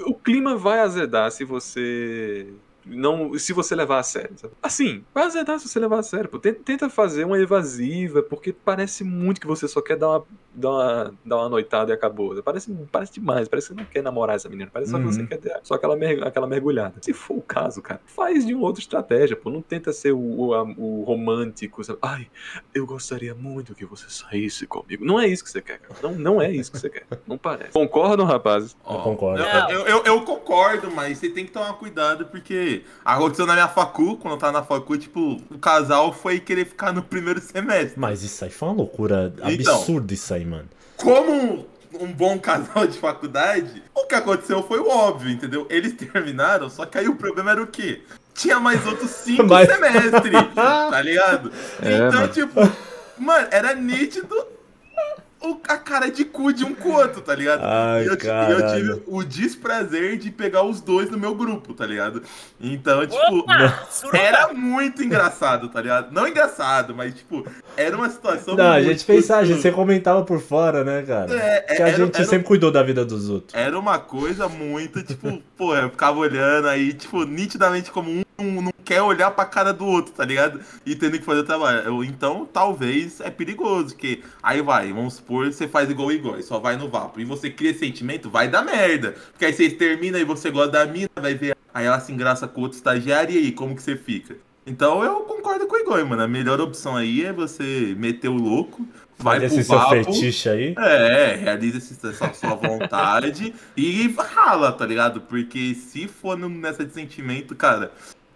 O, clima vai azedar se você. Não, se você levar a sério. sabe? Assim, vai azedar se você levar a sério. Pô. Tenta, fazer uma evasiva, porque parece muito que você só quer dar uma, dar uma, dar uma noitada e acabou. Parece, parece demais. Parece que você não quer namorar essa menina. Parece só que você Uhum. quer ter só aquela, mer- aquela mergulhada. Se for o caso, cara, faz de uma outra estratégia. Pô. Não tenta ser o, o, a- o romântico. Sabe? Ai, eu gostaria muito que você saísse comigo. Não é isso que você quer, cara. Não, não é isso que você quer. Não parece. Concordam, rapazes? Eu concordo. Eu, eu, eu- eu concordo, mas você tem que tomar cuidado, porque aconteceu na minha facu, quando eu tava na facu, tipo, o casal foi querer ficar no primeiro semestre. Mas isso aí foi uma loucura Então. absurda isso aí, mano. Como um, bom casal de faculdade, o que aconteceu foi o óbvio, entendeu? Eles terminaram, só que aí o problema era o quê? Tinha mais outros cinco Mas- semestres, tá ligado? É, então, mano. tipo, mano, era nítido a cara de cu de um com o outro, tá ligado? Ai, e eu, e eu tive o desprazer de pegar os dois no meu grupo, tá ligado? Então, tipo, Opa! Era muito engraçado, tá ligado? Não engraçado, mas, tipo, era uma situação Não, a gente pensava, a gente gostosa. você comentava por fora, né, cara? É, que a era- gente era- sempre cuidou da vida dos outros. Era uma coisa muito, tipo, pô, eu ficava olhando aí, tipo, nitidamente como um não, não quer olhar pra cara do outro, tá ligado? E tendo que fazer o trabalho. Eu- então, talvez é perigoso, que aí vai, vamos supor, você faz igual igual, e só vai no vapo. E você cria sentimento, vai dar merda. Porque aí vocês terminam e você gosta da mina, vai ver. Aí ela se engraça com outro estagiário, e aí, como que você fica? Então eu concordo com o Igor, mano. A melhor opção aí é você meter o louco, vai Faz pro esse seu vapo. fetiche aí. É, realiza esse- essa sua vontade e rala, tá ligado? Porque se for nessa de sentimento, cara,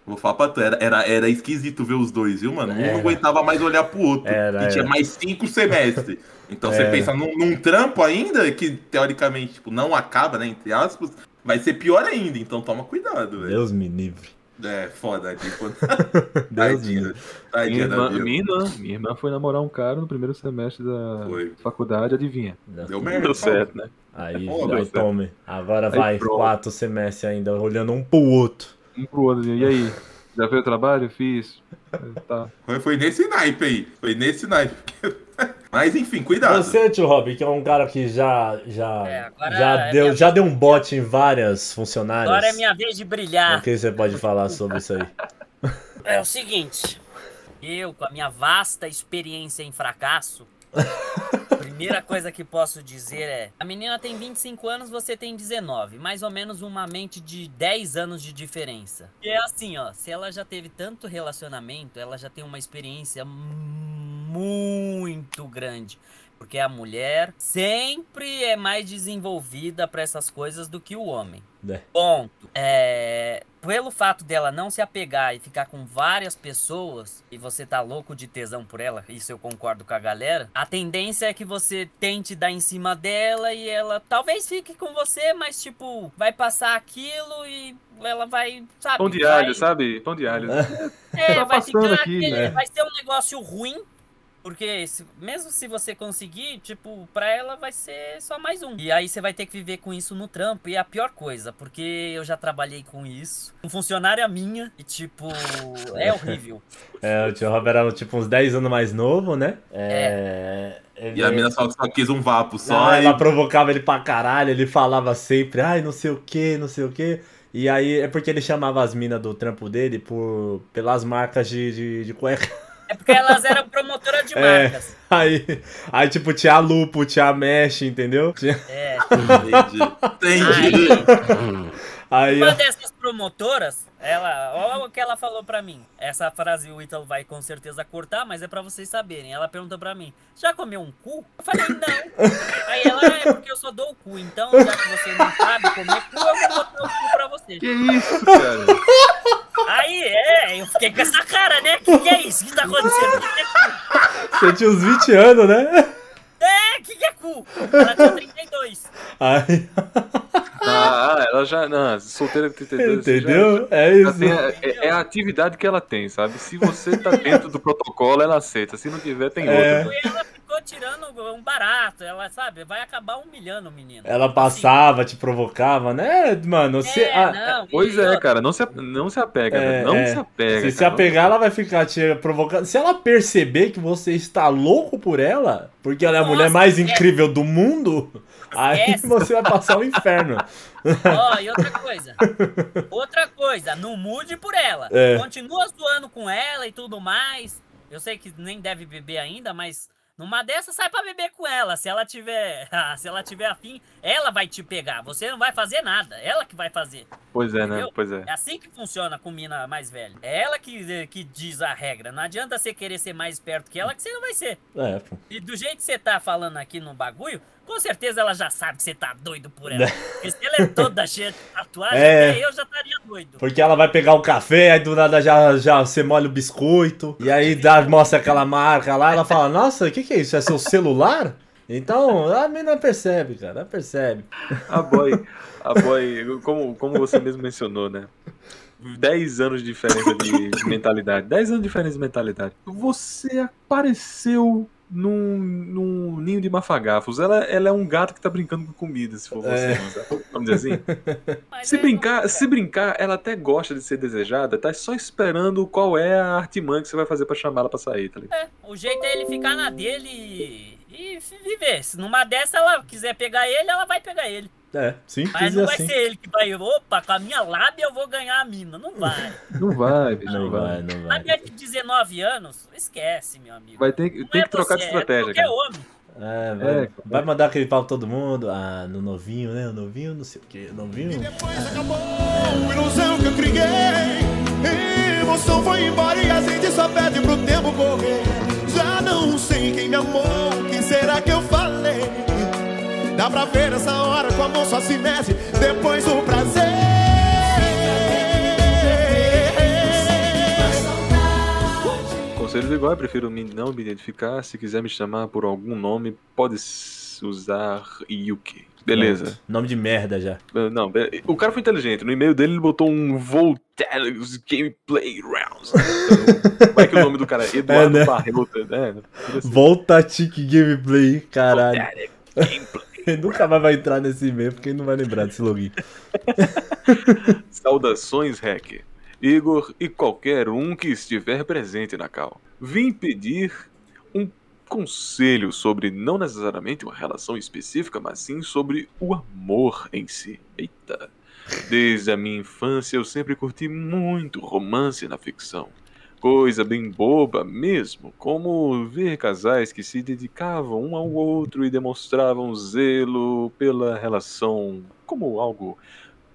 vou falar pra tu, era, era, era esquisito ver os dois, viu, mano? Um Era. não aguentava mais olhar pro outro. Era, e tinha mais cinco semestres. Então você Era. pensa num, num trampo ainda, que teoricamente tipo, não acaba, né? Entre aspas, vai ser pior ainda. Então toma cuidado, velho. Deus me livre. É, foda, tipo. Deus me Tadinha, livre. tadinha Minha da irmã, minha, irmã, minha irmã foi namorar um cara no primeiro semestre da Foi. faculdade, adivinha? Deu merda. Deu certo, né? Aí, Pô, aí tome. Agora Aí vai, pronto. quatro semestres ainda, olhando um pro outro. Um pro outro. E aí? Já fez o trabalho? Fiz. Tá. Foi, foi nesse naipe aí. Foi nesse naipe. Mas enfim, cuidado. Você, tio Rob, que é um cara que já, já, É, já, é deu, já deu um bote em várias funcionárias. Agora é minha vez de brilhar. O que você pode falar sobre isso aí? É o seguinte, eu com a minha vasta experiência em fracasso, primeira coisa que posso dizer é: a menina tem 25 anos, você tem 19, mais ou menos uma mente de 10 anos de diferença. E é assim, ó, se ela já teve tanto relacionamento, ela já tem uma experiência muito grande. Porque a mulher sempre é mais desenvolvida para essas coisas do que o homem. É. Ponto. É, pelo fato dela não se apegar e ficar com várias pessoas, e você tá louco de tesão por ela, isso eu concordo com a galera, a tendência é que você tente dar em cima dela e ela talvez fique com você, mas tipo, vai passar aquilo e ela vai, sabe? Pão de vai- alho, sabe? Pão de alho. é, Tá vai ficar aqui, aquele- né? vai ser um negócio ruim, porque se- mesmo se você conseguir, tipo, pra ela vai ser só mais um. E aí você vai ter que viver com isso no trampo, e é a pior coisa, porque eu já trabalhei com isso. Um funcionária minha, e tipo, é horrível. É, o tio Rob era tipo uns 10 anos mais novo, né? É. ele- E a mina só, só quis um vapo só. Ah, e- ela provocava ele pra caralho, ele falava sempre, ai, não sei o que, não sei o que. E aí é porque ele chamava as minas do trampo dele por, pelas marcas de, de, de cueca. É porque elas eram promotoras de É. marcas. Aí, aí tipo, tinha a Lupo, tinha a Mesh, entendeu? Tinha- É. Entendi. Entendi. Aí, Uma ó. dessas promotoras, ela, olha o que ela falou pra mim. Essa frase o Ítalo vai com certeza cortar, mas é pra vocês saberem. Ela perguntou pra mim: já comeu um cu? Eu falei: não. Aí ela, "Ah, é porque eu só dou o cu. Então, já que você não sabe comer cu, eu vou botar o cu pra você. Que isso, cara? É, fiquei com essa cara, né? Que que é isso? que tá acontecendo? Que que é cu? Você tinha uns 20 anos, né? É, que que é cu? Ela tinha 32. Aí, Ah, ah, ela já. Não, solteira com 32. você já- entendeu? É isso. tem é, é a atividade que ela tem, sabe? Se você tá dentro do protocolo, ela aceita. Se não tiver, tem É. outra. Tirando um barato. Ela, sabe, vai acabar humilhando o menino. Ela passava, te provocava, né, mano? Você, É, ah, não, Pois e é, cara. Não se, não se apega, É, velho. Não é. se apega. se se cara. apegar, ela vai ficar te provocando. Se ela perceber que você está louco por ela, porque ela é a Nossa, mulher mais é. incrível do mundo, aí você vai passar o inferno. Ó, e outra coisa. Outra coisa, não mude por ela. É. Continua zoando com ela e tudo mais. Eu sei que nem deve beber ainda, mas numa dessas sai pra beber com ela. Se ela tiver, se ela tiver afim, ela vai te pegar. Você não vai fazer nada. Ela que vai fazer. Pois é, né? Entendeu? Pois é. É assim que funciona com mina mais velha. É ela que, que diz a regra. Não adianta você querer ser mais esperto que ela, que você não vai ser. É, pô. E do jeito que você tá falando aqui no bagulho, com certeza ela já sabe que você tá doido por ela. Porque se ela é toda cheia de tatuagem, É. até eu já estaria doido. Porque ela vai pegar o café, aí do nada já, já você molha o biscoito, e aí dá, mostra aquela marca lá, ela fala, nossa, o que, que é isso? É seu celular? Então, a menina percebe, cara, ela percebe. A boy, a boy, como, como você mesmo mencionou, né? 10 anos de diferença de mentalidade. 10 anos de diferença de mentalidade. Você apareceu num, num ninho de mafagafos. Ela, ela é um gato que tá brincando com comida, se for você. É. sabe? Vamos dizer assim? Mas Se brincar, se brincar, ela até gosta de ser desejada, tá só esperando qual é a artimanha que você vai fazer pra chamá-la pra sair, tá ligado? é, o jeito é ele ficar na dele e, e viver. Se numa dessa ela quiser pegar ele, ela vai pegar ele. É, Mas simples não e vai assim. ser ele que vai, opa, com a minha lábia eu vou ganhar a mina. Não vai. Não vai, bicho, Não vai, não vai. Lábia de 19 anos, esquece, meu amigo. Vai ter, que- Não tem é que trocar de você, estratégia, é qualquer cara. homem. É, vai, É, vai mandar aquele pau pra todo mundo. Ah, no novinho, né? O novinho, não sei o que, novinho. Depois acabou, ilusão que eu criei. Emoção foi embora e a gente só pede pro tempo correr. Já não sei quem me amou, quem será que eu falei? Dá pra ver essa hora com a mão só se mexe depois do prazer. Conselhos igual, prefiro não me identificar. Se quiser me chamar por algum nome, pode usar Yuki. Beleza. Nome de merda já. Não, o cara foi inteligente. No e-mail dele ele botou um Voltaires Gameplay Rounds. Então, Como é que é o nome do cara? Eduardo É, né? Barreto. né? Assim. Volta Tic Gameplay, caralho. Gameplay. Ele nunca mais vai entrar nesse e-mail porque ele não vai lembrar desse login. Saudações, Hack. Igor e qualquer um que estiver presente na cal. Vim pedir conselho sobre não necessariamente uma relação específica, mas sim sobre o amor em si. Eita. Desde a minha infância eu sempre curti muito romance na ficção. Coisa bem boba mesmo, como ver casais que se dedicavam um ao outro e demonstravam zelo pela relação como algo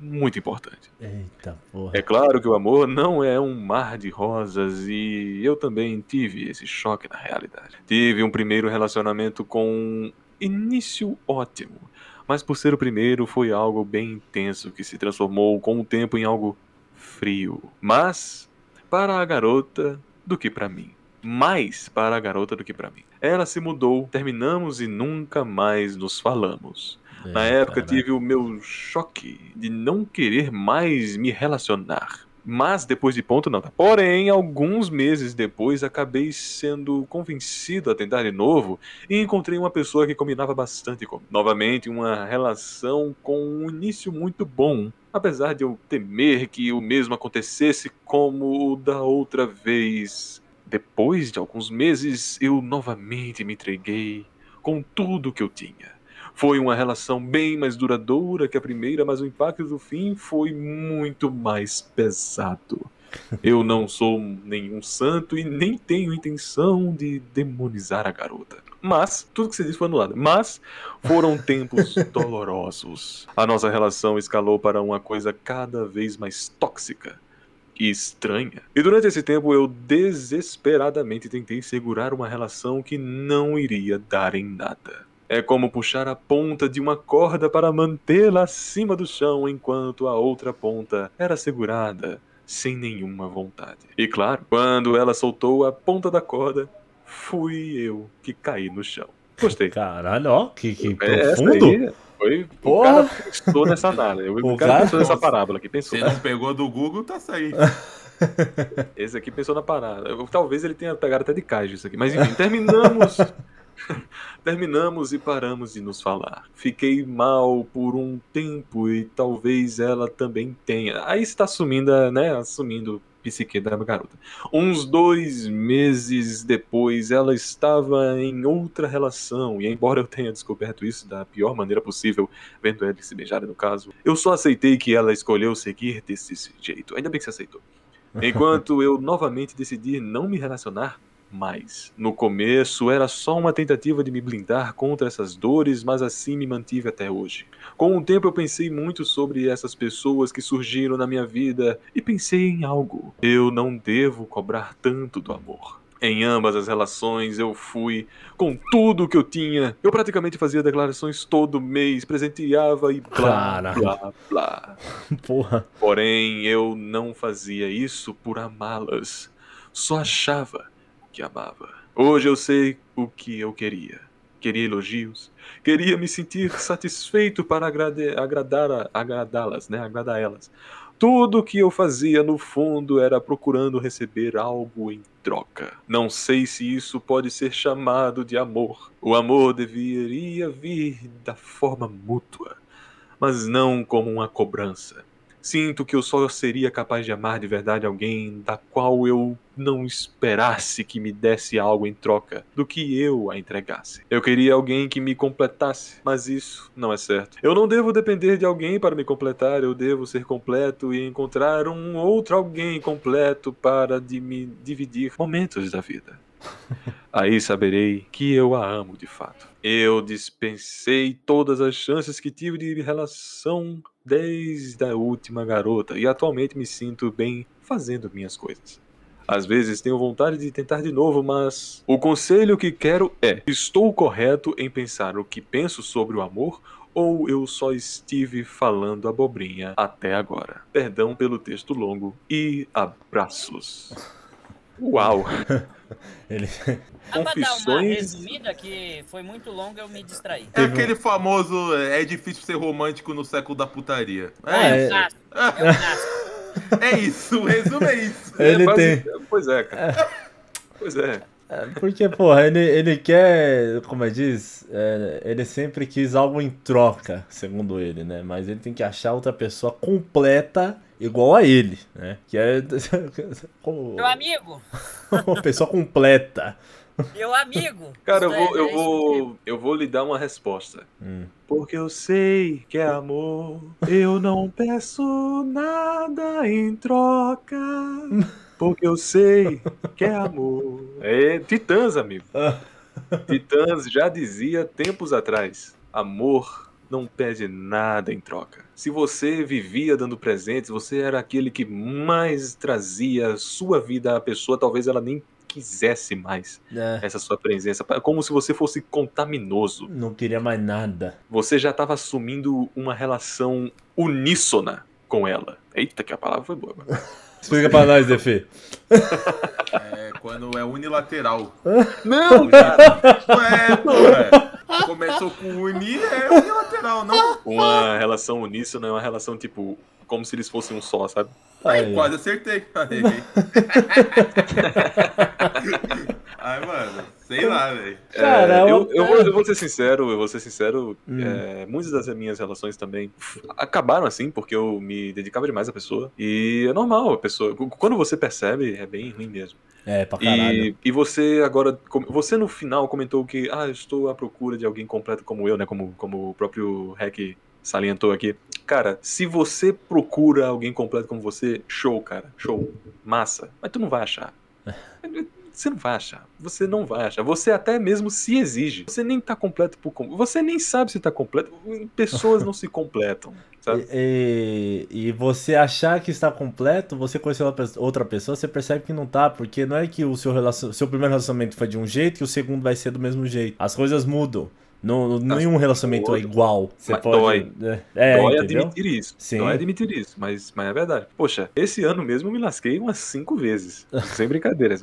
muito importante. Eita porra. É claro que o amor não é um mar de rosas e eu também tive esse choque na realidade. Tive um primeiro relacionamento com um início ótimo, mas por ser o primeiro foi algo bem intenso que se transformou com o tempo em algo frio. Mas para a garota do que para mim. Mais para a garota do que para mim. Ela se mudou, terminamos e nunca mais nos falamos. Na É, época caralho. tive o meu choque de não querer mais me relacionar. Mas depois de ponto não. tá? Porém, alguns meses depois acabei sendo convencido a tentar de novo e encontrei uma pessoa que combinava bastante comigo. Novamente, uma relação com um início muito bom. Apesar de eu temer que o mesmo acontecesse como o da outra vez. Depois de alguns meses, eu novamente me entreguei com tudo que eu tinha. Foi uma relação bem mais duradoura que a primeira, mas o impacto do fim foi muito mais pesado. Eu não sou nenhum santo e nem tenho intenção de demonizar a garota. Mas, tudo que você disse foi anulado. Mas, foram tempos dolorosos. A nossa relação escalou para uma coisa cada vez mais tóxica e estranha. E durante esse tempo eu desesperadamente tentei segurar uma relação que não iria dar em nada. É como puxar a ponta de uma corda para mantê-la acima do chão enquanto a outra ponta era segurada sem nenhuma vontade. E claro, quando ela soltou a ponta da corda, fui eu que caí no chão. Gostei. Caralho, ó, que, que Essa profundo. foi, o Porra. cara pensou nessa análise. O, O cara, cara- pensou nessa parábola aqui, pensou. Você não pegou do Google, tá saindo. Esse aqui pensou na parada. Talvez ele tenha pegado até de caixa isso aqui. Mas enfim, terminamos. terminamos e paramos de nos falar. Fiquei mal por um tempo e talvez ela também tenha. Aí está assumindo, né? Assumindo psique da garota. Uns dois meses depois, ela estava em outra relação. E embora eu tenha descoberto isso da pior maneira possível, vendo eles se beijarem no caso, eu só aceitei que ela escolheu seguir desse jeito. Ainda bem que você aceitou. Enquanto eu novamente decidi não me relacionar mais. No começo era só uma tentativa de me blindar contra essas dores, mas assim me mantive até hoje. Com o tempo eu pensei muito sobre essas pessoas que surgiram na minha vida e pensei em algo. Eu não devo cobrar tanto do amor. Em ambas as relações eu fui com tudo que eu tinha. Eu praticamente fazia declarações todo mês, presenteava e blá, Caralho. blá, blá. Porra. Porém, eu não fazia isso por amá-las. Só achava que amava. Hoje eu sei o que eu queria. Queria elogios. Queria me sentir satisfeito para agradar agradá-las, né? Agradar elas. Tudo que eu fazia no fundo era procurando receber algo em troca. Não sei se isso pode ser chamado de amor. O amor deveria vir da forma mútua, mas não como uma cobrança. Sinto que eu só seria capaz de amar de verdade alguém da qual eu não esperasse que me desse algo em troca do que eu a entregasse. Eu queria alguém que me completasse, mas isso não é certo. Eu não devo depender de alguém para me completar, eu devo ser completo e encontrar um outro alguém completo para de me dividir momentos da vida. Aí saberei que eu a amo de fato. Eu dispensei todas as chances que tive de relação desde a última garota e atualmente me sinto bem fazendo minhas coisas. Às vezes tenho vontade de tentar de novo, mas o conselho que quero é: estou correto em pensar o que penso sobre o amor ou eu só estive falando abobrinha até agora? Perdão pelo texto longo e abraços. Uau! Ele... Dá pra dar uma resumida que foi muito longa eu me distraí. É aquele famoso. É difícil ser romântico no século da putaria. Ah, É, é. é clássico. É isso. O resumo é isso. Ele quase- tem. Pois é, cara. Pois é. É, Porque, porra, ele, ele quer, como é diz, é, ele sempre quis algo em troca, segundo ele, né? Mas ele tem que achar outra pessoa completa igual a ele, né? Que é como Meu amigo, uma pessoa completa. meu amigo. Cara, eu vou, é- eu é vou, eu vou lhe dar uma resposta. Hum. Porque eu sei que é amor. Eu não peço nada em troca. Porque eu sei que é amor. É Titãs, amigo. Titãs já dizia tempos atrás: amor não pede nada em troca. Se você vivia dando presentes, você era aquele que mais trazia sua vida à pessoa, talvez ela nem quisesse mais É, essa sua presença, como se você fosse contaminoso. não queria mais nada. Você já estava assumindo uma relação uníssona com ela. Eita, que a palavra foi boa. agora. Explica pra nós, Defi. É quando é unilateral. Não, Não é, pô. É. Começou com uni, é unilateral, não? Uma relação uníssona é uma relação tipo como se eles fossem um só, sabe? Aí, Aí. quase acertei. Aí. Ai, mano, sei lá, velho. É, Cara, eu, eu- eu, vou, eu vou ser sincero, eu vou ser sincero, Hum. é, muitas das minhas relações também acabaram assim, porque eu me dedicava demais à pessoa. E é normal, a pessoa. Quando você percebe, é bem ruim mesmo. É, pra caralho. E, e você agora, você no final comentou que, ah, eu estou à procura de alguém completo como eu, né? Como, como o próprio Hack salientou aqui. Cara, se você procura alguém completo como você, show, cara. Show. Massa. Mas tu não vai achar. Você não vai achar. Você não vai achar. Você até mesmo se exige. Você nem tá completo por com- Você nem sabe se tá completo. Pessoas não se completam. Sabe? E, e você achar que está completo, você conhecer outra pe- outra pessoa, você percebe que não tá, porque não é que o seu, relacion... seu primeiro relacionamento foi de um jeito que o segundo vai ser do mesmo jeito. As coisas mudam. Não, nenhum relacionamento é igual. Você Mas pode. dói. É, é, Dói entendeu? admitir isso. Sim. Dói admitir isso, mas, mas é verdade. Poxa, esse ano mesmo eu me lasquei umas cinco vezes. Sem brincadeira.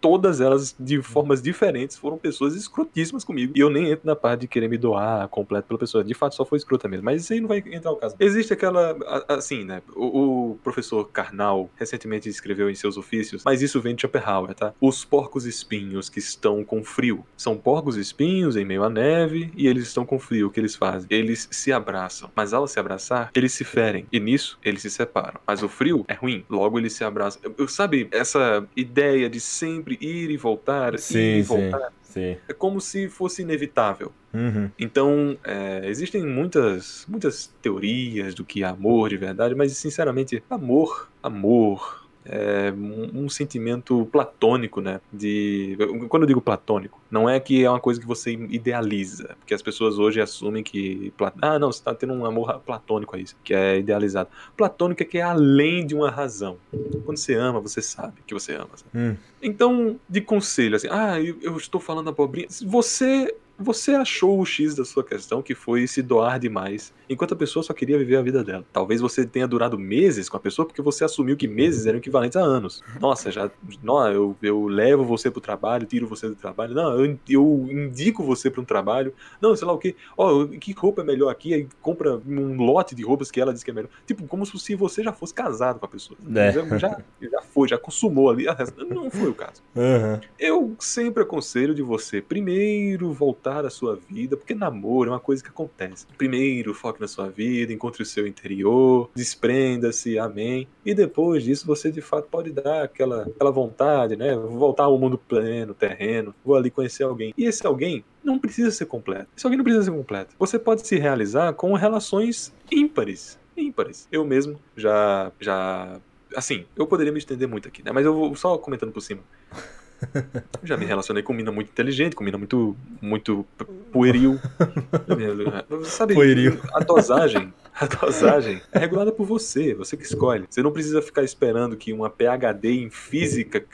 Todas elas, de formas diferentes, foram pessoas escrotíssimas comigo. E eu nem entro na parte de querer me doar completo pela pessoa. De fato, só foi escrota mesmo. Mas isso aí não vai entrar o caso. Existe aquela. Assim, né? O, o professor Karnal recentemente escreveu em seus ofícios, mas isso vem de Schopenhauer, tá? Os porcos espinhos que estão com frio. São porcos espinhos em meio à neve e eles estão com frio. O que eles fazem? Eles se abraçam. Mas ao se abraçar, eles se ferem. E nisso, eles se separam. Mas o frio é ruim. Logo, eles se abraçam. Eu, eu- sabe, essa ideia de sempre ir e voltar, ir e Sim, sim, voltar, sim. é como se fosse inevitável. Uhum. Então, é, existem muitas, muitas teorias do que é amor de verdade, mas sinceramente, amor, amor é um, um sentimento platônico, né? De quando eu digo platônico, não é que é uma coisa que você idealiza, porque as pessoas hoje assumem que ah, não, você tá tendo um amor platônico aí, que é idealizado. Platônico é que é além de uma razão. Quando você ama, você sabe que você ama. Hum. Então, de conselho, assim, ah, eu, eu estou falando abobrinha. Se Você, você achou o X da sua questão, que foi se doar demais, enquanto a pessoa só queria viver a vida dela. Talvez você tenha durado meses com a pessoa porque você assumiu que meses eram equivalentes a anos. Nossa, já, não, eu, eu levo você pro trabalho, tiro você do trabalho. Não, eu, eu indico você para um trabalho. Não, sei lá o que. Ó, que roupa é melhor aqui? Aí compra um lote de roupas que ela diz que é melhor. Tipo, como se você já fosse casado com a pessoa. É. Já, já, foi, já consumou ali. Não foi o caso. Aham. Eu sempre aconselho de você primeiro voltar à sua vida, porque namoro é uma coisa que acontece. Primeiro foque na sua vida, encontre o seu interior, desprenda-se, amém. E depois disso você de fato pode dar aquela, aquela vontade, né? Vou voltar ao mundo pleno, terreno, vou ali conhecer alguém. E esse alguém não precisa ser completo. Esse alguém não precisa ser completo. Você pode se realizar com relações ímpares. Ímpares. Eu mesmo já já assim, eu poderia me estender muito aqui, né? Mas eu vou só comentando por cima. Eu já me relacionei com mina muito inteligente, com mina muito, muito pueril. Sabe, Pueril. a dosagem, a dosagem é regulada por você, você que escolhe. Você não precisa ficar esperando que uma PhD em física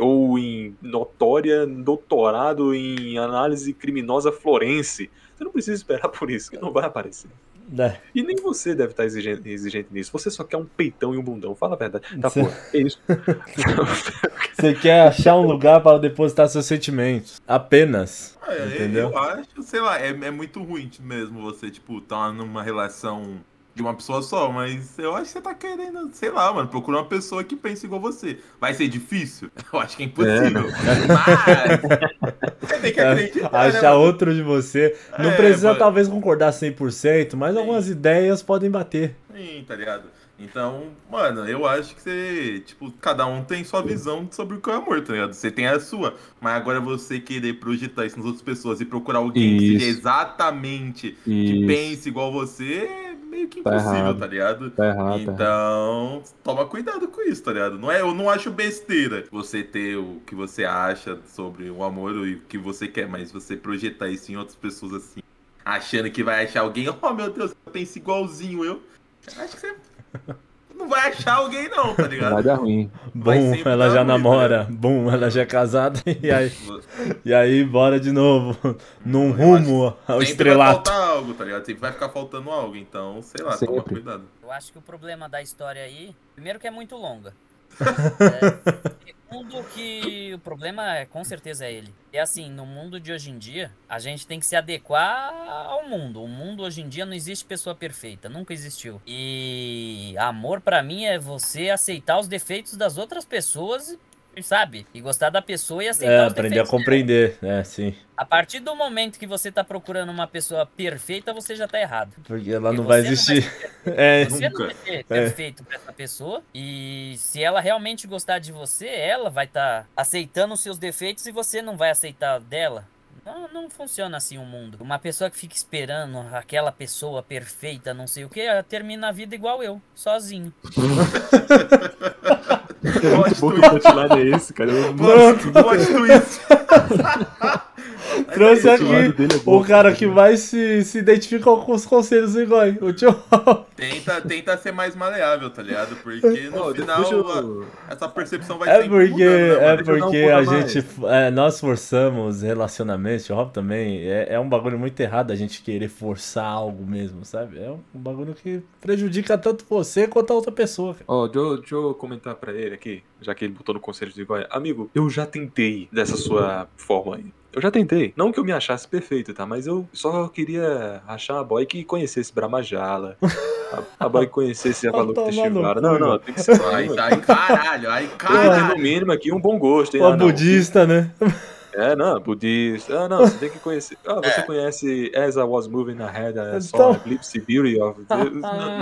ou em notória doutorado em análise criminosa florense. Você não precisa esperar por isso, que não vai aparecer. É. E nem você deve estar exigente, exigente nisso. Você só quer um peitão e um bundão. Fala a verdade. Tá, Cê- pô, é isso. Você quer achar um lugar para depositar seus sentimentos. Apenas. É, Entendeu? Eu acho, sei lá, é, é muito ruim mesmo você, tipo, tá numa relação de uma pessoa só, mas eu acho que você tá querendo, sei lá, mano, procurar uma pessoa que pense igual você. Vai ser difícil? Eu acho que é impossível. Mas você tem que acreditar, né, Achar mano? outro de você. Não É, precisa mano. talvez concordar 100%, mas algumas ideias podem bater. Sim, tá ligado? Então, mano, eu acho que você, tipo, cada um tem sua visão sobre o que é amor, tá ligado? Você tem a sua, mas agora você querer projetar isso nas outras pessoas e procurar alguém que seja Isso. exatamente que Isso. pense igual você é meio que Tá impossível, errado. tá ligado? Tá errado, tá Então, toma cuidado com isso, tá ligado? Não é, eu não acho besteira você ter o que você acha sobre o amor e o que você quer, mas você projetar isso em outras pessoas assim, achando que vai achar alguém, oh meu Deus, pensa igualzinho eu. Acho que você não vai achar alguém não, tá ligado? Vai dar ruim. Vai Bom, sempre ela já ruim, tá namora. Bom, ela já é casada. E aí, e aí bora de novo. Num Eu rumo ao Sempre vai estrelato. faltar algo, tá ligado? Sempre vai ficar faltando algo, então, sei lá, toma Sempre. cuidado. Eu acho que o problema da história aí, primeiro que é muito longa. É, segundo que o problema é, com certeza é ele. E assim, no mundo de hoje em dia, a gente tem que se adequar ao mundo. O mundo hoje em dia não existe pessoa perfeita, nunca existiu. E amor pra mim é você aceitar os defeitos das outras pessoas, sabe? E gostar da pessoa e aceitar É, os aprender a defeitos dela. compreender. É, sim. A partir do momento que você tá procurando uma pessoa perfeita, você já tá errado. Porque ela Porque não vai você não vai existir. É, Você não Nunca. vai ser perfeito pra essa pessoa. E se ela realmente gostar de você, ela vai estar aceitando os seus defeitos e você não vai aceitar dela. Não, não funciona assim o mundo. Uma pessoa que fica esperando aquela pessoa perfeita, não sei o que, termina a vida igual eu, sozinho. Que bom que o é esse, cara. Eu- Pronto. Plot twist. Trouxe esse lado aqui é bom, o cara que mais se, se identifica com os conselhos do Igor, o tio. Tenta, tenta ser mais maleável, tá ligado? Porque no Ó, final deixa eu- a- essa percepção vai É sempre porque, mudando, né, é? Deixa porque a gente, é, nós forçamos relacionamentos, o Rob também, é, é um bagulho muito errado a gente querer forçar algo mesmo, sabe? É um bagulho que prejudica tanto você quanto a outra pessoa. Ó, deixa, eu- deixa eu comentar pra ele aqui, já que ele botou no conselho de igual. Amigo, eu já tentei dessa sua forma aí. Eu já tentei. Não que eu me achasse perfeito, tá? Mas eu só queria achar uma boy que conhecesse Bramajala. a, a boy que conhecesse Teshivara. cu, Não, não, tem que ser. Aí, tá, aí caralho, aí Tem que ter, no caralho. mínimo aqui um bom gosto, hein? Uma Ah, budista, né? É, não, budista. Ah, não, você tem que conhecer. Ah, você É. conhece As I Was Moving Ahead, I Saw Então. Eclipse Beauty of... não,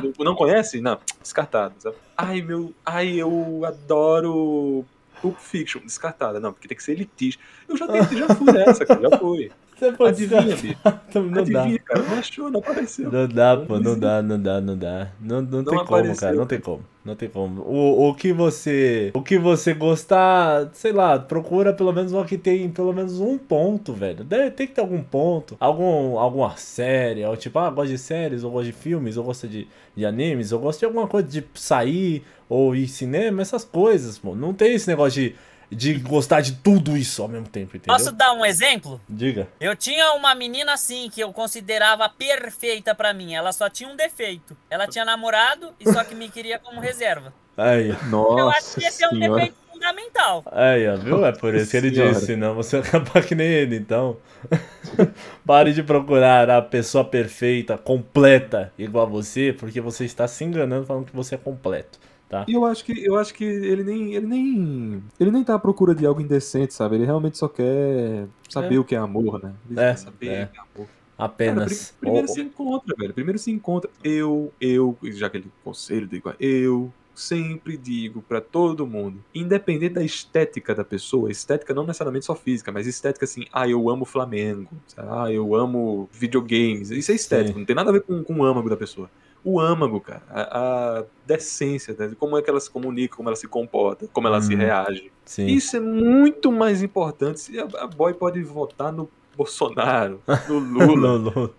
não- não conhece? Não, descartado. sabe? Ai, meu... Ai, eu adoro Pulp Fiction. Descartada. Não, porque tem que ser elitista. Eu já tentei, já fui nessa, cara, já fui. Você pode Adivinha, bicho. Não dá. Adivinha, cara. Não achou, não apareceu. Não dá, pô, não dá, não dá, não dá. Não, não, tem como, apareceu, cara, não tem como. Não tem como. O, o que você. O que você gostar, sei lá, procura pelo menos uma que tem pelo menos um ponto, velho. Deve, tem que ter algum ponto. Algum, alguma série. Ou tipo, ah, gosto de séries, ou gosto de filmes, ou gosto de, de animes, ou gosto de alguma coisa de sair, ou ir cinema, essas coisas, pô. Não tem esse negócio de, de gostar de tudo isso ao mesmo tempo, entendeu? Posso dar um exemplo? Diga. Eu tinha uma menina assim que eu considerava perfeita pra mim. Ela só tinha um defeito. Ela tinha namorado e só que me queria como reserva. Aí, ó. eu acho Nossa que esse é um defeito fundamental. Aí, ó, viu? É por isso que ele Senhora. disse, senão você vai acabar que nem ele, então. Pare de procurar a pessoa perfeita, completa, igual a você, porque você está se enganando falando que você é completo, tá? E eu acho que eu acho que ele nem ele nem ele nem tá à procura de algo indecente, sabe? Ele realmente só quer saber É. o que é amor, né? Ele É, saber é. o que é amor. Apenas. Cara, pri- primeiro Ou- se encontra, velho. Primeiro se encontra. Eu, eu, já que ele conselho do igual, eu sempre digo pra todo mundo, independente da estética da pessoa, estética não necessariamente só física, mas estética assim, ah, eu amo Flamengo, ah, eu amo videogames, isso é estético, Sim. não tem nada a ver com, com o âmago da pessoa. O âmago, cara, a, a decência, né? como é que ela se comunica, como ela se comporta, como ela se Uhum. reage. Sim. Isso é muito mais importante. Se a, a boy pode votar no Bolsonaro, no Lula, Lulu.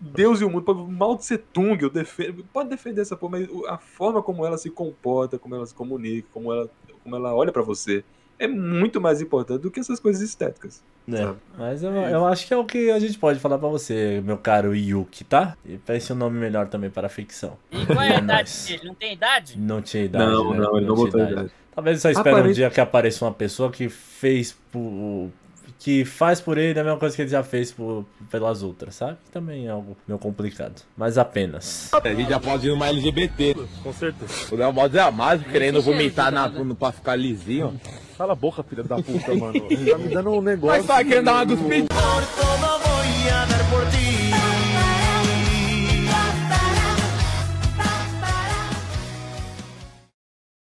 Deus e o mundo, mal de Tung, eu defendo, pode defender essa porra, mas a forma como ela se comporta, como ela se comunica, como ela, como ela olha pra você, é muito mais importante do que essas coisas estéticas. É, mas eu, eu acho que é o que a gente pode falar pra você, meu caro Yuki, tá? E pense um nome melhor também para a ficção. E qual é a É idade dele? Não tem idade? Não tinha idade, não, né? não, ele não tinha botou idade. Talvez só espere um Aparente- dia que apareça uma pessoa que fez por. Que faz por ele a mesma coisa que ele já fez por, pelas outras, sabe? Que também é algo meio complicado. Mas apenas. A gente já pode ir numa LGBT. Com certeza. O Léo Mods é a mais querendo vomitar na, no, pra ficar lisinho. Cala a boca, filha da puta, mano. Tá me dando um negócio. Mas tá querendo dar uma cuspida. Por todo voy a dar por ti.